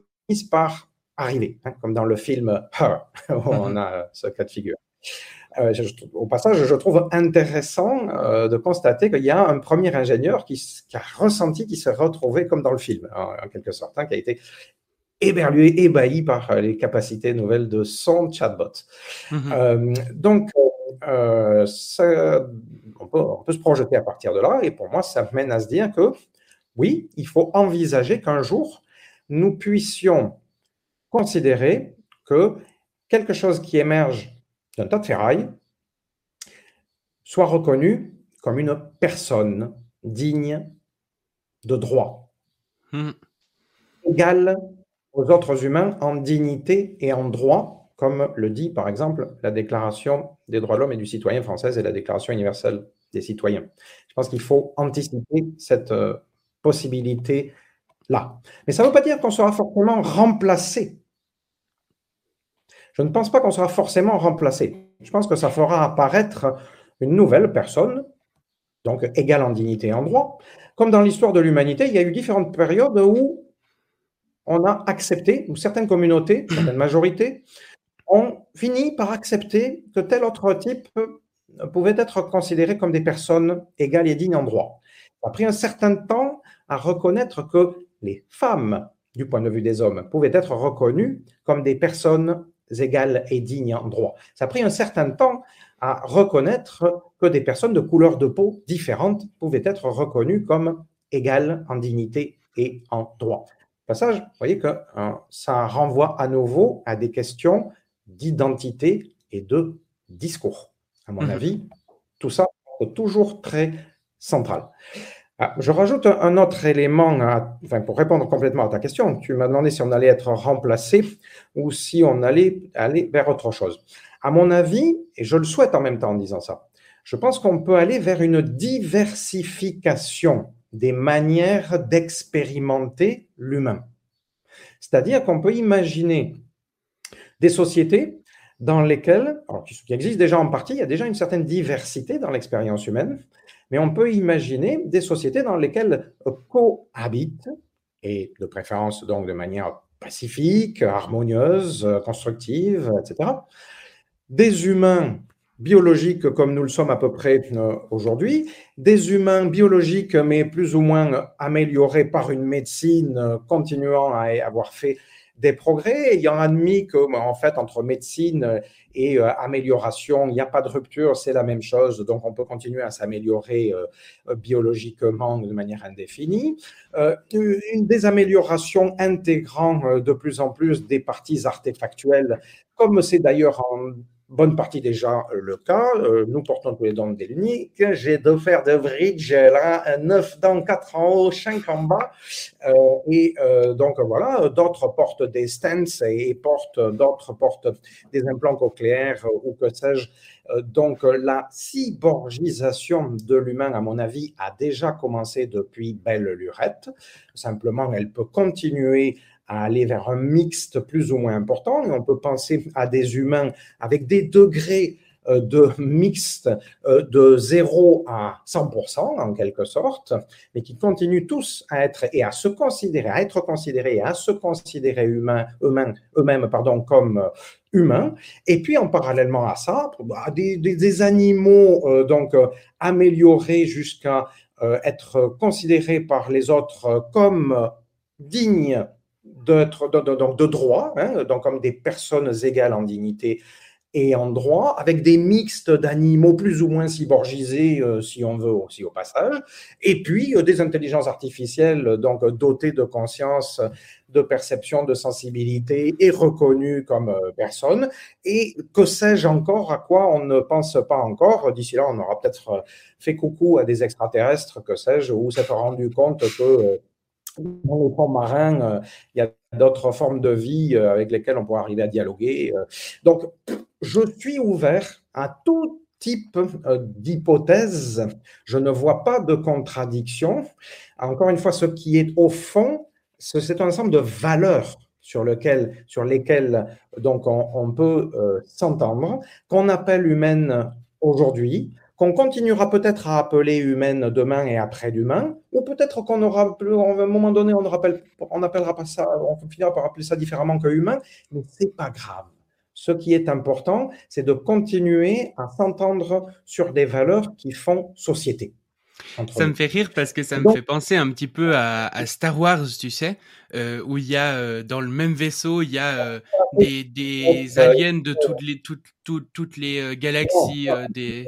par arriver, hein, comme dans le film Her, [LAUGHS] où on mhm. a ce cas de figure. au passage, je trouve intéressant de constater qu'il y a un premier ingénieur qui, a ressenti, qui s'est retrouvé comme dans le film, en, quelque sorte, hein, qui a été éberlué, ébahi par euh, les capacités nouvelles de son chatbot. Mhm. Euh, donc, euh, on, peut, se projeter à partir de là, et pour moi, ça mène à se dire que oui, il faut envisager qu'un jour, nous puissions considérer que quelque chose qui émerge d'un tas de ferraille soit reconnu comme une personne digne de droit, mmh. égale aux autres humains en dignité et en droit, comme le dit par exemple la Déclaration des droits de l'homme et du citoyen française et la Déclaration universelle des citoyens. Je pense qu'il faut anticiper cette euh, possibilité-là. Mais ça ne veut pas dire qu'on sera forcément remplacé. Je ne pense pas qu'on sera forcément remplacé. Je pense que ça fera apparaître une nouvelle personne, donc égale en dignité et en droit. Comme dans l'histoire de l'humanité, il y a eu différentes périodes où on a accepté, ou certaines communautés, [CLEARS THROAT] certaines majorités, ont fini par accepter que tel autre type pouvait être considéré comme des personnes égales et dignes en droit. Ça a pris un certain temps à reconnaître que les femmes, du point de vue des hommes, pouvaient être reconnues comme des personnes égales et dignes en droit. Ça a pris un certain temps à reconnaître que des personnes de couleur de peau différentes pouvaient être reconnues comme égales en dignité et en droit. Passage, vous voyez que hein, ça renvoie à nouveau à des questions d'identité et de discours. À mon mmh avis, tout ça est toujours très central. Ah, je rajoute un autre élément enfin, pour répondre complètement à ta question. Tu m'as demandé si on allait être remplacé ou si on allait aller vers autre chose. À mon avis, et je le souhaite en même temps en disant ça, je pense qu'on peut aller vers une diversification des manières d'expérimenter l'humain. C'est-à-dire qu'on peut imaginer des sociétés dans lesquelles, qui existent déjà en partie, il y a déjà une certaine diversité dans l'expérience humaine, mais on peut imaginer des sociétés dans lesquelles cohabitent, et de préférence donc de manière pacifique, harmonieuse, constructive, etc., des humains biologiques comme nous le sommes à peu près euh, aujourd'hui, des humains biologiques mais plus ou moins améliorés par une médecine euh, continuant à avoir fait des progrès, ayant admis que, en fait, entre médecine et euh, amélioration, il n'y a pas de rupture, c'est la même chose, donc on peut continuer à s'améliorer biologiquement de manière indéfinie. Une des améliorations intégrant de plus en plus des parties artefactuelles, comme c'est d'ailleurs en bonne partie déjà euh, le cas. Euh, nous portons tous les dents des l'unique. J'ai deux fers de bridge, là, 9 dents, 4 en haut, 5 en bas. Euh, et donc voilà, d'autres portent des stents et portent, d'autres portent des implants cochléaires ou que sais-je. Donc la cyborgisation de l'humain, à mon avis, a déjà commencé depuis belle lurette. Simplement, elle peut continuer à aller vers un mixte plus ou moins important. on peut penser à des humains avec des degrés euh, de mixte euh, de 0 à 100% en quelque sorte, mais qui continuent tous à être et à se considérer, à être considérés et à se considérer humains, eux-mêmes, pardon, comme euh, humains. Et puis en parallèlement à ça, bah, des, des, animaux donc améliorés jusqu'à être considérés par les autres comme dignes de, de droit, hein, donc comme des personnes égales en dignité et en droit, avec des mixtes d'animaux plus ou moins cyborgisés, euh, si on veut aussi au passage, et puis euh, des intelligences artificielles donc dotées de conscience, de perception, de sensibilité et reconnues comme euh, personnes. Et que sais-je encore à quoi on ne pense pas encore? D'ici là, on aura peut-être fait coucou à des extraterrestres, que sais-je, ou s'être rendu compte que dans les fonds marins, euh, il y a d'autres formes de vie euh, avec lesquelles on pourrait arriver à dialoguer. Euh. Donc, je suis ouvert à tout type d'hypothèse. Je ne vois pas de contradiction. Encore une fois, ce qui est au fond, c'est un ensemble de valeurs sur, lequel, sur lesquelles donc on, on peut s'entendre, qu'on appelle humaines aujourd'hui, qu'on continuera peut-être à appeler humaine demain et après-demain, ou peut-être qu'on aura, à un moment donné, on n'appellera pas ça, on finira par appeler ça différemment que humain, mais c'est pas grave. Ce qui est important, c'est de continuer à s'entendre sur des valeurs qui font société. Ça me fait rire parce que ça me fait penser un petit peu à, Star Wars, tu sais, euh, où il y a euh, dans le même vaisseau, il y a euh, des, des aliens de toutes les, toutes, toutes, toutes les galaxies. des...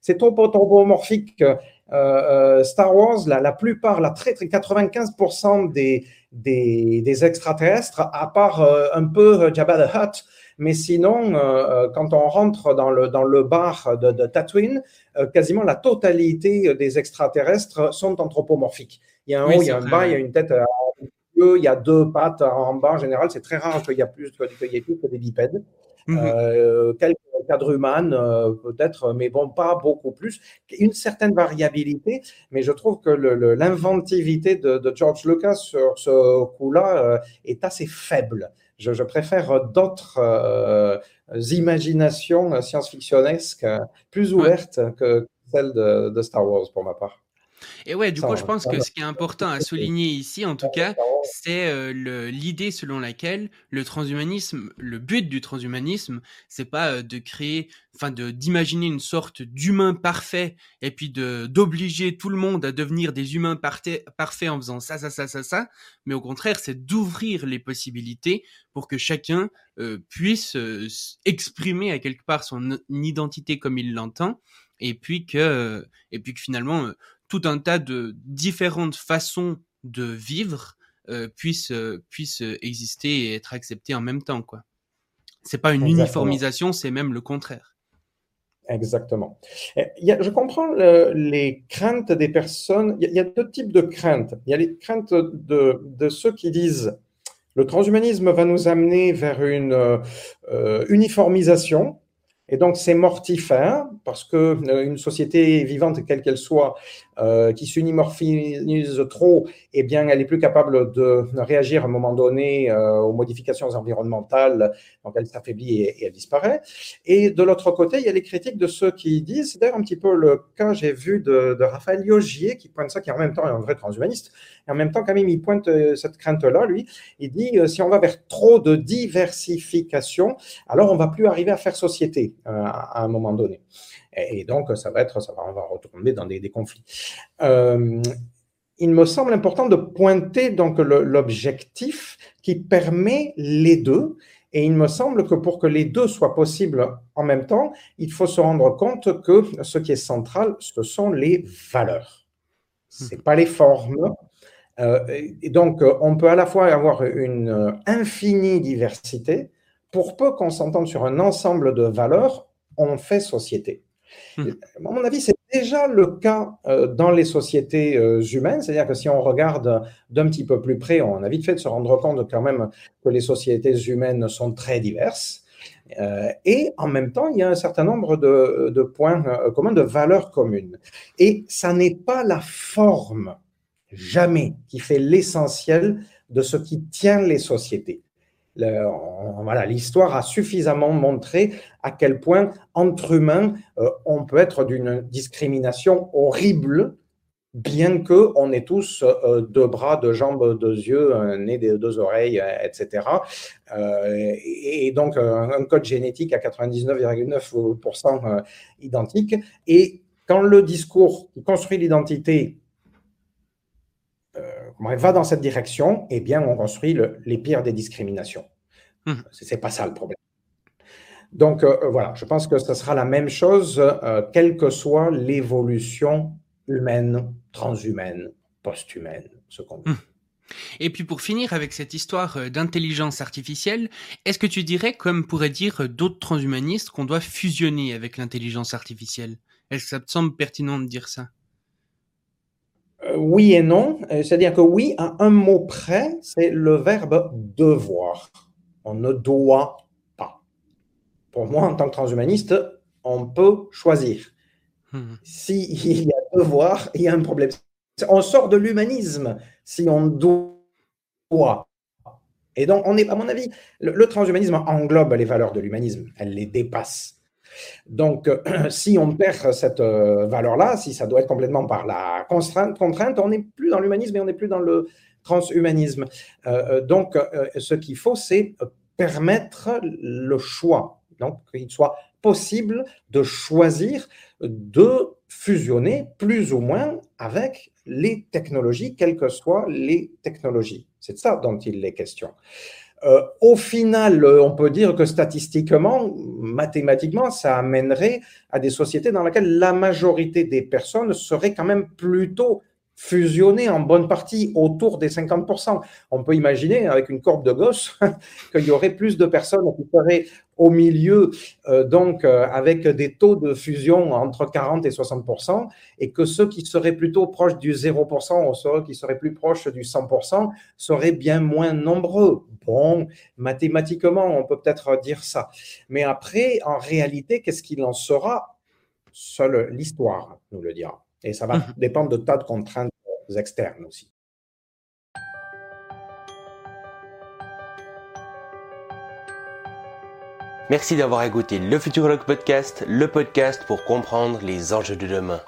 C'est trop anthropomorphique. Star Wars, la, la plupart, la très, très 95% des, des, des, extraterrestres, à part un peu Jabba the Hutt, mais sinon, euh, euh, quand on rentre dans le, dans le bar de, de Tatooine, euh, quasiment la totalité des extraterrestres sont anthropomorphiques. Il y a un haut, il y a un bas, il y a une tête il y a deux pattes en bas. En général, c'est très rare qu'il y, ait plus, ait plus que des bipèdes. Mhm. quelques quadrumanes, peut-être, mais bon, pas beaucoup plus. Une certaine variabilité, mais je trouve que l'inventivité de, George Lucas sur ce coup-là est assez faible. Je, préfère d'autres imaginations science-fictionnesques plus ouvertes que celles de Star Wars pour ma part. Et ouais, du coup, je pense que ce qui est important à souligner ici, en tout cas, c'est euh, l'idée selon laquelle le transhumanisme, le but du transhumanisme, c'est pas euh, de créer, enfin, de d'imaginer une sorte d'humain parfait et puis de d'obliger tout le monde à devenir des humains parfaits en faisant ça, ça, ça, ça, ça, mais au contraire, c'est d'ouvrir les possibilités pour que chacun euh, puisse exprimer à quelque part son identité comme il l'entend et puis que et puis que finalement tout un tas de différentes façons de vivre euh, puissent, euh, puissent exister et être acceptées en même temps. quoi. C'est pas une uniformisation, c'est même le contraire. Exactement. je comprends les craintes des personnes. Il y, a, deux types de craintes. Il y a les craintes de, de ceux qui disent le transhumanisme va nous amener vers une euh, uniformisation et donc, c'est mortifère parce que euh, une société vivante, quelle qu'elle soit, euh, qui s'unimorphise trop, eh bien, elle est plus capable de réagir à un moment donné euh, aux modifications environnementales, donc elle s'affaiblit et, elle disparaît. Et de l'autre côté, il y a les critiques de ceux qui disent, c'est d'ailleurs un petit peu le cas, j'ai vu de, Raphaël Yogier, qui pointe ça, qui en même temps est un vrai transhumaniste, et en même temps, quand même, il pointe cette crainte-là, lui, il dit, si on va vers trop de diversification, alors on va plus arriver à faire société à un moment donné. Et, donc, ça va être, ça va, on va retomber dans des, conflits. Euh, il me semble important de pointer donc l'objectif qui permet les deux. Et il me semble que pour que les deux soient possibles en même temps, il faut se rendre compte que ce qui est central, ce sont les valeurs. Ce n'est pas les formes. Euh, et donc, on peut à la fois avoir une infinie diversité, pour peu qu'on s'entende sur un ensemble de valeurs, on fait société. Hmm. À mon avis, c'est déjà le cas euh, dans les sociétés euh, humaines, c'est-à-dire que si on regarde d'un petit peu plus près, on a vite fait de se rendre compte quand même que les sociétés humaines sont très diverses. Euh, et en même temps, il y a un certain nombre de, points communs, de valeurs communes. Et ça n'est pas la forme, jamais, qui fait l'essentiel de ce qui tient les sociétés l'histoire a suffisamment montré à quel point entre humains euh, on peut être d'une discrimination horrible, bien que on ait tous euh, deux bras, deux jambes, deux yeux, un nez, deux oreilles, etc. Euh, et donc un code génétique à 99,9% identique. Et quand le discours construit l'identité va dans cette direction, eh bien, on construit les pires des discriminations. Mmh. Ce n'est pas ça le problème. Donc euh, euh, voilà, je pense que ce sera la même chose, euh, quelle que soit l'évolution humaine, transhumaine, post-humaine, ce qu'on veut. Mmh. Et puis pour finir avec cette histoire d'intelligence artificielle, est-ce que tu dirais, comme pourraient dire d'autres transhumanistes, qu'on doit fusionner avec l'intelligence artificielle? Est-ce que ça te semble pertinent de dire ça? Oui et non. Euh, c'est-à-dire que oui, à un mot près, c'est le verbe devoir. On ne doit pas. Pour moi, en tant que transhumaniste, on peut choisir. Hmm. S'il y a devoir, il y a un problème. On sort de l'humanisme si on doit. Et donc, on est, à mon avis, le transhumanisme englobe les valeurs de l'humanisme. Elle les dépasse. Donc, euh, [CLEARS THROAT] si on perd cette euh, valeur-là, si ça doit être complètement par la contrainte, on n'est plus dans l'humanisme et on n'est plus dans le transhumanisme. Euh, donc, ce qu'il faut, c'est permettre le choix. Donc, qu'il soit possible de choisir de fusionner plus ou moins avec les technologies, quelles que soient les technologies. C'est de ça dont il est question. Euh, au final, euh, on peut dire que statistiquement, mathématiquement, ça amènerait à des sociétés dans lesquelles la majorité des personnes seraient quand même plutôt fusionner en bonne partie autour des 50%. On peut imaginer avec une courbe de Gauss [LAUGHS] qu'il y aurait plus de personnes qui seraient au milieu, euh, donc euh, avec des taux de fusion entre 40 et 60%, et que ceux qui seraient plutôt proches du 0% ou ceux qui seraient plus proches du 100% seraient bien moins nombreux. Bon, mathématiquement, on peut peut-être dire ça. Mais après, en réalité, qu'est-ce qu'il en sera? Seule l'histoire nous le dira. Et ça va mhm. dépendre de tas de contraintes externes aussi. Merci d'avoir écouté le Futurologue Podcast, le podcast pour comprendre les enjeux de demain.